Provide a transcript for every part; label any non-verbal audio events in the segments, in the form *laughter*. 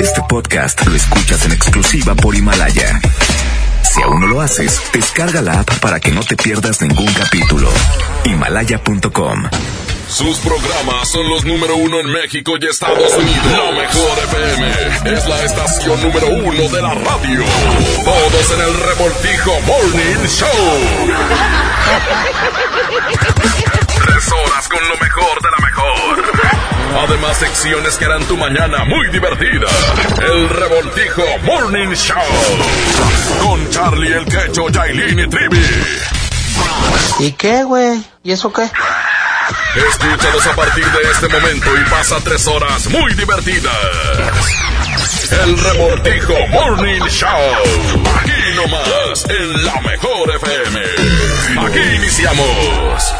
Este podcast lo escuchas en exclusiva por Himalaya. Si aún no lo haces, descarga la app para que no te pierdas ningún capítulo. Himalaya.com sus programas son los número uno en México y Estados Unidos. La mejor FM es la estación número uno de la radio. Todos en el revoltijo Morning Show. *laughs* Tres horas con lo mejor de la mejor. Además, secciones que harán tu mañana muy divertida. El revoltijo Morning Show. Con Charlie el Quecho, Jailin y Trivi. ¿Y qué, güey? ¿Y eso qué? Escúchanos a partir de este momento y pasa tres horas muy divertidas. El Revoltijo Morning Show. Aquí nomás, en la mejor FM. Aquí iniciamos.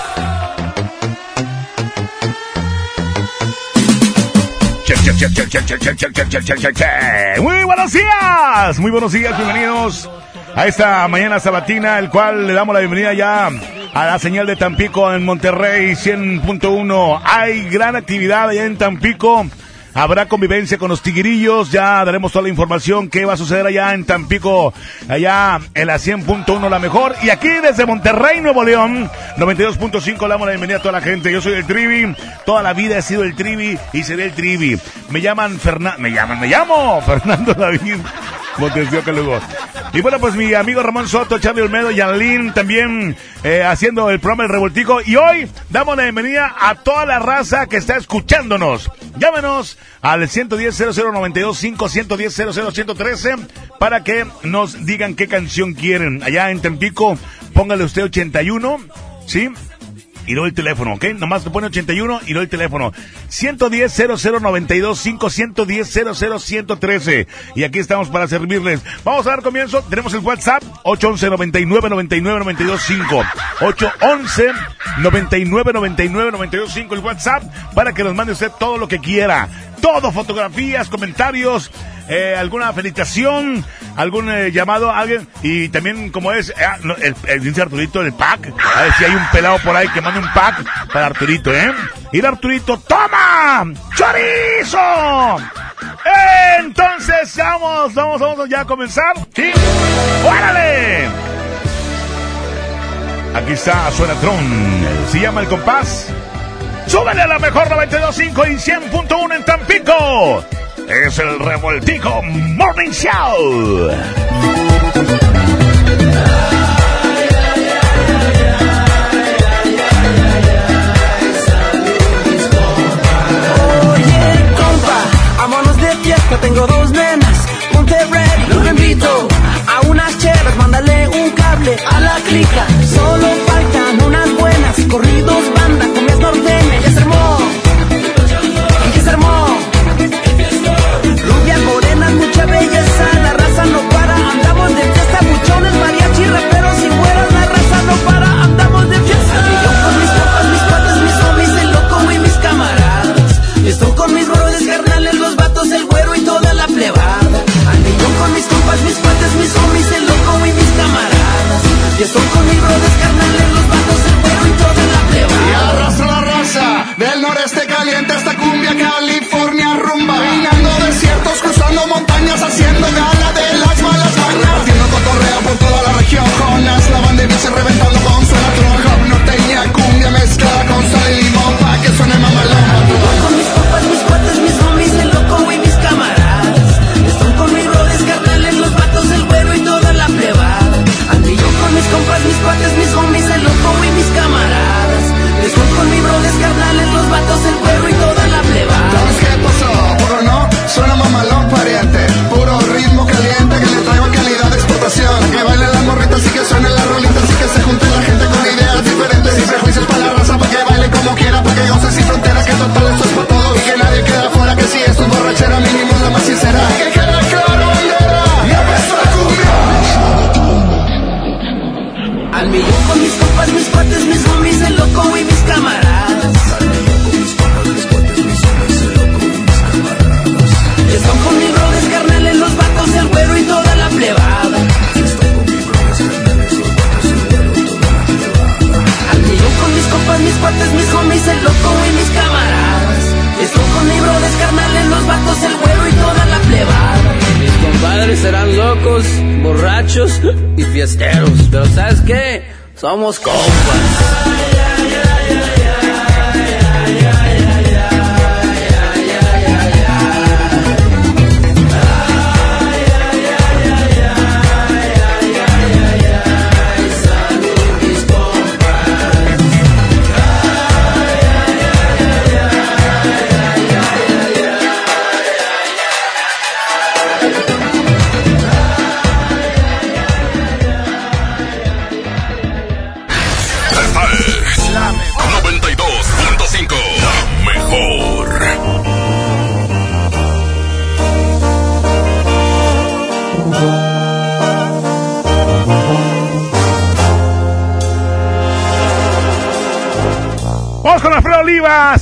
Muy buenos días, muy buenos días, bienvenidos a esta mañana sabatina, el cual le damos la bienvenida ya a la señal de Tampico en Monterrey 100.1. Hay gran actividad allá en Tampico. Habrá convivencia con los tiguirillos, ya daremos toda la información que va a suceder allá en Tampico, allá en la 100.1 la mejor. Y aquí desde Monterrey, Nuevo León, 92.5 le damos la bienvenida a toda la gente. Yo soy el Trivi, toda la vida he sido el Trivi y seré el Trivi. Me llaman Fernando, me llaman, me llamo Fernando David. Y bueno, pues mi amigo Ramón Soto, Charlie Olmedo y Anlín también eh, haciendo el programa El Revoltico. Y hoy damos la bienvenida a toda la raza que está escuchándonos. Llámenos al 110 0092 5 110 113 para que nos digan qué canción quieren. Allá en Tempico, póngale usted 81, ¿sí? y doy el teléfono, ¿ok? Nomás te pone 81 y doy el teléfono. 110 0092 5 110 113 Y aquí estamos para servirles. Vamos a dar comienzo. Tenemos el WhatsApp 811 99 99 92 5. 811 99 99 92 5 el WhatsApp para que nos mande usted todo lo que quiera. Todo, fotografías, comentarios, eh, alguna felicitación, algún eh, llamado a alguien y también como es eh, el, el, dice Arturito el pack, a ver si hay un pelado por ahí que mande un pack para Arturito, ¿eh? Y Arturito, ¡toma! ¡Chorizo! Entonces, vamos, vamos, vamos ya a comenzar. ¿Sí? ¡Órale! Aquí está, suena Tron. Se llama el compás. ¡Súbele a la mejor 92.5 y 100.1 en Tampico! es el Revoltijo Morning Show. Oye, compa, vámonos de fiesta, tengo dos nenas, ponte ready, los invito a unas chelas, mándale un cable a la clica, solo faltan unas buenas, corridos, que son con mis brothers carnales, los vatos, el pueblo y toda la pleba. Y arrasa la raza, del noreste caliente hasta cumbia, California rumba. Caminando desiertos, cruzando montañas, haciendo gala de las malas mañas. Partiendo cotorreo por toda la región, con las la y se reventando. serán locos, borrachos y fiesteros. Pero ¿sabes qué? Somos compas.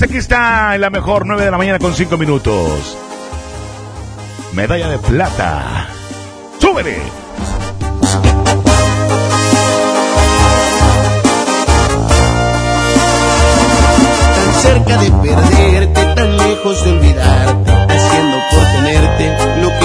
Aquí está en la mejor 9 de la mañana con 5 minutos. Medalla de plata. ¡Súbele! Tan cerca de perderte, tan lejos de olvidarte,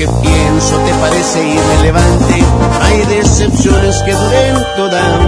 que pienso te parece irrelevante, hay decepciones que duren toda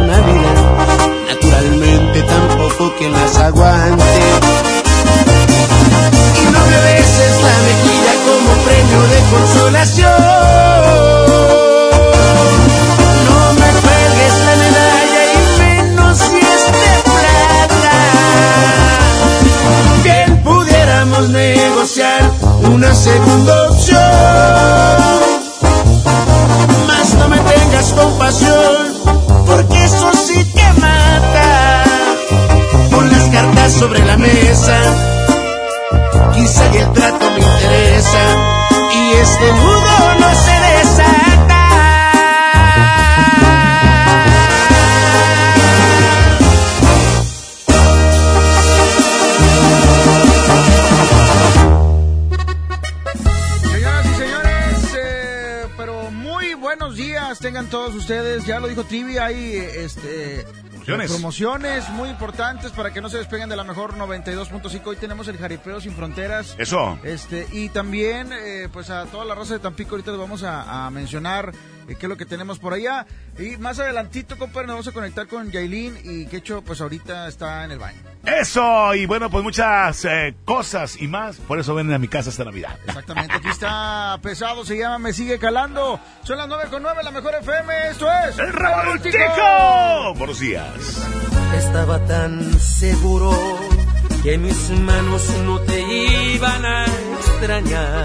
Promociones. muy importantes para que no se despeguen de la mejor 92.5. Hoy tenemos el Jaripeo Sin Fronteras. Eso. Este, y también, eh, pues a toda la raza de Tampico, ahorita les vamos a, a mencionar qué es lo que tenemos por allá. Y más adelantito, compadre, nos vamos a conectar con Yailin y Quecho, pues ahorita está en el baño. Eso. Y bueno, pues muchas eh, cosas y más. Por eso ven a mi casa esta Navidad. Exactamente, aquí está pesado, se llama Me Sigue Calando. Son las 9 con 9, la mejor FM, esto es... ¡El revoltijo! Buenos días. Estaba tan seguro que mis manos no te iban a extrañar,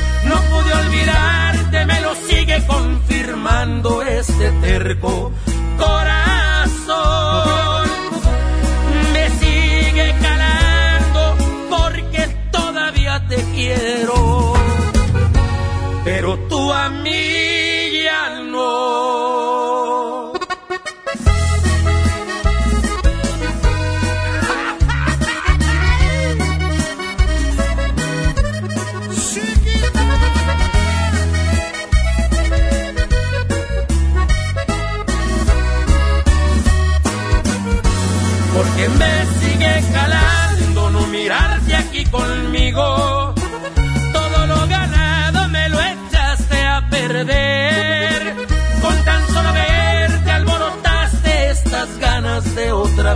sigue confirmando este terco corazón.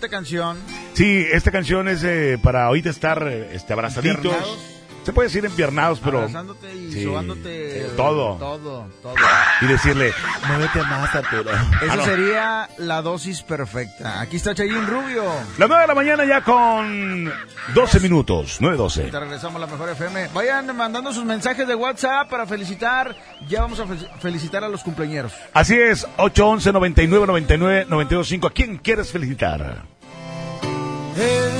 bonita canción. Sí, esta canción es eh, para ahorita estar eh, este, abrazaditos. Se puede decir empiernados, pero... Abrazándote y Sí, sobándote. todo. Todo, todo. Y decirle, muévete más, Arturo. Esa Ah, no. sería la dosis perfecta. Aquí está Chayín Rubio. Las 9 de la mañana ya con 12 minutos, 9.12. Te regresamos a la mejor FM. Vayan mandando sus mensajes de WhatsApp para felicitar. Ya vamos a fe- felicitar a los cumpleañeros. Así es, 811 99 99 925. ¿A quién quieres felicitar? La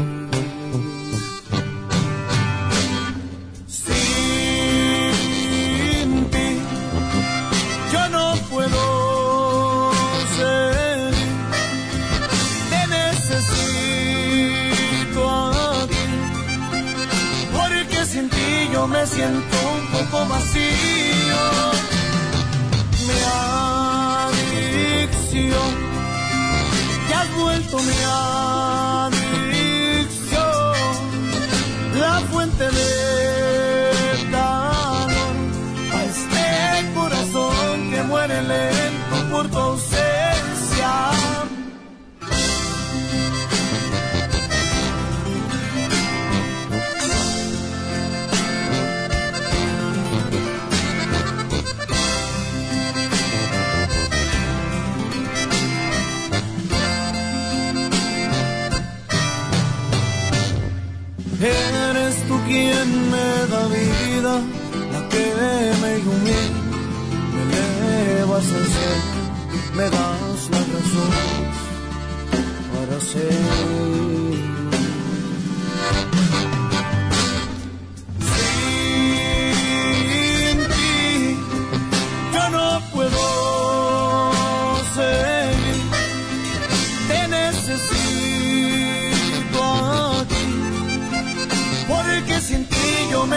Yo me siento un poco vacío. Mi adicción te has vuelto mi adicción, la fuente de calor a este corazón que muere lento por tu quien me da vida, la que me ilumina, me elevas al cielo, me das las razones para seguir.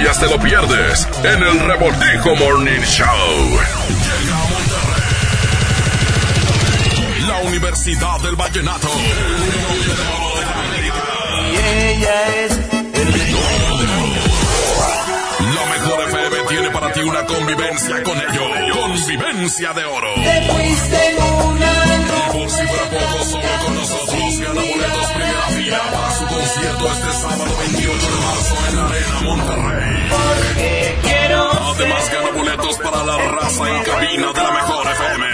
cambias te lo pierdes en el Revoltijo Morning Show. La Universidad del Vallenato. Y ella es La mejor FM tiene para ti una convivencia con ellos. Convivencia de oro. Te fuiste en un año. Y por si fuera poco, solo para su concierto este sábado 28 de marzo en la Arena Monterrey. Porque quiero Además gana boletos para la raza en cabina de la mejor FM.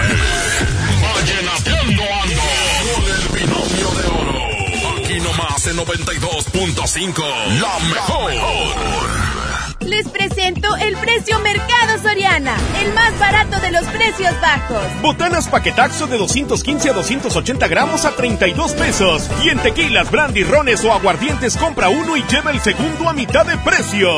Vallenateando ando con el binomio de oro. Aquí nomás en 92.5. La mejor. Les presento el precio Mercado Soriana, el más barato de los precios bajos. Botanas paquetaxo de 215 a 280 gramos a 32 pesos. Y en tequilas, brandy, rones o aguardientes compra uno y lleva el segundo a mitad de precio.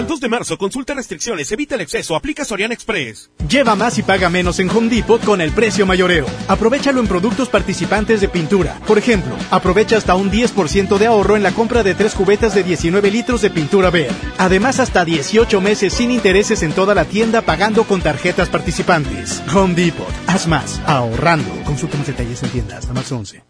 Al 2 de marzo, consulta restricciones, evita el exceso, aplica Soriana Express. Lleva más y paga menos en Home Depot con el precio mayoreo. Aprovechalo en productos participantes de pintura. Por ejemplo, aprovecha hasta un 10% de ahorro en la compra de tres cubetas de 19 litros de pintura verde. Además, hasta 18 meses sin intereses en toda la tienda pagando con tarjetas participantes. Home Depot. Haz más. Ahorrando. Consulta más detalles en tiendas. Hasta marzo 11.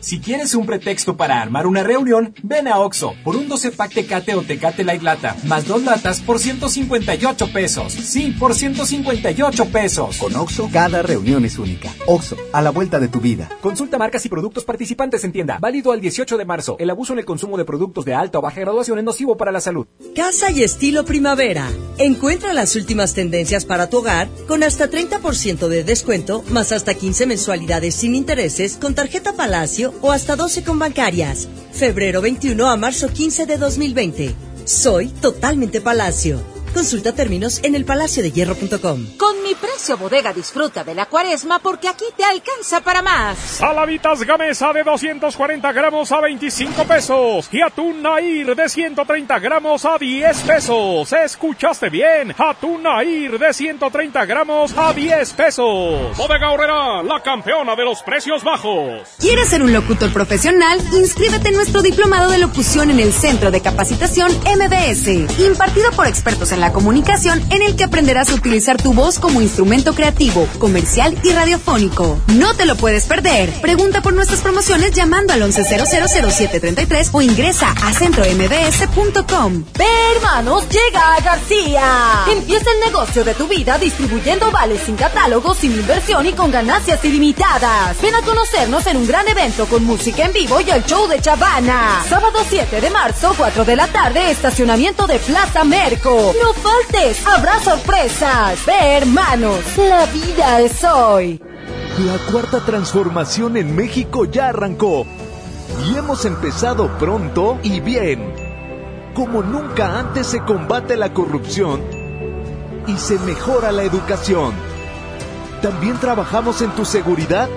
Si quieres un pretexto para armar una reunión, ven a Oxo por un 12 pack Tecate o Tecate Light Lata, más dos latas por 158 pesos. Sí, por 158 pesos. Con Oxo, cada reunión es única. Oxo, a la vuelta de tu vida. Consulta marcas y productos participantes en tienda. Válido al 18 de marzo. El abuso en el consumo de productos de alta o baja graduación es nocivo para la salud. Casa y estilo primavera. Encuentra las últimas tendencias para tu hogar con hasta 30% de descuento, más hasta 15 mensualidades sin intereses con tarjeta Palacio o hasta 12 con bancarias. Febrero 21 a marzo 15 de 2020. Soy totalmente Palacio. Consulta términos en elpalaciodehierro.com. Con mi precio bodega disfruta de la cuaresma porque aquí te alcanza para más. Saladitas Gamesa de 240 gramos a 25 pesos. Y atún Nair de 130 gramos a 10 pesos. ¿Escuchaste bien? Atún Nair de 130 gramos a 10 pesos. Bodega Horrera, la campeona de los precios bajos. ¿Quieres ser un locutor profesional? Inscríbete en nuestro diplomado de locución en el Centro de Capacitación MBS, impartido por expertos en la comunicación, en el que aprenderás a utilizar tu voz como instrumento creativo, comercial y radiofónico. No te lo puedes perder. Pregunta por nuestras promociones llamando al 11000733 o ingresa a centrombs.com. Ve, hermanos, llega a García. Empieza el negocio de tu vida distribuyendo vales sin catálogo, sin inversión y con ganancias ilimitadas. Ven a conocernos en un gran evento con música en vivo y el show de Chavana. Sábado 7 de marzo, 4 de la tarde, estacionamiento de Plaza Merco. No faltes, habrá sorpresas. Ve, hermanos, la vida es hoy. La cuarta transformación en México ya arrancó y hemos empezado pronto y bien. Como nunca antes se combate la corrupción y se mejora la educación. También trabajamos en tu seguridad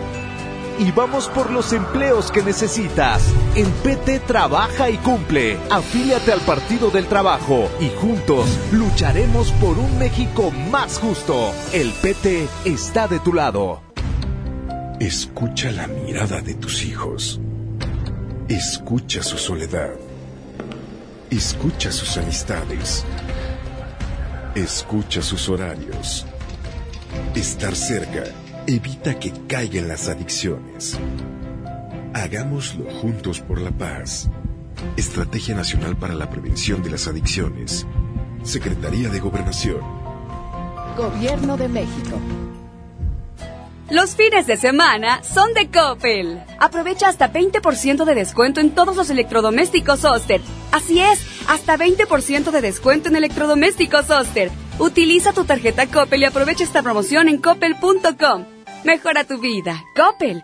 y vamos por los empleos que necesitas. En PT trabaja y cumple. Afíliate al Partido del Trabajo y juntos lucharemos por un México más justo. El PT está de tu lado. Escucha la mirada de tus hijos. Escucha su soledad. Escucha sus amistades. Escucha sus horarios. Estar cerca evita que caigan las adicciones. Hagámoslo juntos por la paz. Estrategia Nacional para la Prevención de las Adicciones. Secretaría de Gobernación. Gobierno de México. Los fines de semana son de Coppel. Aprovecha hasta 20% de descuento en todos los electrodomésticos Oster. Así es, hasta 20% de descuento en electrodomésticos Oster. Utiliza tu tarjeta Coppel y aprovecha esta promoción en coppel.com. Mejora tu vida. Coppel.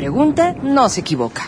pregunta no se equivoca.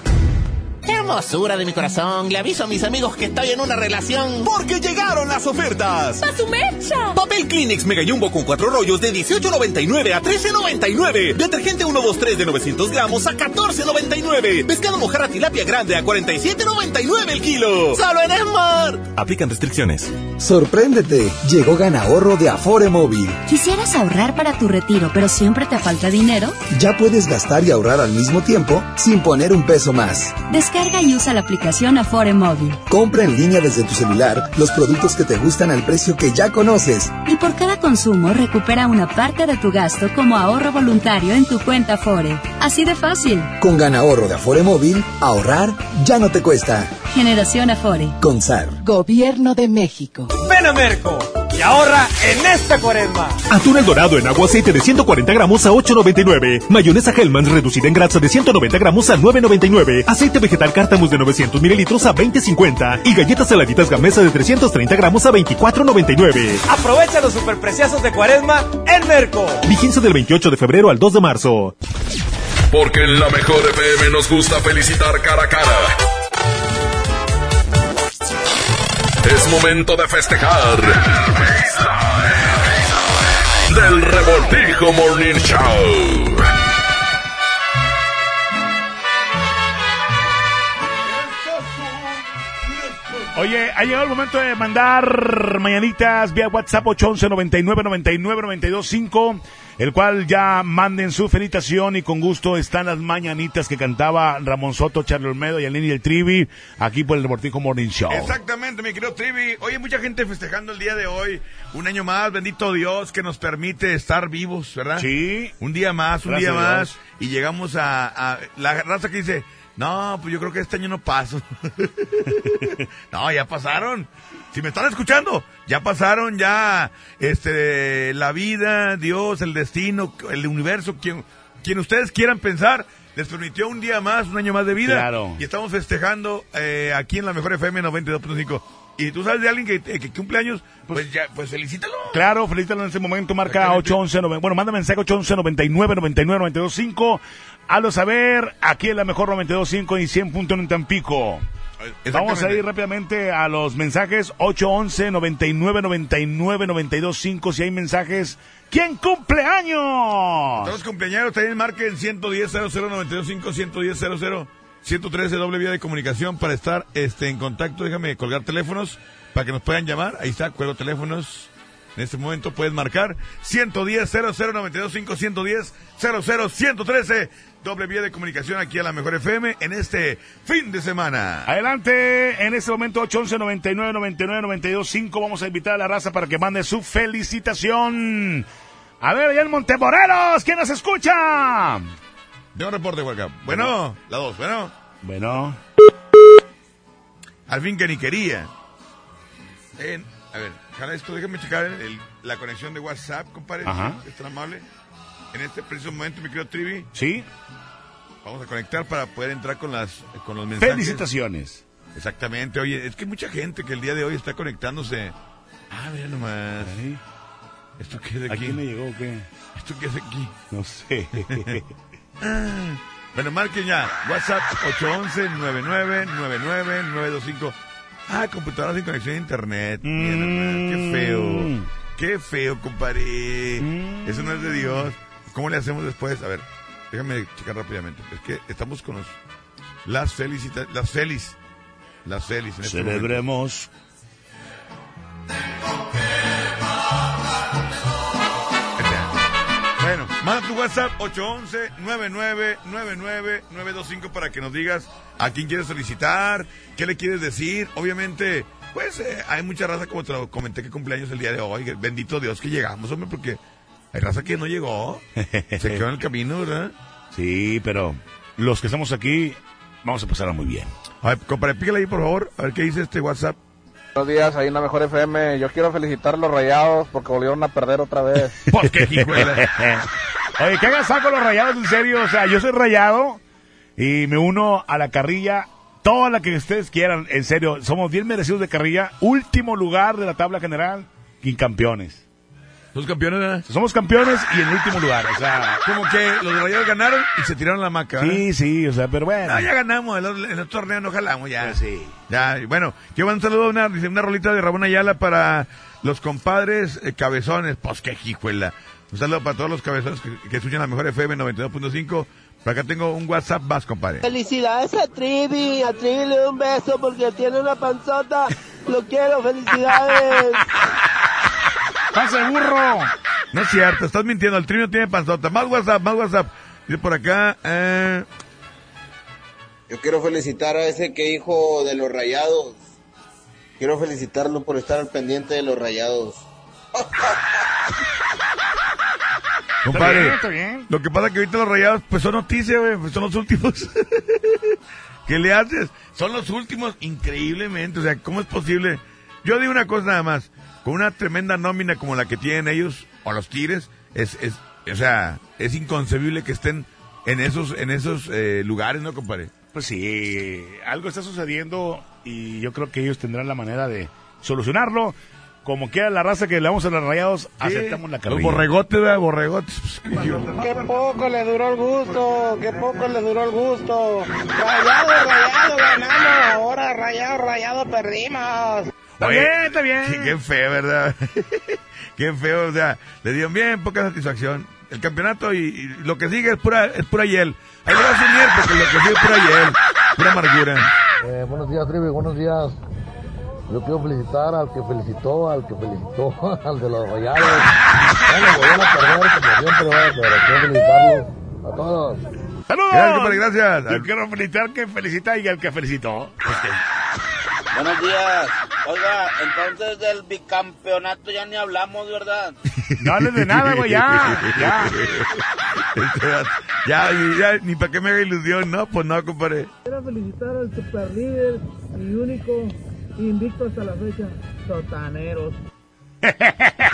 Hermosura de mi corazón, le aviso a mis amigos que estoy en una relación. Porque llegaron las ofertas. ¡A su mecha! Papel Kleenex Mega Jumbo con cuatro rollos de 18.99 a 13.99. Detergente 123 de 900 gramos a 14.99. Pescado mojarra tilapia grande a 47.99 el kilo. Solo en Esmar. Aplican restricciones. Sorpréndete. Llegó Gana Ahorro de Afore Móvil. ¿Quisieras ahorrar para tu retiro, pero siempre te falta dinero? Ya puedes gastar y ahorrar al mismo tiempo sin poner un peso más. Descarga y usa la aplicación Afore Móvil. Compra en línea desde tu celular los productos que te gustan al precio que ya conoces. Y por cada consumo recupera una parte de tu gasto como ahorro voluntario en tu cuenta Afore. Así de fácil. Con Gana Ahorro de Afore Móvil, ahorrar ya no te cuesta. Generación Afore. Con SAR. Gobierno de México. Ven a Merco y ahorra en esta cuaresma. Atún el dorado en agua aceite de 140 gramos a 8.99. Mayonesa Hellmann's reducida en grasa de 190 gramos a 9.99. Aceite vegetal Cártamus de 900 mililitros a 20.50. Y galletas saladitas Gamesa de 330 gramos a 24.99. Aprovecha los superpreciosos de cuaresma en Merco. Vigencia del 28 de febrero al 2 de marzo. Porque en la mejor FM nos gusta felicitar cara a cara. Es momento de festejar. Del Revoltijo Morning Show. Oye, ha llegado el momento de mandar mañanitas vía WhatsApp 811 99 99 925 el cual ya manden su felicitación y con gusto están las mañanitas que cantaba Ramón Soto, Charlie Olmedo y Alini el Trivi aquí por el Deportivo Morning Show. Exactamente, mi querido Trivi. Oye, mucha gente festejando el día de hoy. Un año más, bendito Dios que nos permite estar vivos, ¿verdad? Sí. Un día más, un Gracias día más. Y llegamos a, a la raza que dice, no, pues yo creo que este año no paso. *laughs* no, ya pasaron. Si me están escuchando, ya pasaron, ya, este, la vida, Dios, el destino, el universo, quien, quien ustedes quieran pensar, les permitió un día más, un año más de vida. Claro. Y estamos festejando eh, aquí en la mejor FM 92.5. Y tú sabes de alguien que, que, cumple años, pues ya, pues felicítalo. Claro, felicítalo en ese momento, marca 811, nove- bueno, manda mensaje 811 99 99 925. Hazlo saber, aquí en la mejor 925 y 100.1 en Tampico. Vamos a ir rápidamente a los mensajes 811 99 99 925 si hay mensajes. ¿Quién cumple años? Todos cumpleaños también marquen 110 00925 110 00 113 doble vía de comunicación para estar este en contacto. Déjame colgar teléfonos para que nos puedan llamar. Ahí está, cuelgo teléfonos. En este momento puedes marcar 110 00925 110 00 113 doble vía de comunicación aquí a la Mejor FM en este fin de semana. Adelante, en este momento 811 99 99 925 vamos a invitar a la raza para que mande su felicitación. A ver, allá en Montemorelos, ¿quién nos escucha? De un reporte, Huaca. Bueno, la dos, bueno. Bueno. Al fin que ni quería. Eh, a ver, jala esto, déjame checar el- la conexión de WhatsApp, compadre. Ajá. si Es tan amable. En este preciso momento, mi querido Trivi. Sí. Vamos a conectar para poder entrar con las con los mensajes. Felicitaciones. Exactamente. Oye, es que hay mucha gente que el día de hoy está conectándose. Ah, mira nomás. ¿Esto qué es de ¿A aquí? quién le llegó o qué? ¿Esto qué es de aquí? No sé. *laughs* Bueno, marquen ya. WhatsApp 811-9999-925. Ah, computadora sin conexión a internet. Nomás, Qué feo. Qué feo, compadre. Eso no es de Dios. ¿Cómo le hacemos después? A ver, déjame checar rápidamente. Es que estamos con los, las felicita, las felis. Las felis. En este momento. Celebremos. Bueno, manda tu WhatsApp 811-9999-925 para que nos digas a quién quieres felicitar, qué le quieres decir. Obviamente, pues eh, hay mucha raza, como te lo comenté, que cumpleaños el día de hoy. Bendito Dios que llegamos, hombre, porque hay raza que no llegó. Se quedó en el camino, ¿verdad? Sí, pero los que estamos aquí vamos a pasarla muy bien. A ver, compadre, pícale ahí, por favor, a ver qué dice este WhatsApp. Buenos días, ahí en la Mejor FM. Yo quiero felicitar a los rayados porque volvieron a perder otra vez. *laughs* Pues qué. *laughs* Oye, ¿qué hagas con los rayados en serio? O sea, yo soy rayado y me uno a la carrilla. Toda la que ustedes quieran, en serio. Somos bien merecidos de carrilla. Último lugar de la tabla general y campeones. ¿Somos campeones? eh? Somos campeones y en último lugar. O sea, como que los rayados ganaron y se tiraron la maca. Sí, sí, o sea, pero bueno. ya ganamos. En el, el torneo no jalamos ya. sí. Ya, y bueno, quiero mandar un saludo, una, dice, una rolita de Ramón Ayala para los compadres eh, cabezones. Pues qué jijuela. Un saludo para todos los cabezones que, que escuchan la mejor FM 92.5. Por acá tengo un WhatsApp más, compadre. Felicidades a Trivi, a Trivi le doy un beso porque tiene una panzota. Lo quiero, felicidades. *laughs* ¡Pase burro! No es cierto, estás mintiendo. El trino tiene panzota. Más WhatsApp, más WhatsApp. Dice por acá, eh, Yo quiero felicitar a ese que dijo de los rayados. Quiero felicitarlo por estar al pendiente de los rayados. *laughs* compadre. Lo que pasa es que ahorita los rayados, pues son noticias, güey. Pues son los últimos. *laughs* ¿Qué le haces? Son los últimos, increíblemente. O sea, ¿cómo es posible? Yo digo una cosa nada más. Con una tremenda nómina como la que tienen ellos, o los Tigres, es, es, o sea, es inconcebible que estén en esos, en esos eh, lugares, ¿no, compadre? Pues sí, algo está sucediendo y yo creo que ellos tendrán la manera de solucionarlo. Como quiera la raza que le vamos a los rayados, aceptamos la carrera. Los borregotes, ¿verdad? Borregotes. Pues, Qué poco le duró el gusto, qué poco le duró el gusto. Rayado, rayado, ganamos. Ahora rayado, rayado, perdimos. Está bien, está bien. Qué, qué feo, ¿verdad? *laughs* qué feo, o sea, le dieron bien poca satisfacción. El campeonato y, y lo que sigue es pura, es pura hiel. Ahí le va a unir porque lo que sigue es pura hiel, pura amargura. Eh, buenos días, Trivi, buenos días. Yo quiero felicitar al que felicitó, al que felicitó, *laughs* al de los rayados. Bueno, volvieron a perder como siempre, ¿verdad? pero quiero felicitarlos a todos. ¡Saludos! Gracias, gracias. Yo quiero felicitar al que felicita y al que felicitó. Buenos días. Oiga, entonces del bicampeonato ya ni hablamos, ¿verdad? No hables de nada, güey, ya, ya. *laughs* ya, ya, ni para qué me haga ilusión, ¿no? Pues no, compadre. Quiero felicitar al super líder y único invicto hasta la fecha, Sotaneros. *laughs*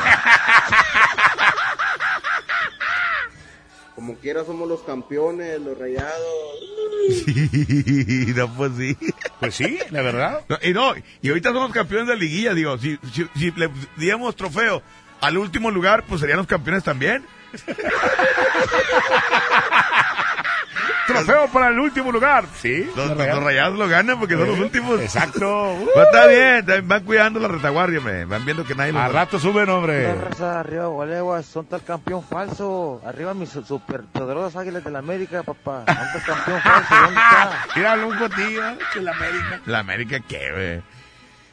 Como quiera somos los campeones, los rayados. Sí, *laughs* no, pues sí. Pues sí, la verdad. y no, y ahorita somos campeones de liguilla, digo, si, si, si le diéramos trofeo al último lugar, pues serían los campeones también. *laughs* Trofeo para el último lugar. Sí. Los, los rayados lo ganan porque son los últimos. Exacto. *laughs* Pero está bien, van cuidando la retaguardia, hombre. Van viendo que nadie. A rato suben, hombre. Arriba, Gualeguas, son tal campeón falso. Arriba mis su- super poderosas águilas de la América, papá. Son tal campeón falso, ¿dónde está? Míralo un cotillo, que la América. ¿La América qué, güey?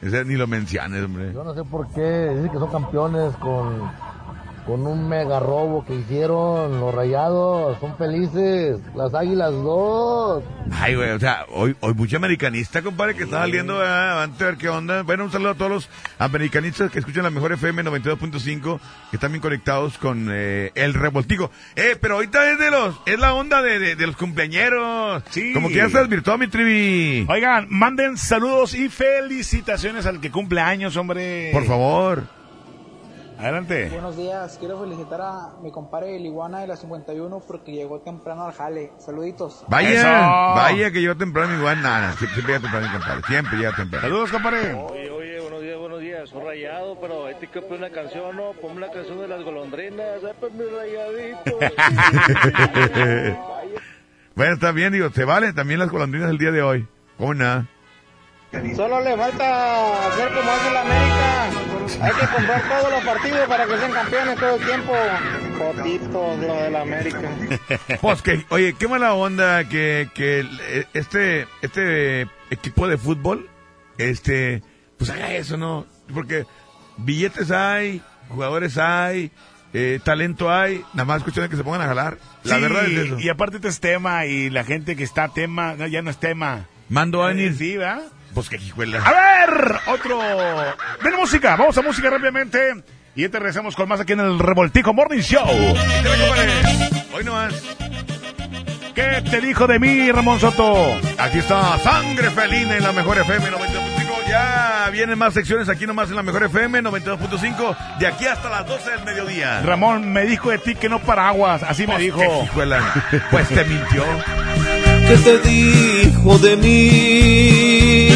Ese ni lo menciones, hombre. Yo no sé por qué, dicen que son campeones con, con un mega robo que hicieron los rayados. Son felices, las águilas dos. Ay, güey, o sea, hoy, hoy mucho americanista, compadre, que está saliendo, ¿verdad? antes de ver qué onda. Bueno, un saludo a todos los americanistas que escuchan la mejor FM 92.5, que están bien conectados con eh, el revoltigo. Eh, pero ahorita es de los, es la onda de, de, de los cumpleañeros. Sí. Como que ya se desvirtuó mi trivi. Oigan, manden saludos y felicitaciones al que cumple años, hombre. Por favor. Adelante. Buenos días, quiero felicitar a mi compadre el Iguana de la 51 porque llegó temprano al jale. Saluditos. Vaya, vaya que llegó temprano igual, nada, siempre, llega temprano, compadre. Siempre llega temprano. Saludos, compadre. Oye, oye, buenos días, buenos días. soy rayado, pero este que una canción, ¿no? Ponme una canción de las golondrinas, pues mi rayadito. *laughs* bueno, está bien, digo, se vale también las golondrinas el día de hoy. ¿Cómo nada? Solo le falta hacer como hace la América. Hay que comprar todos los partidos para que sean campeones todo el tiempo. Potitos lo de la América. *laughs* Pues que, oye, qué mala onda que, que este, este equipo de fútbol, este, pues haga eso, ¿no? Porque billetes hay, jugadores hay, eh, talento hay, nada más cuestión de que se pongan a jalar. La Sí, verdad es eso. Y aparte este es tema y la gente que está tema, no, ya no es tema. Mando a venir. Sí, ¿verdad? Pues que hijuela. A ver, otro. Ven música, vamos a música rápidamente. Y ya te regresamos con más aquí en el Revoltijo Morning Show. Hoy no más. ¿Qué te dijo de mí, Ramón Soto? Aquí está Sangre Felina en la Mejor FM 92.5. Ya vienen más secciones aquí nomás en la Mejor FM 92.5. De aquí hasta las 12 del mediodía. Ramón me dijo de ti que no paraguas, así me Pues dijo. Pues te mintió. ¿Qué te dijo de mí?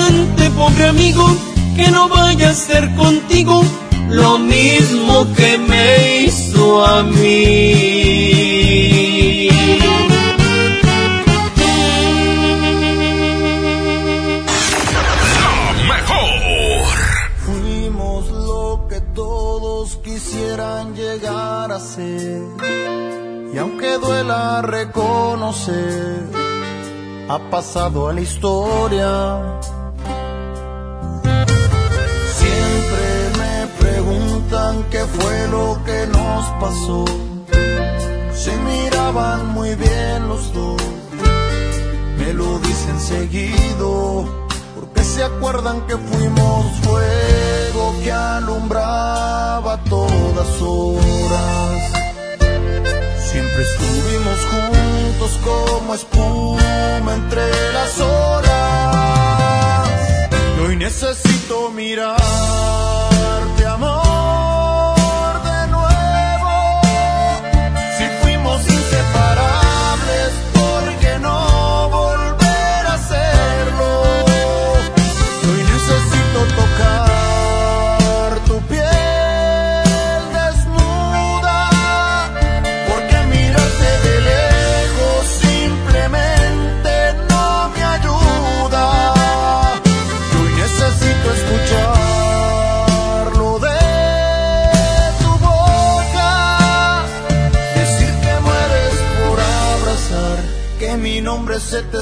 pobre amigo, que no vaya a ser contigo lo mismo que me hizo a mí. Mejor. Fuimos lo que todos quisieran llegar a ser. Y aunque duela reconocer, ha pasado a la historia. Qué fue lo que nos pasó. Se miraban muy bien los dos, me lo dicen seguido porque se acuerdan que fuimos fuego que alumbraba todas horas. Siempre estuvimos juntos como espuma entre las horas. Y hoy necesito mirarte,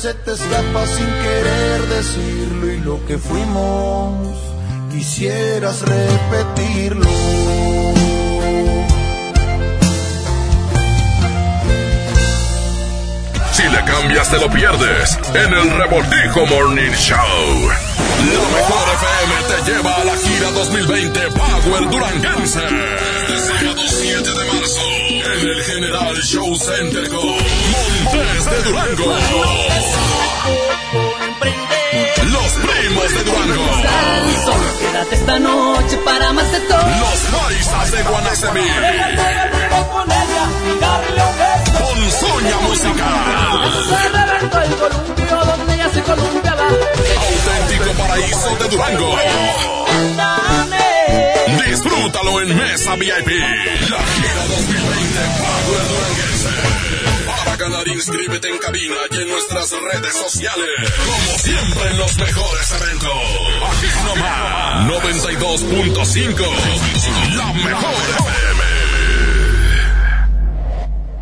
se te escapa sin querer decirlo y lo que fuimos quisieras repetirlo. Si le cambias te lo pierdes en el Revoltijo Morning Show. La mejor FM te lleva a la gira 2020 Power Duranguense. Este sábado 7 de marzo en el General Show Center con Montes de Durango. Los primos de Durango. Quédate esta noche para más de todo. Los paisas de Guanacemí. con Soña Musical. Se reventó el columpio donde ella se columpiaba. Auténtico paraíso de Durango. Disfrútalo en Mesa VIP. La gira 2020 Power Duranguense. Para ganar, inscríbete en cabina y en nuestras redes sociales. Como siempre en los mejores eventos. Aquí nomás. 92.5. La mejor FM.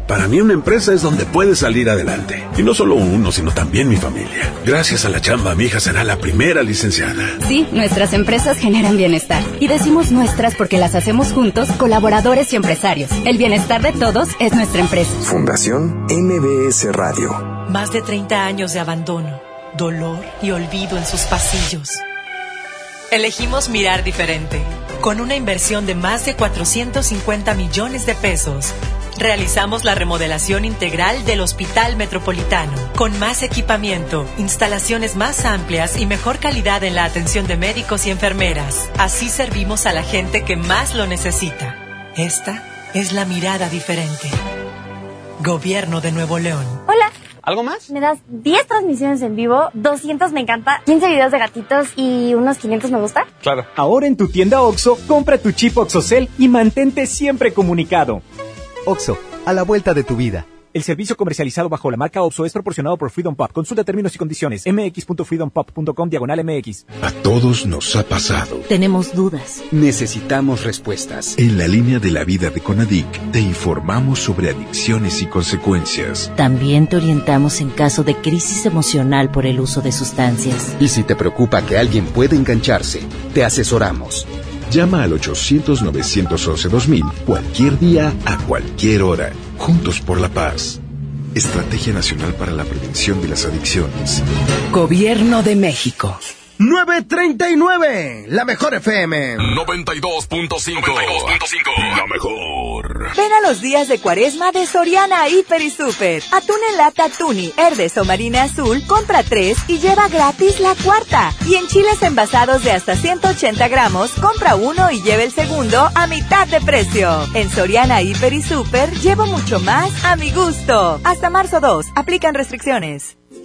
Para mí una empresa es donde puedes salir adelante. Y no solo uno, sino también mi familia. Gracias a la chamba, mi hija será la primera licenciada. Sí, nuestras empresas generan bienestar. Y decimos nuestras porque las hacemos juntos, colaboradores y empresarios. El bienestar de todos es nuestra empresa. Fundación MBS Radio. Más de 30 años de abandono, dolor y olvido en sus pasillos. Elegimos mirar diferente. Con una inversión de más de 450 millones de pesos, realizamos la remodelación integral del Hospital Metropolitano, con más equipamiento, instalaciones más amplias y mejor calidad en la atención de médicos y enfermeras. Así servimos a la gente que más lo necesita. Esta es la mirada diferente. Gobierno de Nuevo León. Hola. ¿Algo más? Me das 10 transmisiones en vivo, 200 me encanta, 15 videos de gatitos y unos 500 me gusta. Claro. Ahora en tu tienda OXO, compra tu chip OXOCEL y mantente siempre comunicado. OXO, a la vuelta de tu vida. El servicio comercializado bajo la marca OXO es proporcionado por Freedom Pop. Consulta términos y condiciones. mx.freedompop.com diagonal mx. A todos nos ha pasado. Tenemos dudas. Necesitamos respuestas. En la línea de la vida de Conadic te informamos sobre adicciones y consecuencias. También te orientamos en caso de crisis emocional por el uso de sustancias. Y si te preocupa que alguien pueda engancharse, te asesoramos. Llama al 800-911-2000 cualquier día, a cualquier hora. Juntos por la paz. Estrategia Nacional para la Prevención de las Adicciones. Gobierno de México. 939, la mejor FM. 92.5. La mejor. Ven a los días de cuaresma de Soriana Hiper y Super. Atún en lata Tuni, Herdes o Marina Azul, compra tres y lleva gratis la cuarta. Y en chiles envasados de hasta 180 gramos, compra uno y lleva el segundo a mitad de precio. En Soriana Hiper y Super, llevo mucho más a mi gusto. Hasta marzo 2, aplican restricciones.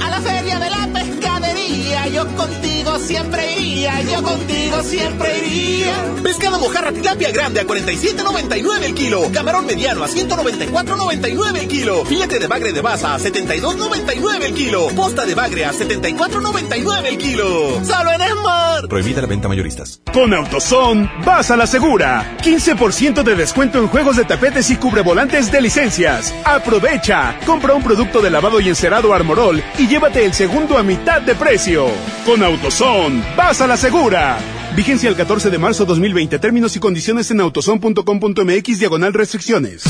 A la feria de la pescadería, yo contigo siempre iría, yo contigo siempre iría. Pescado mojarra tilapia grande a 47.99 el kilo, camarón mediano a 194.99 el kilo, filete de bagre de baza a 72.99 el kilo, posta de bagre a 74.99 el kilo. Solo en Esmar. Prohibida la venta mayoristas. Con AutoZone, vas a la segura. 15% de descuento en juegos de tapetes y cubrevolantes de licencias. Aprovecha. Compra un producto de lavado y encerado Armorol y llévate el segundo a mitad de precio. Con AutoZone, vas a la segura. Vigencia el 14 de marzo 2020. Términos y condiciones en autozone.com.mx diagonal restricciones.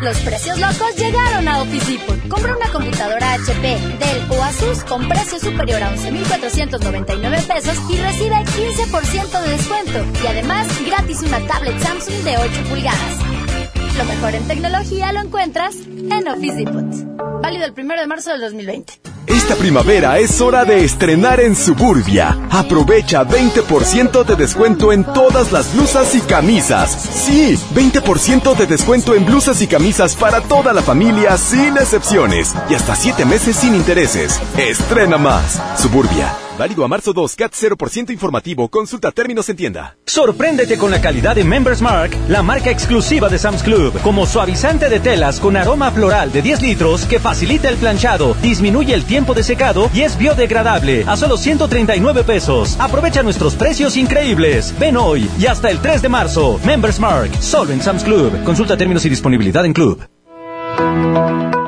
Los precios locos llegaron a Office Depot. Compra una computadora HP, Dell o Asus con precio superior a 11.499 pesos y recibe 15% de descuento. Y además, gratis una tablet Samsung de 8 pulgadas. Lo mejor en tecnología lo encuentras en Office Depot. Válido el 1 de marzo del 2020. Esta primavera es hora de estrenar en Suburbia. Aprovecha 20% de descuento en todas las blusas y camisas. Sí, 20% de descuento en blusas y camisas para toda la familia sin excepciones. Y hasta 7 meses sin intereses. Estrena más. Suburbia. Válido a marzo 2, CAT 0% informativo. Consulta términos en tienda. Sorpréndete con la calidad de Members Mark, la marca exclusiva de Sam's Club, como suavizante de telas con aroma floral de 10 litros que facilita el planchado, disminuye el tiempo de secado y es biodegradable a solo 139 pesos. Aprovecha nuestros precios increíbles. Ven hoy y hasta el 3 de marzo. Members Mark, solo en Sam's Club. Consulta términos y disponibilidad en Club.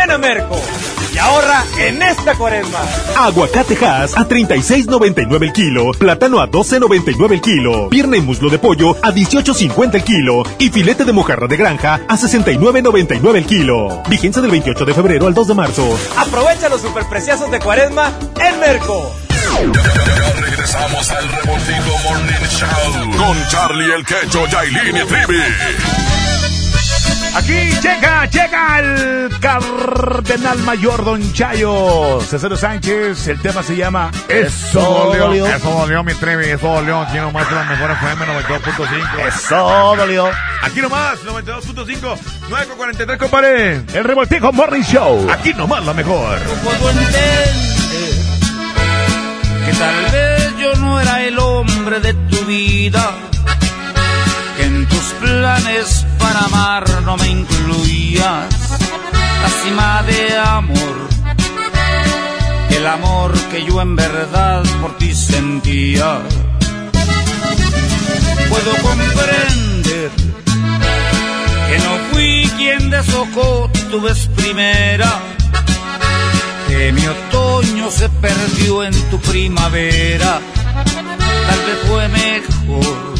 Ven a Merco y ahorra en esta cuaresma. Aguacate Hass a 36.99 el kilo, plátano a 12.99 el kilo, pierna y muslo de pollo a 18.50 el kilo y filete de mojarra de granja a 69.99 el kilo. Vigencia del 28 de febrero al 2 de marzo. Aprovecha los superpreciosos de cuaresma en Merco. Ya regresamos al Revoltijo Morning Show con Charlie el Quecho, Yailin y Trivi. Aquí llega, llega el cardenal mayor Don Chayo, César Sánchez. El tema se llama Eso dolió. Eso dolió, mi Trevi, eso dolió. Aquí nomás la mejor FM 92.5. Eso dolió. Aquí nomás, 92.5, 9.43, compadre. El Revoltijo Morning Show. Aquí nomás la mejor. puedo entender que tal vez yo no era el hombre de tu vida, planes para amar no me incluías, la cima de amor, el amor que yo en verdad por ti sentía. Puedo comprender que no fui quien deshojó tu vez primera que mi otoño se perdió en tu primavera. Tal vez fue mejor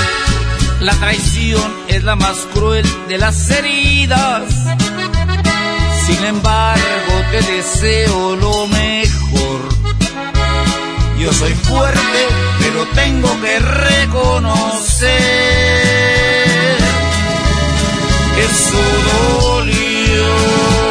La traición es la más cruel de las heridas. Sin embargo, te deseo lo mejor. Yo soy fuerte, pero tengo que reconocer. Eso dolió.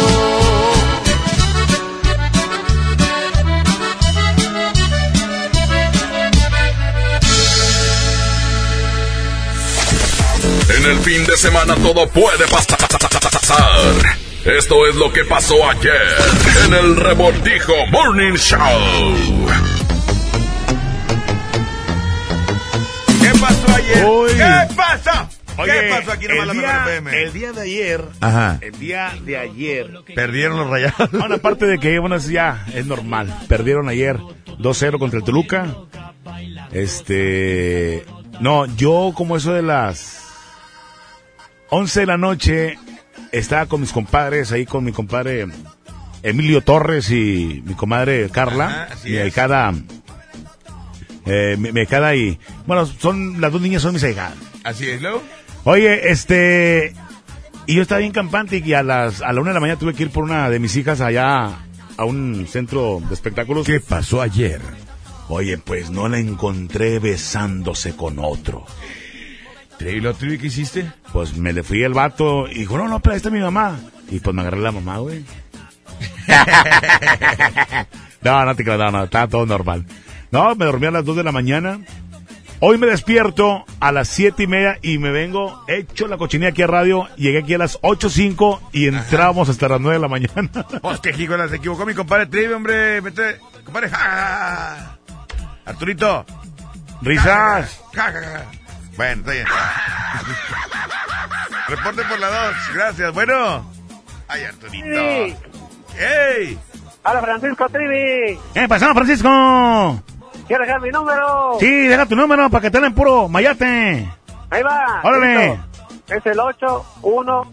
En el fin de semana todo puede pasar. Esto es lo que pasó ayer en el Revoltijo Morning Show. ¿Qué pasó ayer? Uy. ¿Qué pasó? Oye, ¿Qué pasó aquí nomás el la día, mejor FM? el día de ayer, Ajá. el día de ayer, Perdieron los rayados. Bueno, aparte de que, bueno, ya es normal. Perdieron ayer 2-0 contra el Toluca. Este. No, yo, como eso de las 11 de la noche, estaba con mis compadres, ahí con mi compadre Emilio Torres y mi comadre Carla. Ajá, mi ahijada. Eh, mi, mi ahijada y. Bueno, son las dos niñas son mis ahijadas. Así es, luego. Oye, este. Y yo estaba bien campante y a las a la una de la mañana tuve que ir por una de mis hijas allá a un centro de espectáculos. ¿Qué pasó ayer? Oye, pues no la encontré besándose con otro. ¿Y lo trivi que hiciste? Pues me le fui el vato y dijo, no, no, pero ahí está mi mamá. Y pues me agarré la mamá, güey. *laughs* no, no te creas, no, no, estaba todo normal. No, me dormí a las 2 de la mañana. Hoy me despierto a las siete y media y me vengo hecho la cochinilla aquí a radio. Llegué aquí a las ocho cinco y entramos hasta las 9 de la mañana. *laughs* Pues que jícola, se equivocó mi compadre Trivi, hombre. Vete, compadre. ja. Arturito. Risas. Ja, ja, ja. Bueno, está bien. Reporte por la dos. Gracias. Bueno. Ay, Arturito. Sí. ¡Ey! Hola, Francisco Trivi. ¿Qué pasó, Francisco? ¿Quieres dejar mi número? Sí, deja tu número para que te den puro mayate. Ahí va. Órale. listo. Es el 8, 1,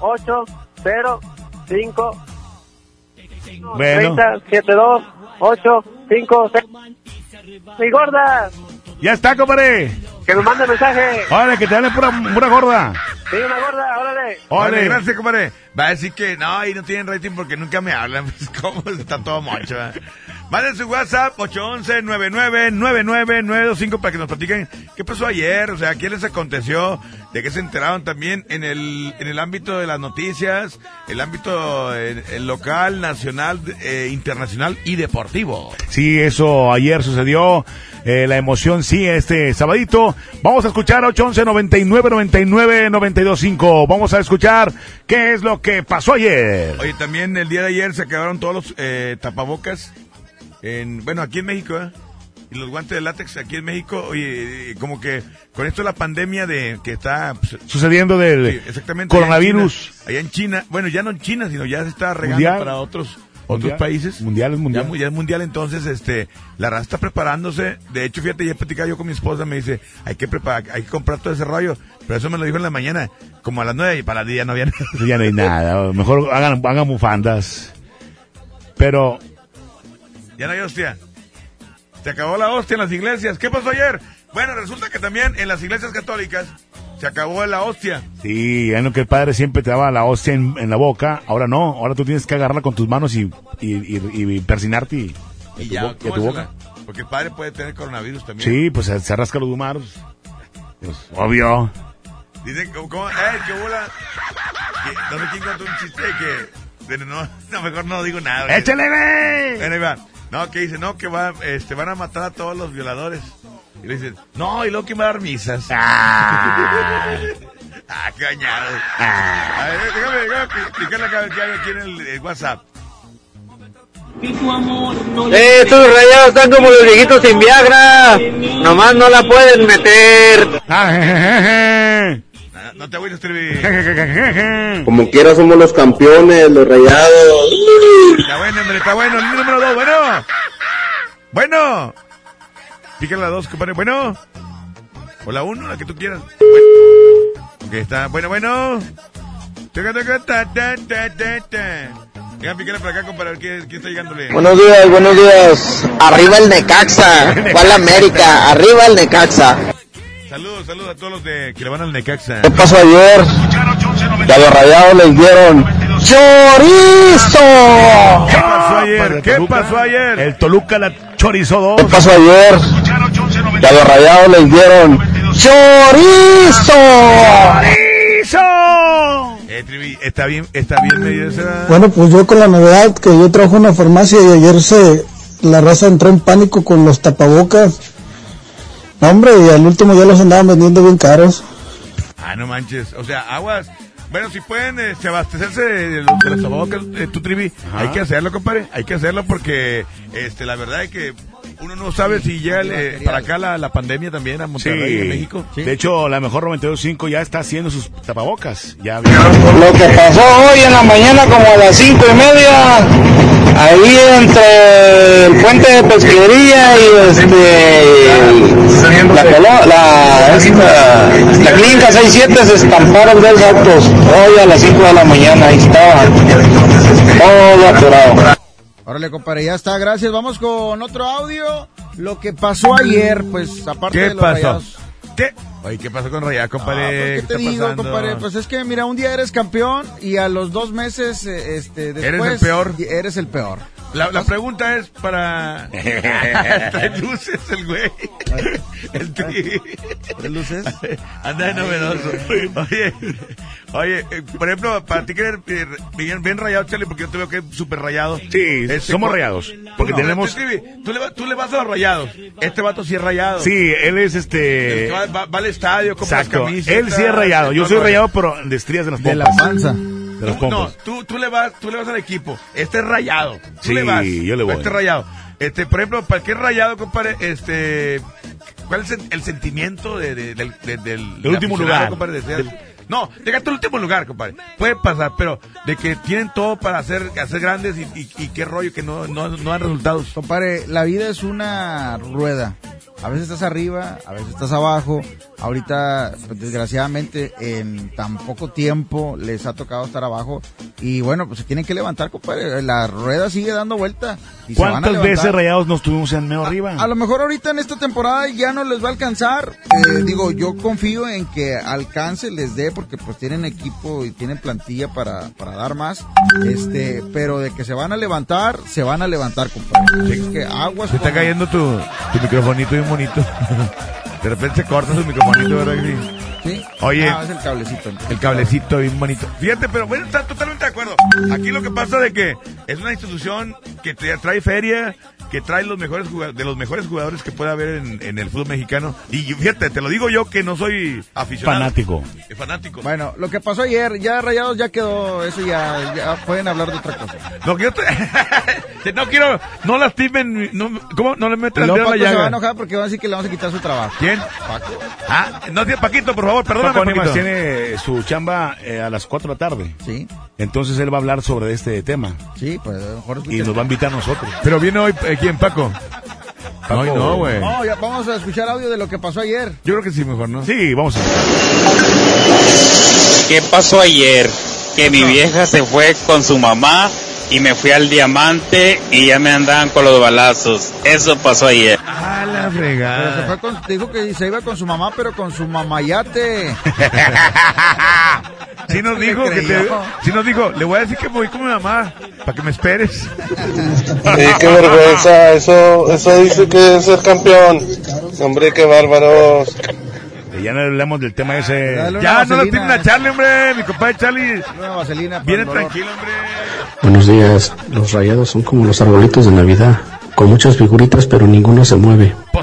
8, 0, 5, Bueno. 30, 7, 2, 8, 5, 6. Mi gorda. Ya está, compadre. Que me mande mensaje. Órale, que te den pura, pura gorda. Sí, una gorda, órale. Órale, Órale. gracias, compadre. Va a decir que no, ahí no tienen rating porque nunca me hablan. *laughs* Pues, ¿Cómo? Está todo mocho. Manden su WhatsApp 811-99-92925 para que nos platiquen qué pasó ayer, o sea, qué les aconteció, de qué se enteraron también en el, en el ámbito de las noticias, el ámbito eh, el local, nacional, eh, internacional y deportivo. Sí, eso ayer sucedió. Eh, la emoción sí, este sabadito. Vamos a escuchar 811 99 99 925. Vamos a escuchar qué es lo que pasó ayer. Oye, también el día de ayer se acabaron todos los eh, tapabocas. En, bueno, aquí en México, ¿eh? Y los guantes de látex aquí en México. Oye, eh, como que con esto la pandemia de que está pues, Sucediendo del sí, exactamente, allá en coronavirus. China, Allá en China, bueno, ya no en China, sino ya se está regando Mundial. para otros Mundial. otros países. Mundial es mundial. Ya, ya es mundial, entonces, este, la raza está preparándose. De hecho, fíjate, ya platicaba yo con mi esposa, me dice, hay que preparar, hay que comprar todo ese rollo. Pero eso me lo dijo en la mañana, como a las nueve y para el día no había nada. *laughs* Ya no hay nada. Mejor hagan, hagan bufandas. Pero Ya no hay hostia. Se acabó la hostia en las iglesias. ¿Qué pasó ayer? Bueno, resulta que también en las iglesias católicas se acabó la hostia. Sí, en lo que el padre siempre te daba la hostia en, en la boca, ahora no, ahora tú tienes que agarrarla con tus manos y, y, y, y persinarte y, Y tu ya, bo- y a ¿cómo tu boca. Porque el padre puede tener coronavirus también. Sí, pues se, se rasca los humanos. Pues, obvio. Dicen, ¿cómo? ¡Eh, qué bola! Que- no sé quién contó un chiste que... no, no, mejor no digo nada. ¡Échale, güey! Bueno, ahí va. No, que dice, no, que va, este, van a matar a todos los violadores. Y le dicen, no, y luego que va a dar misas. Ah. *laughs* ah, qué bañado. A ver, déjame, déjame explicarle acá que hay aquí en el, el WhatsApp. Eh, estos rayados están como los viejitos sin Viagra. Nomás no la pueden meter. No te agüites, *laughs* Trevi. Como quiera somos los campeones, los rayados. Está bueno, hombre, está bueno. Línea número dos, bueno. Bueno. Pícale la dos, compadre. Bueno. O la uno, la que tú quieras. Bueno. Ok, está. Bueno, bueno. Taca, ta, ta, ta, ta, ta. Venga, pícale para acá, compadre, a ver quién, quién está llegándole. Buenos días, buenos días. Arriba el Necaxa. *laughs* ¿Cuál América? Arriba el Necaxa. Saludos, saludos a todos los de que le van al Necaxa. ¿Qué pasó ayer? Ya los rayados les dieron chorizo. ¿Qué pasó ayer? ¿Qué pasó ayer? El Toluca la chorizó dos. ¿Qué pasó ayer? Ya los rayados les dieron chorizo. Eh, Trivi, está bien, está bien. Bueno, pues yo con la novedad que yo trabajo en una farmacia y ayer se la raza entró en pánico con los tapabocas. No, hombre, y al último ya los andaban vendiendo bien caros. Ah, no manches. O sea, aguas. Bueno, si pueden eh, se abastecerse de los, de los eh, tu trivi, hay que hacerlo, compadre. Hay que hacerlo porque, este, la verdad es que uno no sabe si llega eh, para acá la, la pandemia también a Monterrey, Sí. a México. De hecho, la mejor 92.5 ya está haciendo sus tapabocas. Ya Lo que pasó hoy en la mañana como a las cinco y media, ahí entre el puente de pesquería y este, la, colo- la, esta- la clínica 67 se estamparon dos autos hoy a las 5 de la mañana, ahí estaba todo atorado. Órale, compadre, ya está, gracias. Vamos con otro audio. Lo que pasó ayer, pues, aparte ¿Qué de los pasó? rayados. ¿Qué? Oye, ¿qué pasó con Rayá, compadre? Ah, pues, ¿Qué ¿Qué te está digo, pasando? compadre? Pues es que, mira, un día eres campeón y a los dos meses, eh, este, después... Eres el peor. Eres el peor. La, la pregunta es para... *laughs* Trae luces el güey. El tri. ¿Tres luces? Anda de novedoso. Oye, oye, por ejemplo, para ti que eres bien, bien rayado, Charlie, porque yo te veo que es súper rayado. Sí, somos rayados, porque tenemos- tú, le, vas- tú le vas a los rayados. Este vato sí es rayado. Sí, él es este... El que va, va- va al estadio, compra las Exacto. camisas. Él sí es rayado. Yo soy rayado, pero de estrías de las De la pompas. panza. De las No, pompas. tú, tú le vas, tú le vas al equipo. Este es rayado. Tú Sí, le vas. yo le voy. Este es rayado. Este, por ejemplo, para es rayado, compadre, este, ¿cuál es el, el sentimiento de, de- del, de- del, Del del último aficionado, lugar. compadre, de ser- no, llega tu último lugar, compadre. Puede pasar, pero de que tienen todo para hacer, hacer grandes y, y, y qué rollo que no, no, no dan resultados. Compadre, la vida es una rueda. A veces estás arriba, a veces estás abajo. Ahorita, pues, desgraciadamente, en tan poco tiempo les ha tocado estar abajo. Y bueno, pues se tienen que levantar, compadre. La rueda sigue dando vuelta. Y se van a ¿Cuántas veces rayados nos tuvimos en medio arriba? A lo mejor ahorita en esta temporada ya no les va a alcanzar. Eh, digo, yo confío en que alcance, les dé, porque pues tienen equipo y tienen plantilla para, para dar más. Este, pero de que se van a levantar, se van a levantar, compadre. Así que aguas. Se está cayendo tu, tu microfonito bien bonito. *laughs* De repente se corta su microfonito, ¿verdad? que sí? Sí. Oye. Ah, es el cablecito. El cablecito bien bonito. Fíjate, pero bueno, está totalmente de acuerdo. Aquí lo que pasa de que es una institución que te trae feria, que trae los mejores de los mejores jugadores que puede haber en, en el fútbol mexicano. Y fíjate, te lo digo yo que no soy aficionado. Fanático. Es fanático. Bueno, lo que pasó ayer, ya Rayados ya quedó, eso ya, ya pueden hablar de otra cosa. Lo que yo te- *laughs* no quiero, no lastimen, no, ¿cómo? No le metan el dedo en la Paco se va a llaga. enojar porque van a decir que le vamos a quitar su trabajo. ¿Quién? Paco. Ah, no tiene Paquito, por favor, perdóname, Paco Paquito. tiene su chamba eh, a las 4 de la tarde. Sí. Entonces él va a hablar sobre este tema. Sí, pues a lo mejor Y nos va a invitar a nosotros. Pero viene hoy, eh, ¿quién, Paco? Paco. Ay, no, güey. No, ya vamos a escuchar audio de lo que pasó ayer. Yo creo que sí, mejor, ¿no? Sí, vamos a ¿Qué pasó ayer? Que mi vieja se fue con su mamá y me fui al diamante y ya me andaban con los balazos. Eso pasó ayer. A la Pero se fregada. fue con, dijo que se iba con su mamá, pero con su mamayate. *laughs* Sí nos dijo que te, sí nos dijo, le voy a decir que voy con mi mamá, para que me esperes. Sí, qué vergüenza, eso, eso dice que es ser campeón. Hombre, qué bárbaros. Ya no hablamos del tema ese. Dale una Ya, no lo vaselina. tienen a Charlie, hombre, mi compadre Charlie. Una vaselina. Viene tranquilo, hombre. Buenos días. Los rayados son como los arbolitos de Navidad, con muchas figuritas pero ninguno se mueve. *laughs*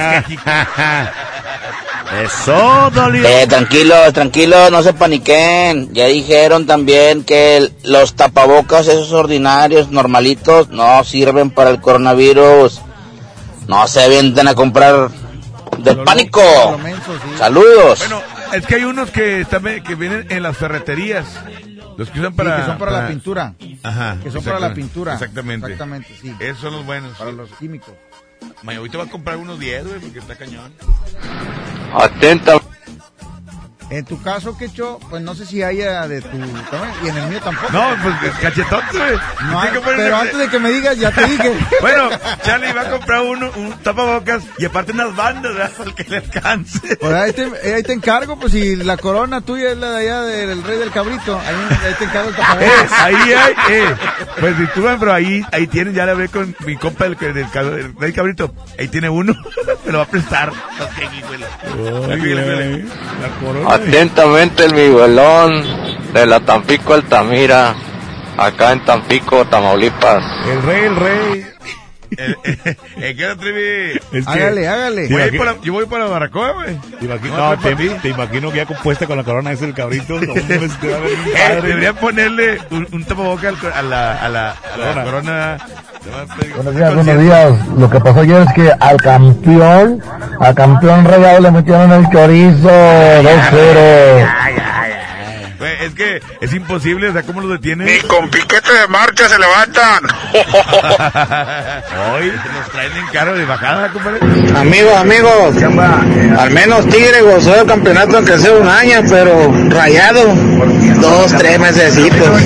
Eso, Dolly. Eh, tranquilos, tranquilos, no se paniquen. Ya dijeron también que el- los tapabocas, esos ordinarios, normalitos, no sirven para el coronavirus. No se avienten a comprar del pánico. Lo menso, sí. Saludos. Bueno, es que hay unos que también que vienen en las ferreterías. Los que usan para... Sí, que son para, la pintura. Ajá. Que son para la exactamente. pintura. Exactamente. Exactamente, sí. Esos son los buenos. Para los químicos. May, ahorita va a comprar unos 10, güey, porque está cañón. Atenta. En tu caso, Quecho, pues no sé si haya de tu y en el mío tampoco. No, pues cachetón, güey. No, ponerle- pero antes de que me digas, ya te dije. *laughs* Bueno, Charlie va a comprar uno, un tapabocas y aparte unas bandas, ¿verdad? Para que le alcance. Por ahí te, eh, ahí te encargo, pues si la corona tuya es la de allá del rey del cabrito, ahí, ahí te encargo el Eh, tapabocas. ahí hay, eh. Pues disculpen, pero ahí, ahí tienen, ya la hablé con mi compa del, del, del, del cabrito. Ahí tiene uno, *laughs* me lo va a prestar. Fíjale, fíjale. La corona. Atentamente el Miguelón de la Tampico Altamira, acá en Tampico, Tamaulipas. El rey, el rey. Eh, ¿Qué onda, Trivi? Es que- Hágale, hágale. Voy por la- yo voy para la Baracoa, güey. Te imagino, No, no, te, te imagino que ya compuesta con la corona es el cabrito. No, *laughs* Eh, debería ponerle un, un co- a la, a la, a la Corona. corona. Buenos días, buenos días. Lo que pasó ayer es que al campeón, al campeón rayado le metieron el chorizo 2-0. Es que es imposible, o sea, ¿cómo lo detienen? Ni con piquete de marcha se levantan. *laughs* Hoy los traen en carro de bajada, compadre. Amigos, amigos, al menos Tigre gozó del campeonato aunque sea un año, pero rayado, dos, tres mesecitos.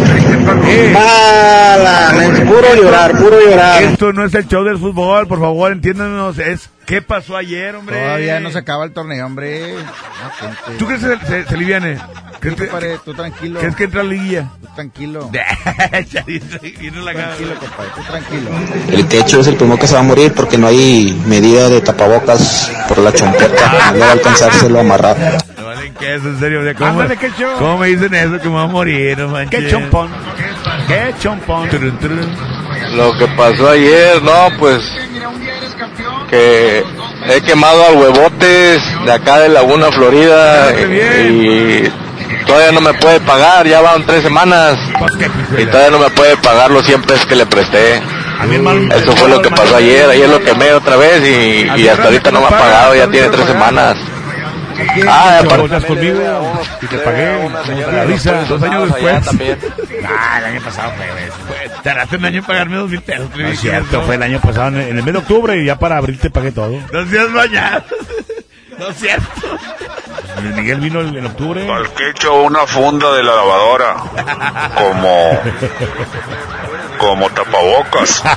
Mala, puro llorar, puro llorar. Esto no es el show del fútbol, por favor, entiéndanos. Es ¿qué pasó ayer, hombre? Todavía no se acaba el torneo, hombre. No, gente. ¿Tú crees que se, se, se aliviane? ¿Crees que, compadre, tú tranquilo. ¿Crees que entra a la liguilla? Tú tranquilo. *laughs* Tranquilo, compadre, tú tranquilo. El quecho es el primero que se va a morir porque no hay medida de tapabocas por la chompeta. No va a alcanzárselo a amarrar. No valen queso, en serio. o sea, ¿Cómo, Ándale, qué show. ¿Cómo me dicen eso? Que me va a morir, no manches. Qué chompón. Qué chompón. Lo que pasó ayer, no, pues que he quemado a huevotes de acá de Laguna Florida y todavía no me puede pagar, ya van tres semanas y todavía no me puede pagar los 100 pesos que le presté. Eso fue lo que pasó ayer, ayer lo quemé otra vez y, y hasta ahorita no me ha pagado, ya tiene tres semanas. Ah, Te aparte- volteas conmigo y te pagué la risa. Dos años después. Ah, el año pasado fue, Tardaste un año en pagarme dos mil pesos. No es cierto, fue el año pasado, en en el mes de octubre, y ya para abril te pagué todo. No seas mañana. No es cierto. Miguel vino en en octubre. Al que hecho una funda de la lavadora. Como. *laughs* Como tapabocas. *laughs*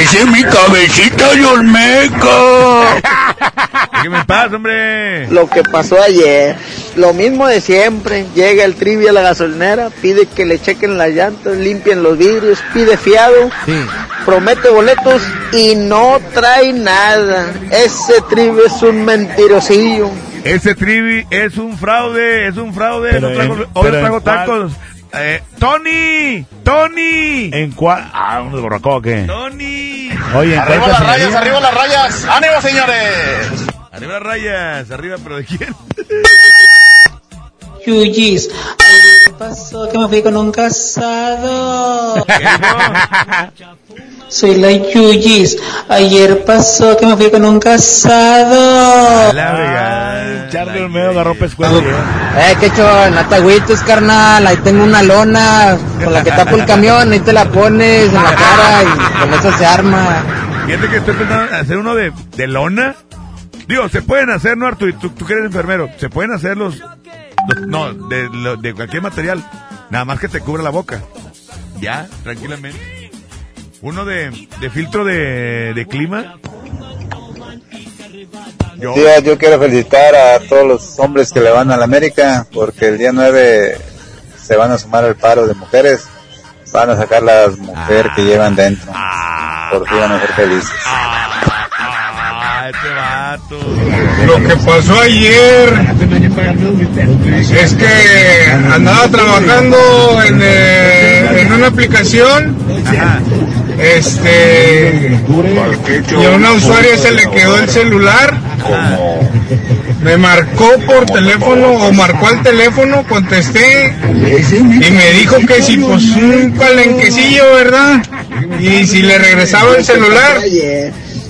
Ese es mi cabecita de Olmeca. ¿Qué me pasa, hombre? Lo que pasó ayer, lo mismo de siempre. Llega el trivia a la gasolinera, pide que le chequen las llantas, limpien los vidrios, pide fiado, promete boletos y no trae nada. Ese trivia es un mentirosillo. Ese trivi es un fraude, es un fraude. Pero no en- hoy pero trago en cuál- tacos. Eh, Tony, Tony, ¿En cuál? Ah, un desborracó, ¿qué? Tony. Oye, ¿en cuál cafetería? arriba las rayas. ¡Ánimo, señores! Arriba las rayas, arriba, pero ¿de quién? Yuyis, ayer pasó que me fui con un casado. *laughs* Soy la Yuyis, ayer pasó que me fui con un casado. Ay, Charlie Olmedo agarró pescuezo. Eh, que hecho, no te agüites, carnal. Ahí tengo una lona con la que tapo el camión. Ahí te la pones en la cara y con eso se arma. Fíjate que estoy pensando en hacer uno de, de lona. Digo, se pueden hacer, ¿no, Arturo? Tú, tú que eres enfermero. Se pueden hacer los... los- no, de, lo- de cualquier material. Nada más que te cubra la boca. Ya, tranquilamente. Uno de, de filtro de, de clima. Yo. días, yo quiero felicitar a todos los hombres que le van a la América porque el día 9 se van a sumar al paro de mujeres. Van a sacar las mujeres que llevan dentro. Por fin van a ser felices. Ah, este vato. Lo que pasó ayer es que andaba trabajando en, eh, en una aplicación este y a una usuaria se le quedó el celular. Me marcó por teléfono o marcó al teléfono contesté y me dijo que si pues un palenquecillo verdad y si le regresaba el celular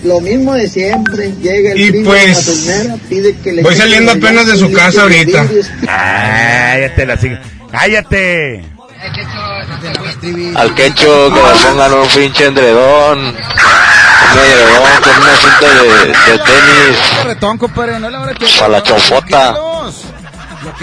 Lo mismo de siempre. Llega el Y trivia pues, a la pide que le voy saliendo apenas de su casa ahorita. *laughs* Cállate, la sigue. ¡Cállate! Al quecho que le pongan un pinche endredón un edredón con una cinta de, de tenis para la chofota.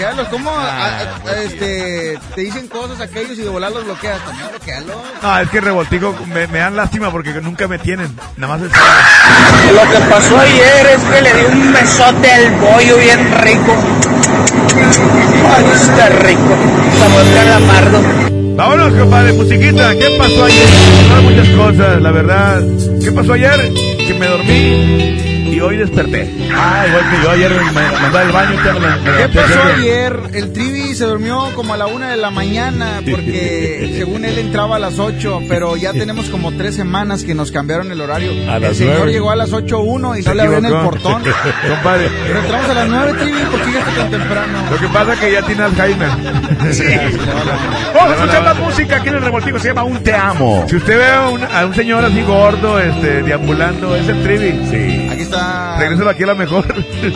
Bloquealos. Bloquealos, ¿cómo? Ah, este, te dicen cosas aquellos y de volar los bloqueas. También bloquealos. No, es que revoltico me, me dan lástima porque nunca me tienen. Nada más el *laughs* Lo que pasó ayer es que le di un besote al bollo bien rico. Ay, está rico. Sabor calamardo. Vámonos, compadre, musiquita. ¿Qué pasó ayer? Pasaron muchas cosas, la verdad. ¿Qué pasó ayer? Que me dormí y hoy desperté. Ah, igual que yo ayer me al baño. me- me ¿Qué pasó ayer? El Trivi se durmió como a la una de la mañana porque *laughs* según él entraba a las 8, pero ya tenemos como tres semanas que nos cambiaron el horario. A el señor nueve. llegó a las 8.1 y Se no le abrían el portón. *laughs* Compadre. Pero entramos a las 9, Trivi, ¿por qué llegaste tan temprano? Lo que pasa es que ya tiene Alzheimer. *laughs* Vamos a escuchar la música aquí en el revoltivo, se llama Un Te Amo. Si usted ve a un, a un señor así gordo, este, deambulando, es el Trivi. Sí. Aquí está. Regrésalo aquí a la mejor.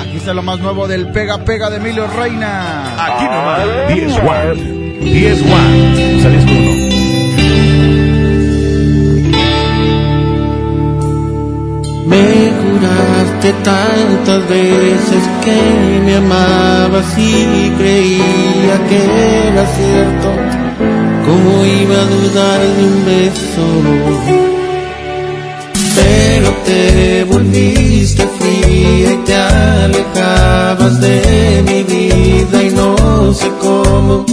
Aquí está lo más nuevo del Pega Pega de Emilio Reina. Aquí nomás. 10 One. 10 One. Salís con uno. Me juraste tantas veces que me amabas y creía que era cierto. ¿Cómo iba a dudar de un beso? Pero te volviste fría y te alejabas de mi vida y no sé cómo.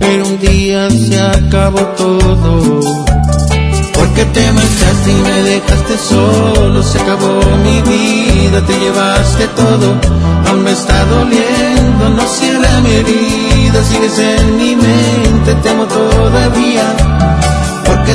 Pero un día se acabó todo. Porque te marchaste y me dejaste solo, se acabó mi vida, te llevaste todo, aún me está doliendo, no cierra mi herida, sigues en mi mente, te amo todavía.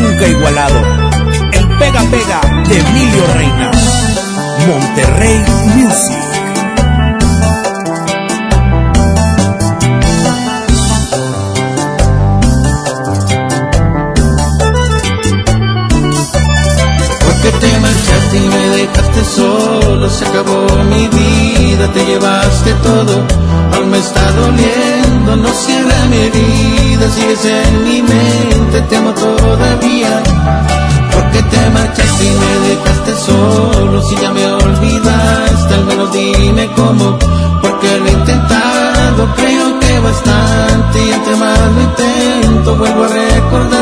Nunca igualado. El pega pega de Emilio Reina. Monterrey Music. Porque te marchaste y me dejaste solo, se acabó mi vida, te llevaste todo, aún me está doliendo, no cierra mi herida, sigues en mi mente, te amo todavía. Porque te marchaste y me dejaste solo, si ya me olvidaste, al menos dime cómo, porque lo he intentado, creo que bastante, y entre más lo intento, vuelvo a recordarte.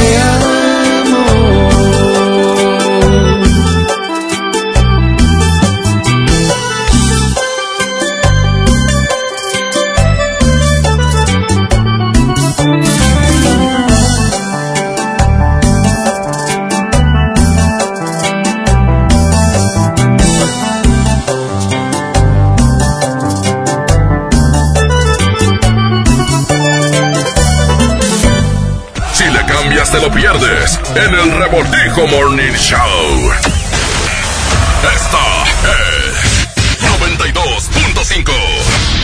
pierdes en el Revoltijo Morning Show. Esta es 92.5.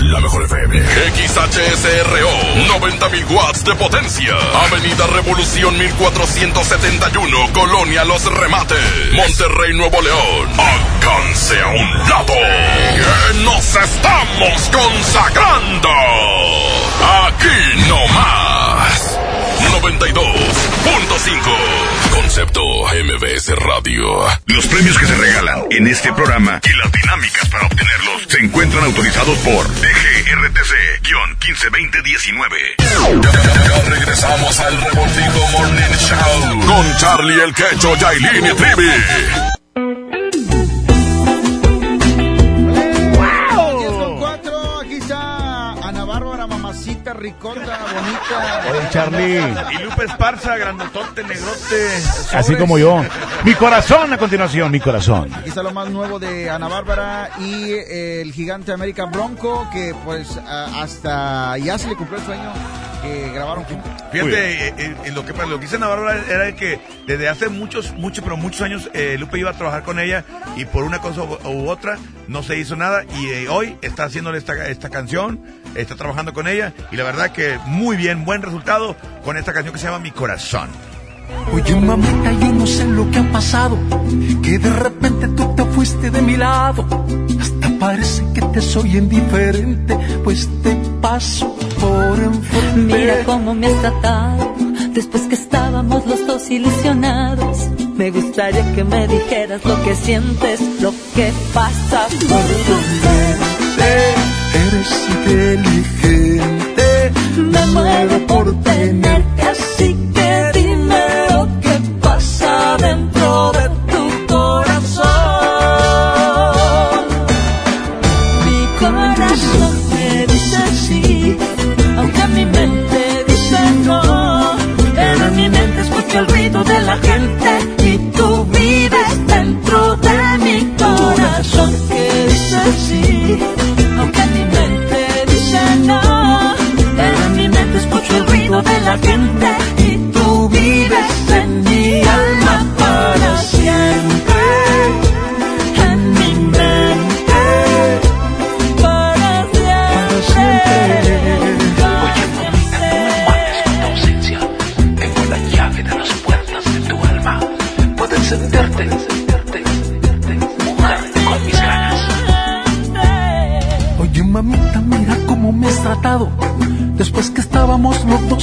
La mejor FM. XHSRO. 90.000 watts de potencia. Avenida Revolución 1471. Colonia Los Remates. Monterrey, Nuevo León. Alcance a un lado. Que nos estamos consagrando. Aquí no más. 92.5. Concepto MBS Radio. Los premios que se regalan en este programa y las dinámicas para obtenerlos se encuentran autorizados por DGRTC-152019. Ya, ya, regresamos al Revoltijo Morning Show con Charlie el Quecho, Yailin y Trivi. Oye, Charlie. Y Lupe Esparza, grandotote, negrote. Así como yo. Mi corazón a continuación, mi corazón. Aquí está lo más nuevo de Ana Bárbara y eh, el gigante American Bronco, que pues a- hasta ya se le cumplió el sueño que grabaron juntos. Fíjate, eh, eh, eh, lo que lo que dice Ana Bárbara era que desde hace muchos, muchos, pero muchos años eh, Lupe iba a trabajar con ella y por una cosa u, u otra no se hizo nada y eh, hoy está haciéndole esta, esta canción, está trabajando con ella y la verdad que muy bien, buen resultado con esta canción que se llama Mi Corazón. Oye mamita, yo no sé lo que ha pasado, que de repente tú te fuiste de mi lado. Hasta parece que te soy indiferente, pues te paso por enfrente. Mira cómo me has tratado después que estábamos los dos ilusionados. Me gustaría que me dijeras lo que sientes, lo que pasa por tu mente. Eres inteligente, Me muero por tenerte así aunque mi mente dice no. Pero mi mente escucho el ruido de la gente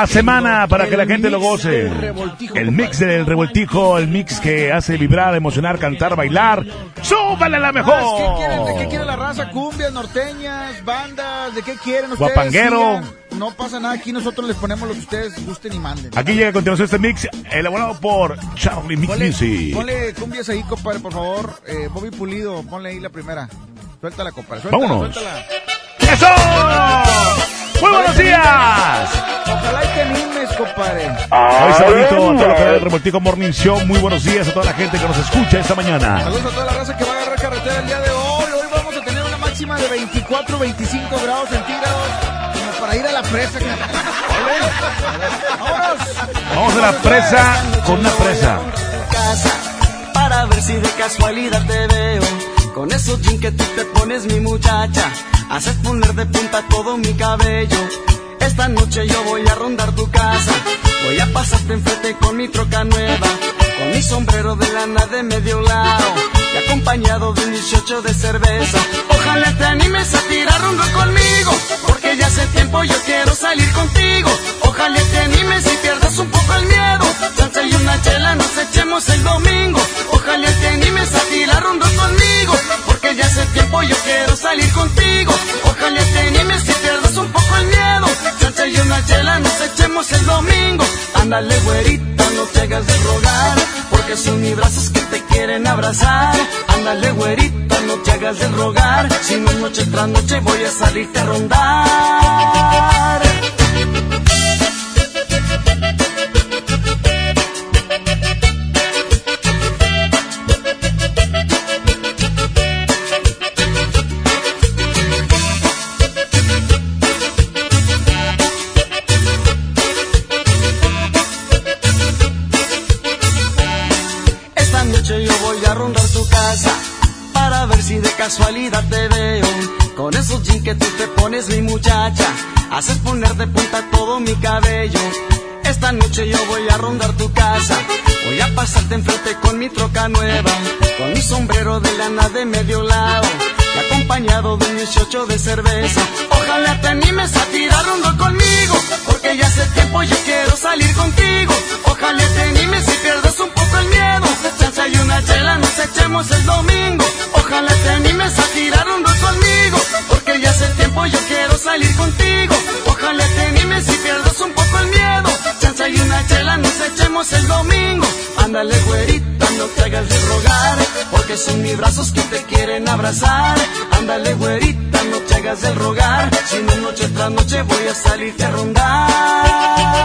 la semana para que la gente lo goce. El mix del revoltijo, el mix que hace vibrar, emocionar, cantar, bailar. ¡Súbale la mejor! ¿Qué quieren? ¿De qué quiere la raza? ¿Cumbias, norteñas, bandas? ¿De qué quieren ustedes? Guapanguero. Sigan. No pasa nada, aquí nosotros les ponemos lo que ustedes gusten y manden. Aquí llega a continuación este mix elaborado por Charlie Mix Ponle, Music. ponle cumbias ahí, compadre, por favor. Eh, Bobby Pulido, ponle ahí la primera. Suéltala, compadre. Suéltala, Vámonos. suéltala. ¡Eso! ¡Muy buenos días! Ojalá y te animes, compadre. Hoy sabadito, a todo lo que da el Revoltijo Morning Show. Muy buenos días a toda la gente que nos escucha esta mañana. Saludos a toda la raza que va a agarrar carretera el día de hoy. Hoy vamos a tener una máxima de 24, 25 grados centígrados. Para ir a la presa. ¡Vámonos! Vamos a la presa con una presa. para ver si de casualidad te veo. Con esos jeans que tú te pones, mi muchacha, haces poner de punta todo mi cabello. Esta noche yo voy a rondar tu casa, voy a pasarte enfrente con mi troca nueva, con mi sombrero de lana de medio lado y acompañado de un 18 de cerveza. Ojalá te animes a tirar rock conmigo, porque ya hace tiempo yo quiero salir contigo. Ojalá te animes y pierdas un poco el miedo. Chance y una chela nos echemos el domingo. Ojalá te animes a tirar rock conmigo, porque ya hace tiempo yo quiero salir contigo. Ojalá te animes y pierdas un poco el miedo. Chance y una chela nos echemos el domingo. Ándale, güerita, no te hagas de rogar, Porque son mis brazos que te quieren abrazar. Ándale, güerita, no te hagas de rogar. Si no noche tras noche voy a salirte a rondar. A rondar tu casa para ver si de casualidad te veo. Con esos jeans que tú te pones, mi muchacha, haces poner de punta todo mi cabello. Esta noche yo voy a rondar tu casa, voy a pasarte enfrente con mi troca nueva, con mi sombrero de lana de medio lado, y acompañado de un 18 de cerveza. Ojalá te animes a tirar rondo conmigo, porque ya hace tiempo yo quiero salir contigo. Ojalá te animes y pierdas un poco el miedo. Chance y una chela nos echemos el domingo. Ojalá te animes a tirar un rol conmigo. Porque ya hace tiempo yo quiero salir contigo. Ojalá te animes y pierdas un poco el miedo. Chance y una chela nos echemos el domingo. Ándale, güerita, no te hagas de rogar. Porque son mis brazos que te quieren abrazar. Ándale, güerita, no te hagas del rogar. Si no noche tras noche voy a salirte a rondar.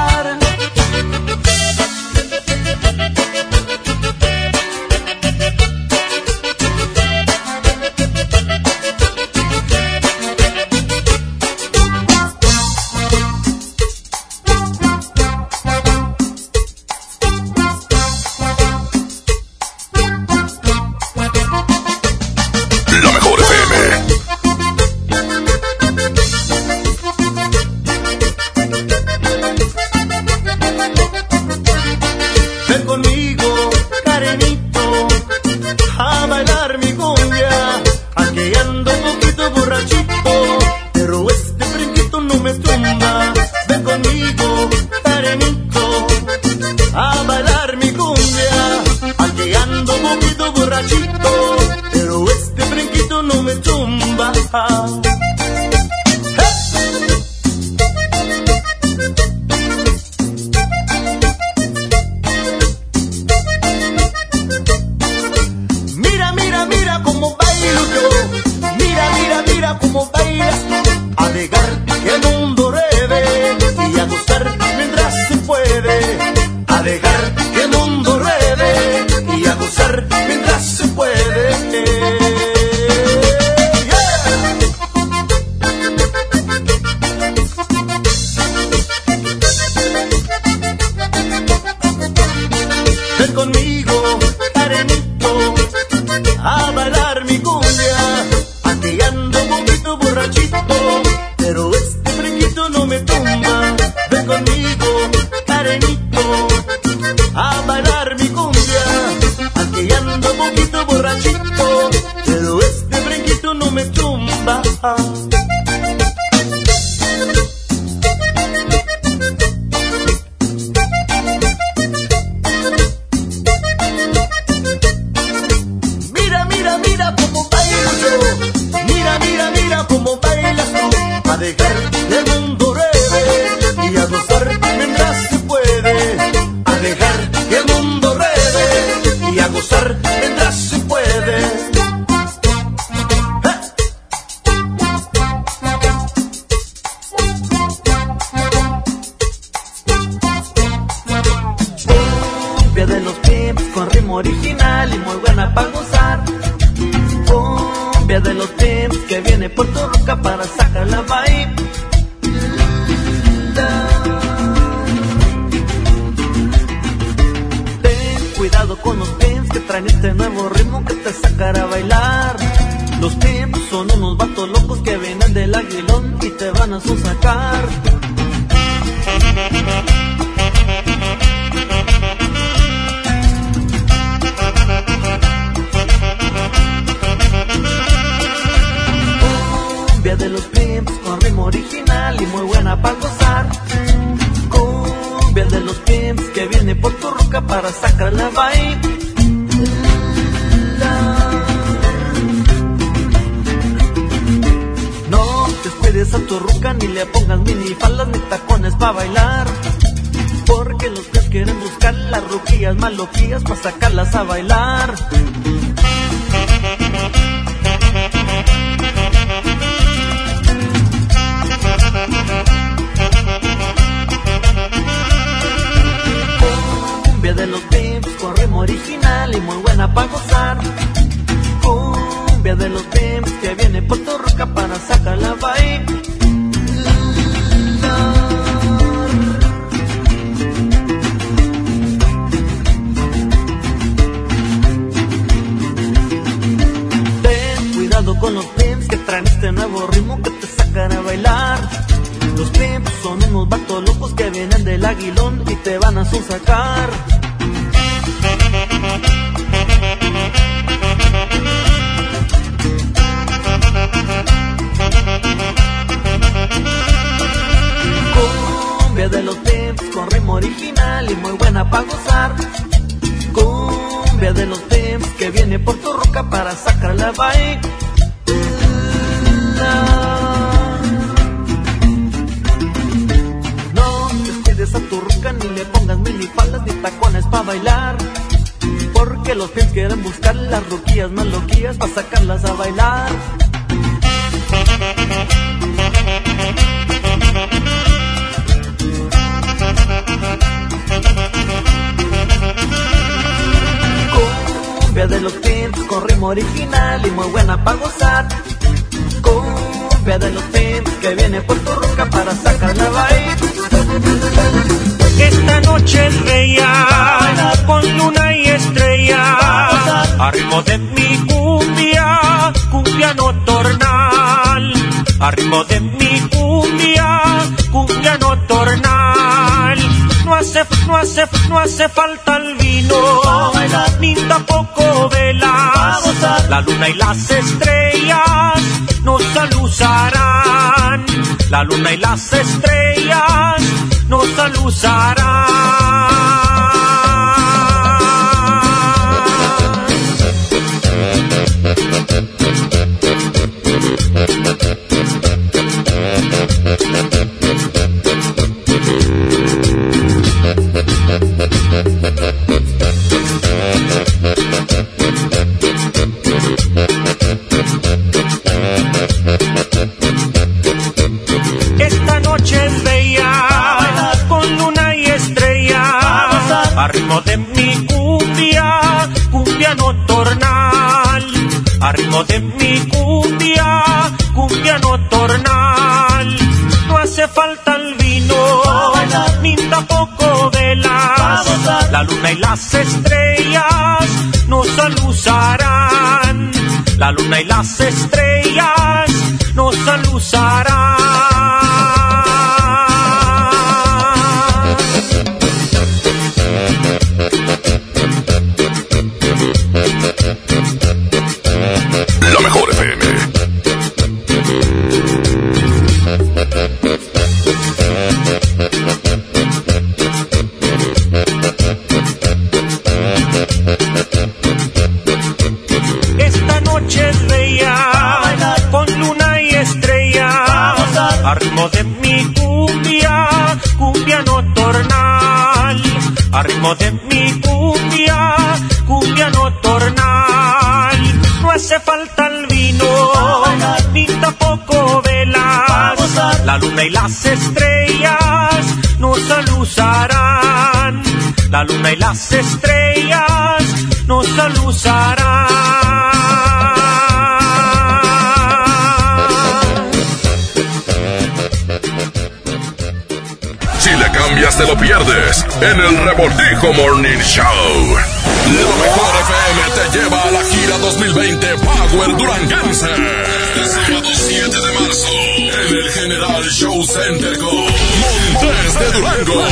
en el Revoltijo Morning Show. La mejor FM te lleva a la gira 2020 Power Duranguense. El sábado 7 de marzo en el General Show Center con Montes de Durango.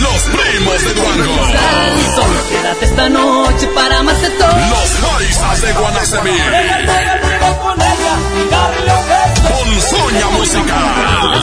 Los primos de Durango. Quédate esta noche para amarse todo. Los Lorizas de Guanacemí. Con Soña Musical.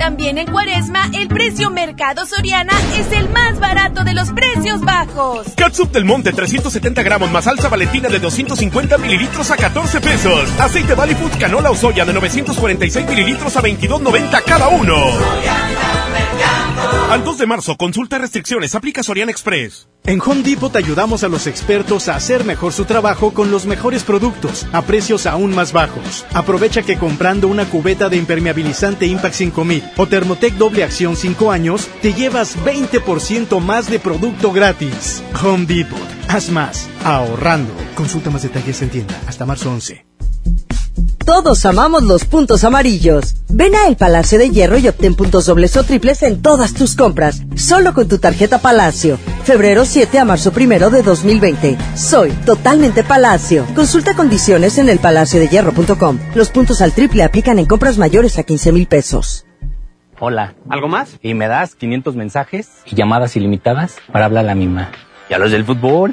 También en Cuaresma, el precio Mercado Soriana es el más barato de los precios bajos. Catsup del Monte 370 gramos más salsa valentina de 250 mililitros a 14 pesos. Aceite Valley Food canola o soya de 946 mililitros a 22.90 cada uno. Al 2 de marzo, consulta restricciones, aplica Soriana Express. En Home Depot ayudamos a los expertos a hacer mejor su trabajo con los mejores productos a precios aún más bajos. Aprovecha que comprando una cubeta de impermeabilizante Impact 5000 o Thermotec doble acción 5 años, te llevas 20% más de producto gratis. Home Depot, haz más, ahorrando. Consulta más detalles en tienda hasta marzo 11. Todos amamos los puntos amarillos. Ven a El Palacio de Hierro y obtén puntos dobles o triples en todas tus compras, solo con tu tarjeta Palacio. Febrero 7 a marzo 1 de 2020. Soy totalmente Palacio. Consulta condiciones en elpalaciodehierro.com. Los puntos al triple aplican en compras mayores a 15 mil pesos. Hola. ¿Algo más? Y me das 500 mensajes y llamadas ilimitadas para hablar a la misma. ¿Y a los del fútbol?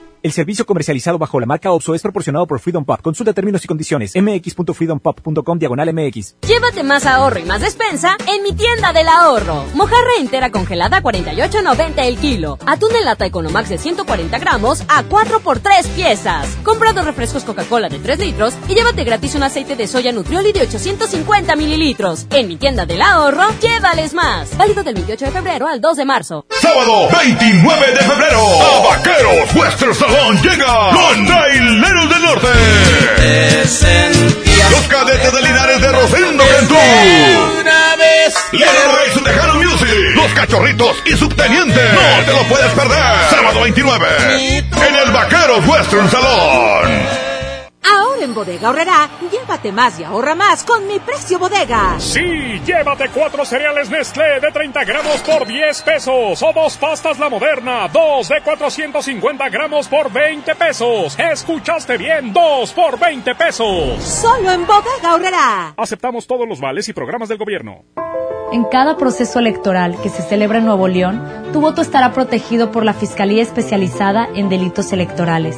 El servicio comercializado bajo la marca OPSO es proporcionado por Freedom Pop. Consulta términos y condiciones. mx.freedompop.com diagonal mx. Llévate más ahorro y más despensa en mi tienda del ahorro. Mojarra entera congelada a 48.90 el kilo. Atún en lata Economax de 140 gramos a 4 por 3 piezas. Compra dos refrescos Coca-Cola de 3 litros y llévate gratis un aceite de soya Nutrioli de 850 mililitros. En mi tienda del ahorro, llévales más. Válido del 28 de febrero al 2 de marzo. Sábado 29 de febrero. A Vaqueros Western Llega los Traileros del Norte. Los cadetes de Linares de Rosendo Cantú. Lionel Reyes Music. Los cachorritos y subteniente. No te lo puedes perder. Sábado 29. En el Vaqueros Western Salón. En Bodega Horrera, llévate más y ahorra más con mi precio bodega. Sí, llévate cuatro cereales Nestlé de 30 gramos por 10 pesos o dos pastas La Moderna, dos de 450 gramos por 20 pesos. Escuchaste bien, dos por 20 pesos. Solo en Bodega Horrera. Aceptamos todos los vales y programas del gobierno. En cada proceso electoral que se celebra en Nuevo León, tu voto estará protegido por la Fiscalía Especializada en Delitos Electorales.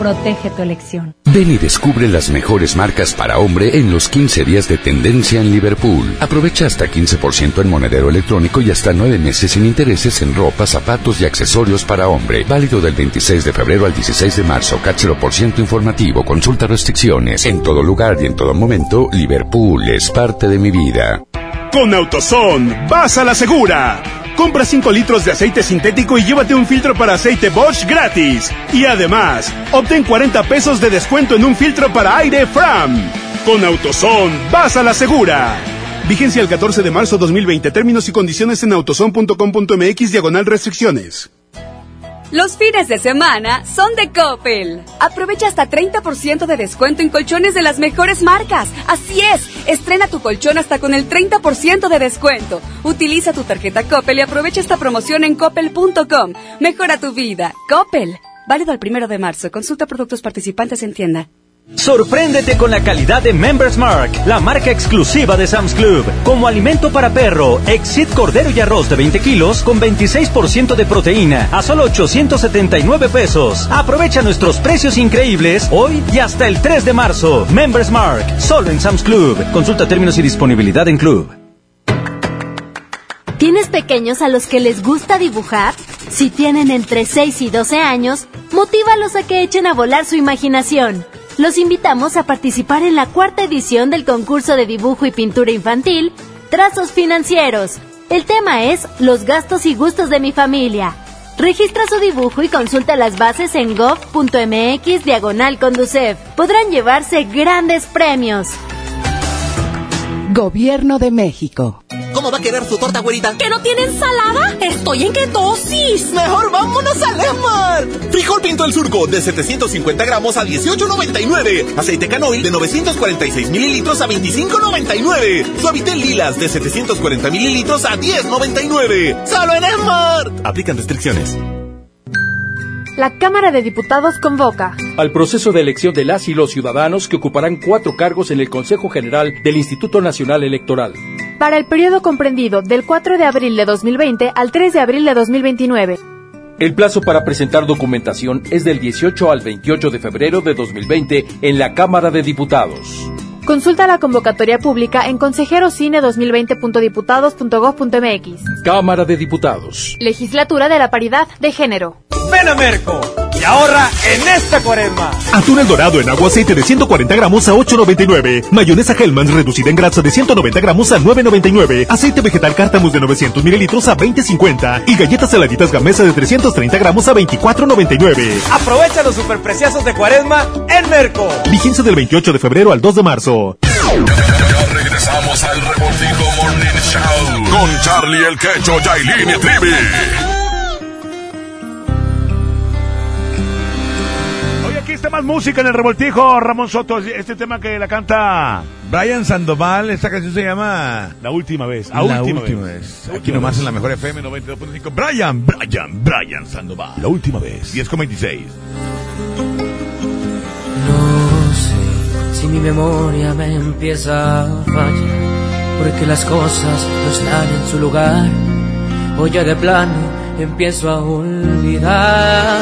protege tu elección. Ven y descubre las mejores marcas para hombre en los 15 días de tendencia en Liverpool. Aprovecha hasta 15% en monedero electrónico y hasta 9 meses sin intereses en ropa, zapatos y accesorios para hombre. Válido del 26 de febrero al 16 de marzo. Por ciento informativo. Consulta restricciones. En todo lugar y en todo momento, Liverpool es parte de mi vida. Con AutoZone, vas a la segura. Compra 5 litros de aceite sintético y llévate un filtro para aceite Bosch gratis. Y además, obtén 40 pesos de descuento en un filtro para aire Fram. Con AutoZone, vas a la segura. Vigencia el 14 de marzo 2020. Términos y condiciones en autozone.com.mx diagonal restricciones. Los fines de semana son de Coppel. Aprovecha hasta 30% de descuento en colchones de las mejores marcas. Así es, estrena tu colchón hasta con el 30% de descuento. Utiliza tu tarjeta Coppel y aprovecha esta promoción en coppel.com. Mejora tu vida. Coppel. Válido al primero de marzo. Consulta productos participantes en tienda. Sorpréndete con la calidad de Members Mark, la marca exclusiva de Sam's Club. Como alimento para perro, Exit Cordero y Arroz de 20 kilos con 26% de proteína a solo 879 pesos. Aprovecha nuestros precios increíbles hoy y hasta el 3 de marzo. Members Mark, solo en Sam's Club. Consulta términos y disponibilidad en Club. ¿Tienes pequeños a los que les gusta dibujar? Si tienen entre 6 y 12 años, motívalos a que echen a volar su imaginación. Los invitamos a participar en la cuarta edición del concurso de dibujo y pintura infantil, Trazos Financieros. El tema es Los gastos y gustos de mi familia. Registra su dibujo y consulta las bases en gov.mx diagonal conducef. Podrán llevarse grandes premios. Gobierno de México. Cómo va a querer su torta, güerita. ¿Que no tiene ensalada? Estoy en ketosis. Mejor vámonos al Esmar. Frijol pinto el surco de 750 gramos a 18.99. Aceite canoil de 946 mililitros a 25.99. Suavitel lilas de 740 mililitros a 10.99. Solo en Esmar. Aplican restricciones. La Cámara de Diputados convoca al proceso de elección de las y los ciudadanos que ocuparán cuatro cargos en el Consejo General del Instituto Nacional Electoral. Para el periodo comprendido del 4 de abril de 2020 al 3 de abril de 2029. El plazo para presentar documentación es del 18 al 28 de febrero de 2020 en la Cámara de Diputados. Consulta la convocatoria pública en consejerocine2020.diputados.gov.mx. Cámara de Diputados. Legislatura de la Paridad de Género. Ven a Merco y ahorra en esta cuaresma. Atún el dorado en agua aceite de 140 gramos a 8.99. Mayonesa Hellman reducida en grasa de 190 gramos a 9.99. Aceite vegetal cártamus de 900 mililitros a 20.50. Y galletas saladitas gamesa de 330 gramos a 24.99. Aprovecha los superpreciosos de cuaresma en Merco. Vigencia del 28 de febrero al 2 de marzo. Ya regresamos al Revoltijo Morning Show con Charlie el Quecho, Yailin y Trivi. Está más música en el revoltijo, Ramón Soto. Este tema que la canta Brian Sandoval, esta canción se llama La última vez. La La última, última vez. La Aquí última nomás vez. en la mejor FM 92.5. Brian, Brian, Brian Sandoval. La última vez. 10,26. No sé si mi memoria me empieza a fallar, porque las cosas no están en su lugar, o ya de plano empiezo a olvidar.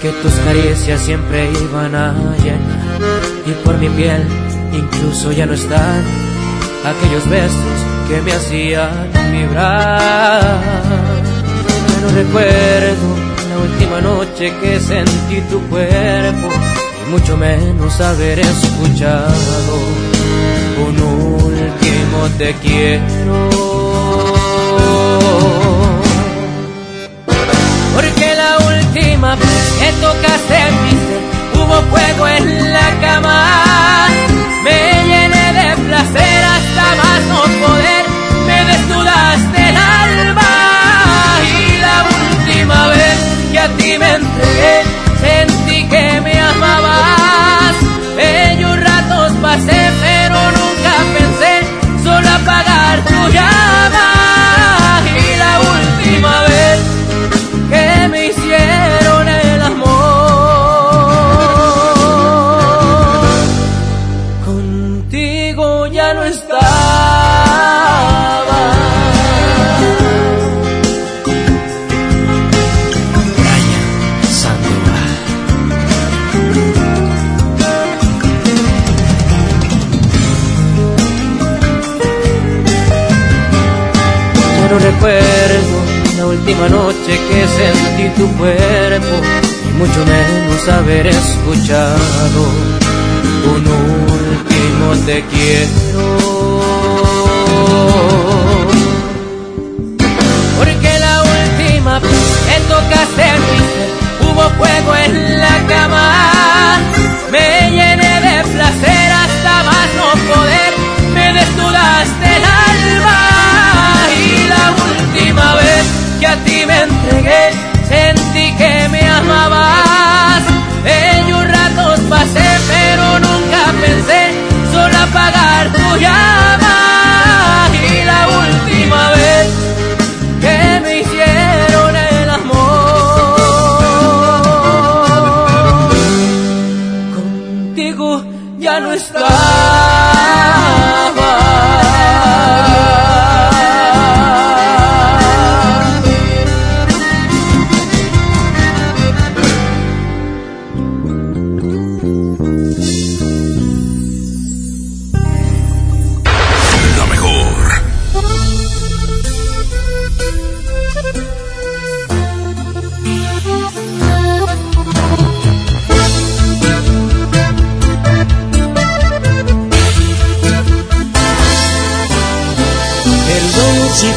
Que tus caricias siempre iban a llenar, y por mi piel incluso ya no están aquellos besos que me hacían vibrar. No recuerdo la última noche que sentí tu cuerpo y mucho menos haber escuchado un último te quiero. Vez que tocaste mi ser hubo fuego en la cama. Me llené de placer hasta más no poder. Me desnudaste el alma. Y la última vez que a ti me entregué, sentí que me amabas. Última noche que sentí tu cuerpo y mucho menos haber escuchado un último te quiero. Porque la última vez que tocaste mi hubo fuego en la cama. Me a ti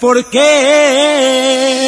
¿por qué?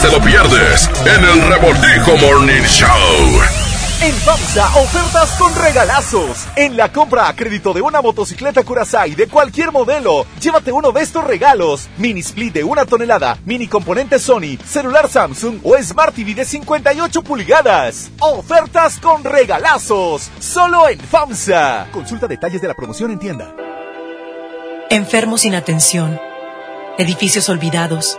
Te lo pierdes en el Revoltijo Morning Show. En FAMSA, ofertas con regalazos. En la compra a crédito de una motocicleta Curaçao de cualquier modelo, llévate uno de estos regalos. Mini split de una tonelada, mini componente Sony, celular Samsung o Smart TV de 58 pulgadas. Ofertas con regalazos. Solo en FAMSA. Consulta detalles de la promoción en tienda. Enfermos sin atención, edificios olvidados,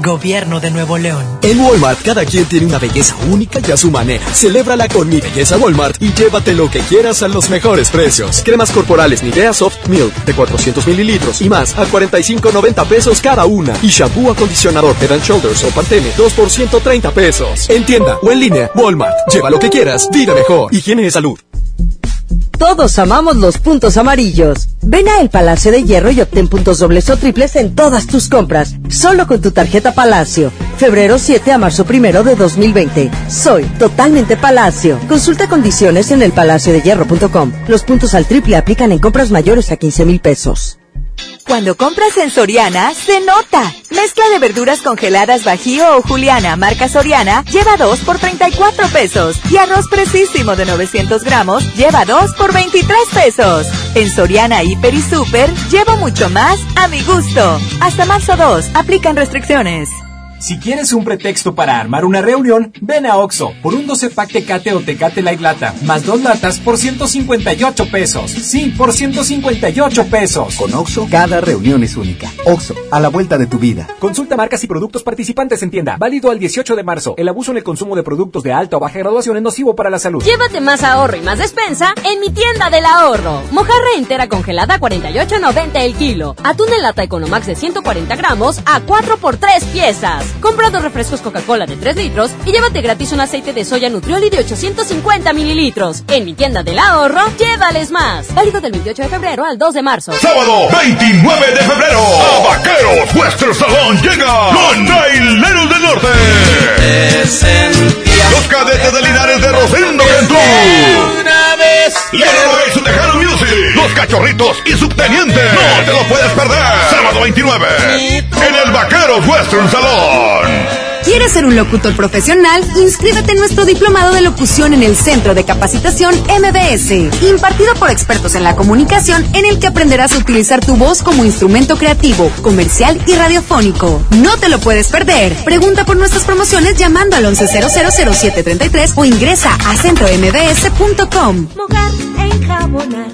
Gobierno de Nuevo León. En Walmart cada quien tiene una belleza única y a su manera. Celébrala con Mi Belleza Walmart y llévate lo que quieras a los mejores precios. Cremas corporales Nivea Soft Milk de 400 mililitros y más a 45.90 pesos cada una. Y shampoo acondicionador Head Shoulders o Pantene 2 por 130 pesos. En tienda o en línea, Walmart. Lleva lo que quieras, vida mejor. Higiene y salud. Todos amamos los puntos amarillos. Ven a El Palacio de Hierro y obtén puntos dobles o triples en todas tus compras, solo con tu tarjeta Palacio. Febrero 7 a marzo 1 de 2020. Soy totalmente Palacio. Consulta condiciones en elpalaciodehierro.com. Los puntos al triple aplican en compras mayores a 15 mil pesos. Cuando compras en Soriana, se nota. Mezcla de verduras congeladas Bajío o Juliana, marca Soriana, lleva 2 por 34 pesos. Y arroz precisísimo de 900 gramos, lleva 2 por 23 pesos. En Soriana, Hiper y Super, llevo mucho más a mi gusto. Hasta marzo 2, aplican restricciones. Si quieres un pretexto para armar una reunión, ven a Oxo por un 12 pack Tecate o Tecate Light Lata, más dos latas por 158 pesos. Sí, por 158 pesos. Con Oxo, cada reunión es única. Oxo, a la vuelta de tu vida. Consulta marcas y productos participantes en tienda. Válido al 18 de marzo. El abuso en el consumo de productos de alta o baja graduación es nocivo para la salud. Llévate más ahorro y más despensa en mi tienda del ahorro. Mojarra entera congelada 48.90 el kilo. Atún en lata Economax de 140 gramos a 4 por 3 piezas. Compra dos refrescos Coca-Cola de 3 litros y llévate gratis un aceite de soya Nutrioli de 850 mililitros. En mi tienda del ahorro, llévales más. Válido del 28 de febrero al 2 de marzo. Sábado 29 de febrero, a Vaqueros Western Salón llega con Traileros del Norte. Los cadetes de Linares de Rosendo Cantú. Una vez. Leroy su Tejano Music. Los cachorritos y subteniente. No te lo puedes perder. Sábado 29. En el Vaqueros Western Salón. ¿Quieres ser un locutor profesional? Inscríbete en nuestro diplomado de locución en el Centro de Capacitación MBS, impartido por expertos en la comunicación, en el que aprenderás a utilizar tu voz como instrumento creativo, comercial y radiofónico. No te lo puedes perder. Pregunta por nuestras promociones llamando al 11000733 o ingresa a centrombs.com. Mojar, enjabonar,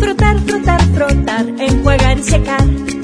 frotar, frotar, frotar, enjuagar y secar.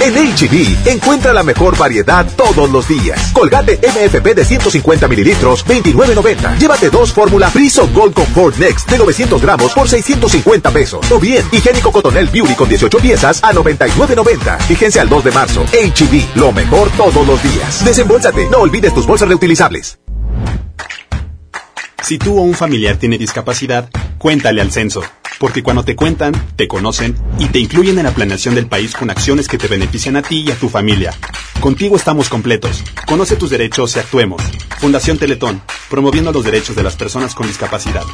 En HB, encuentra la mejor variedad todos los días. Colgate MFP de 150 mililitros, 29.90. Llévate dos fórmula Friso Gold Comfort Next de 900 gramos por 650 pesos. O bien, higiénico Cotonel Beauty con 18 piezas a 99.90. Fíjense al 2 de marzo. HB, lo mejor todos los días. Desembolsate, no olvides tus bolsas reutilizables. Si tú o un familiar tiene discapacidad, cuéntale al censo, porque cuando te cuentan, te conocen y te incluyen en la planeación del país con acciones que te benefician a ti y a tu familia. Contigo estamos completos. Conoce tus derechos y actuemos. Fundación Teletón, promoviendo los derechos de las personas con discapacidad.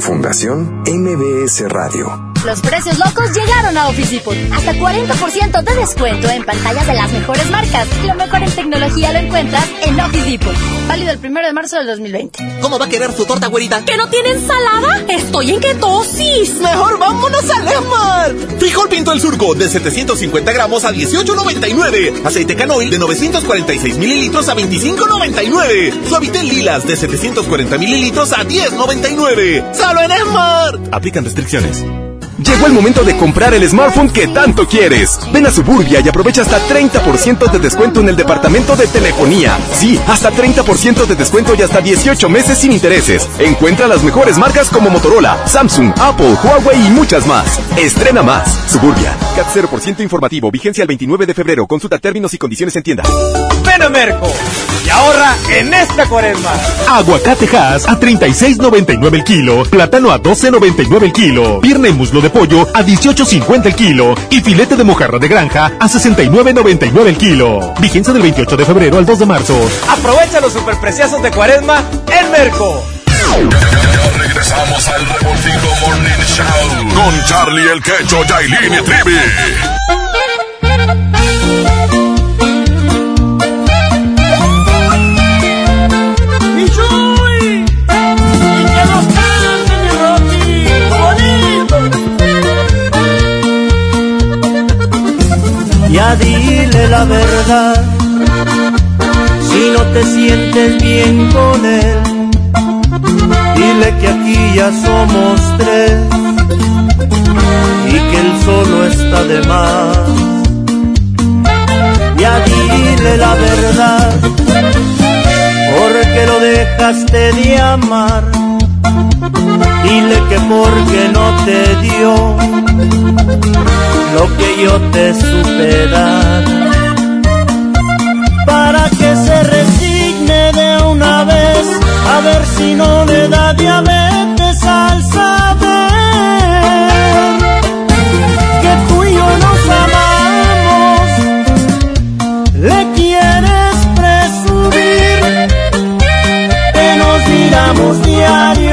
Fundación MBS Radio. Los precios locos llegaron a Office Depot. Hasta 40% de descuento en pantallas de las mejores marcas. Y lo mejor en tecnología lo encuentras en Office Depot. Válido el primero de marzo del 2020. ¿Cómo va a querer su torta, güerita? ¿Que no tiene ensalada? Estoy en ketosis. Mejor vámonos a Lemar. Frijol Pinto el Surco de 750 gramos a 18.99. Aceite canoil de 946 mililitros a 25.99. Suavitel Lilas de 740 mililitros a 10.99. ¡Solo en Esmar! Aplican restricciones. Llegó el momento de comprar el smartphone que tanto quieres. Ven a Suburbia y aprovecha hasta 30% de descuento en el departamento de telefonía. Sí, hasta 30% de descuento y hasta 18 meses sin intereses. Encuentra las mejores marcas como Motorola, Samsung, Apple, Huawei y muchas más. Estrena más. Suburbia. CAT 0% informativo. Vigencia el 29 de febrero. Consulta términos y condiciones en tienda. Ven a Merco y ahorra en esta cuaresma. Aguacate Hass a 36.99 el kilo, plátano a 12.99 el kilo, pierna y muslo de pollo a 18.50 el kilo y filete de mojarra de granja a 69.99 el kilo. Vigencia del 28 de febrero al 2 de marzo. Aprovecha los superpreciosos de cuaresma en Merco. Ya regresamos al Revoltijo Morning Show con Charlie el Quecho, Yailin y Trivi. Dile la verdad, te sientes bien con él. Dile que aquí ya somos tres y que él solo está de más. Ya dile la verdad, porque lo dejaste de amar. Dile que porque no te dio lo que yo te supe dar. Para que se resigne de una vez, a ver si no le da diabetes al saber que tú y yo nos amamos. Le quieres presumir que nos miramos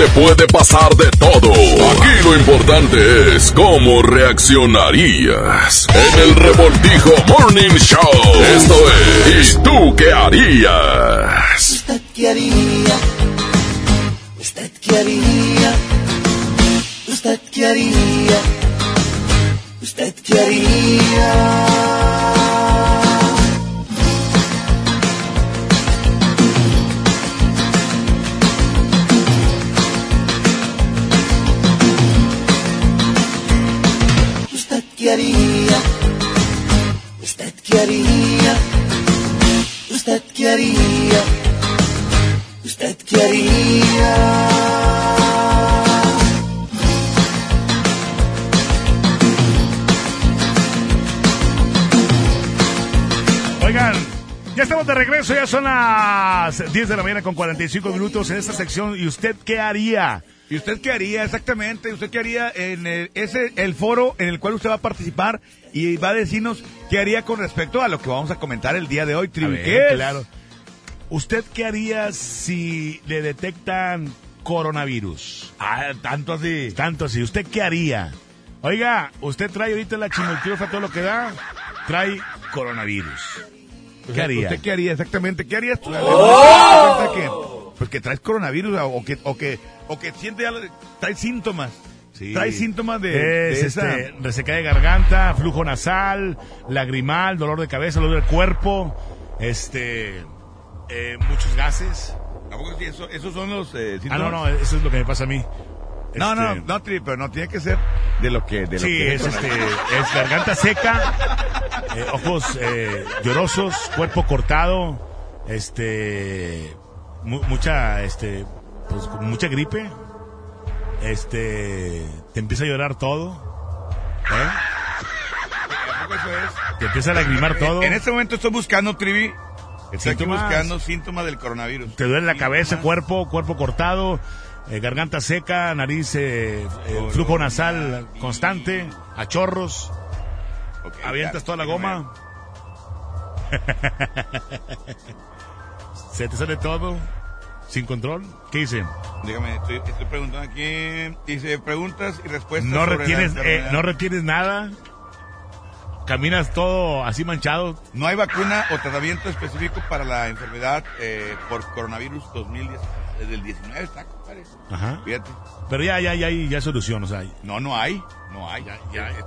Te puede pasar de todo. Aquí lo importante es cómo reaccionarías. En el revoltijo Morning Show. Esto es. ¿Y tú qué harías? ¿Usted qué haría? Con 45 minutos en esta sección. ¿Y usted qué haría? ¿Y usted qué haría exactamente? ¿Usted qué haría en el, ese el foro en el cual usted va a participar y va a decirnos qué haría con respecto a lo que vamos a comentar el día de hoy, Trivi? Claro. ¿Usted qué haría si le detectan coronavirus? Ah, tanto así. Tanto así. ¿Usted qué haría? Oiga, usted trae ahorita la chimoltriofa todo lo que da, trae coronavirus. ¿Qué haría? ¿Usted qué haría exactamente? ¿Qué harías tú? ¡Oh! Que, pues que traes coronavirus o que, o que, o que siente de- traes síntomas. Sí. Traes síntomas de, Es, de este, reseca de garganta, flujo nasal, lagrimal, dolor de cabeza, dolor del cuerpo, este, eh, muchos gases. ¿A poco? Eso- esos son los eh, Ah, síntomas. no, no, eso es lo que me pasa a mí. No, no, Este, no, Tri, pero no tiene que ser de lo que, de lo sí, que es, este, es garganta seca, eh, ojos eh, llorosos, cuerpo cortado, este, mu- mucha, este, pues mucha gripe, este, te empieza a llorar todo, ¿eh? ¿A poco eso es? Te empieza a lagrimar todo. En este momento estoy buscando, Trivi. Estoy Síntomas. buscando síntomas del coronavirus. Te duele la cabeza, cuerpo, cuerpo cortado, eh, garganta seca, nariz, eh, eh, flujo nasal constante, a chorros, avientas toda la goma. *laughs* Se te sale todo, sin control. ¿Qué hice? Dígame, estoy, estoy preguntando aquí. Dice preguntas y respuestas. No retienes, eh, no retienes nada. Caminas todo así manchado. No hay vacuna o tratamiento específico para la enfermedad eh, por coronavirus 2010. Desde el 19 está, Ajá. Fíjate. Pero ya, ya, ya hay ya hay solución, o sea. No, no hay. No hay.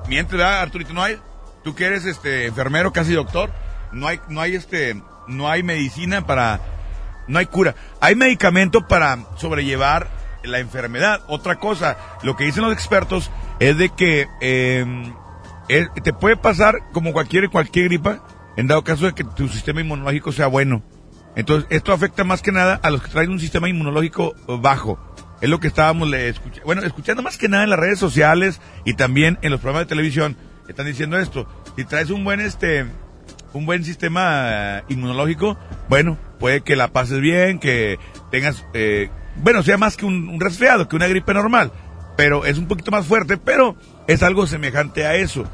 Mientras, ¿verdad, Arturito, no hay. Tú que eres este enfermero, casi doctor, no hay, no hay este, no hay medicina para, no hay cura. Hay medicamento para sobrellevar la enfermedad. Otra cosa, lo que dicen los expertos es de que eh, es- te puede pasar como cualquier cualquier gripa, en dado caso de que tu sistema inmunológico sea bueno. Entonces, esto afecta más que nada a los que traen un sistema inmunológico bajo. Es lo que estábamos le bueno, escuchando más que nada en las redes sociales y también en los programas de televisión. Están diciendo esto. Si traes un buen este un buen sistema eh, inmunológico, bueno, puede que la pases bien, que tengas, eh, bueno, sea más que un, un resfriado, que una gripe normal, pero es un poquito más fuerte, pero es algo semejante a eso.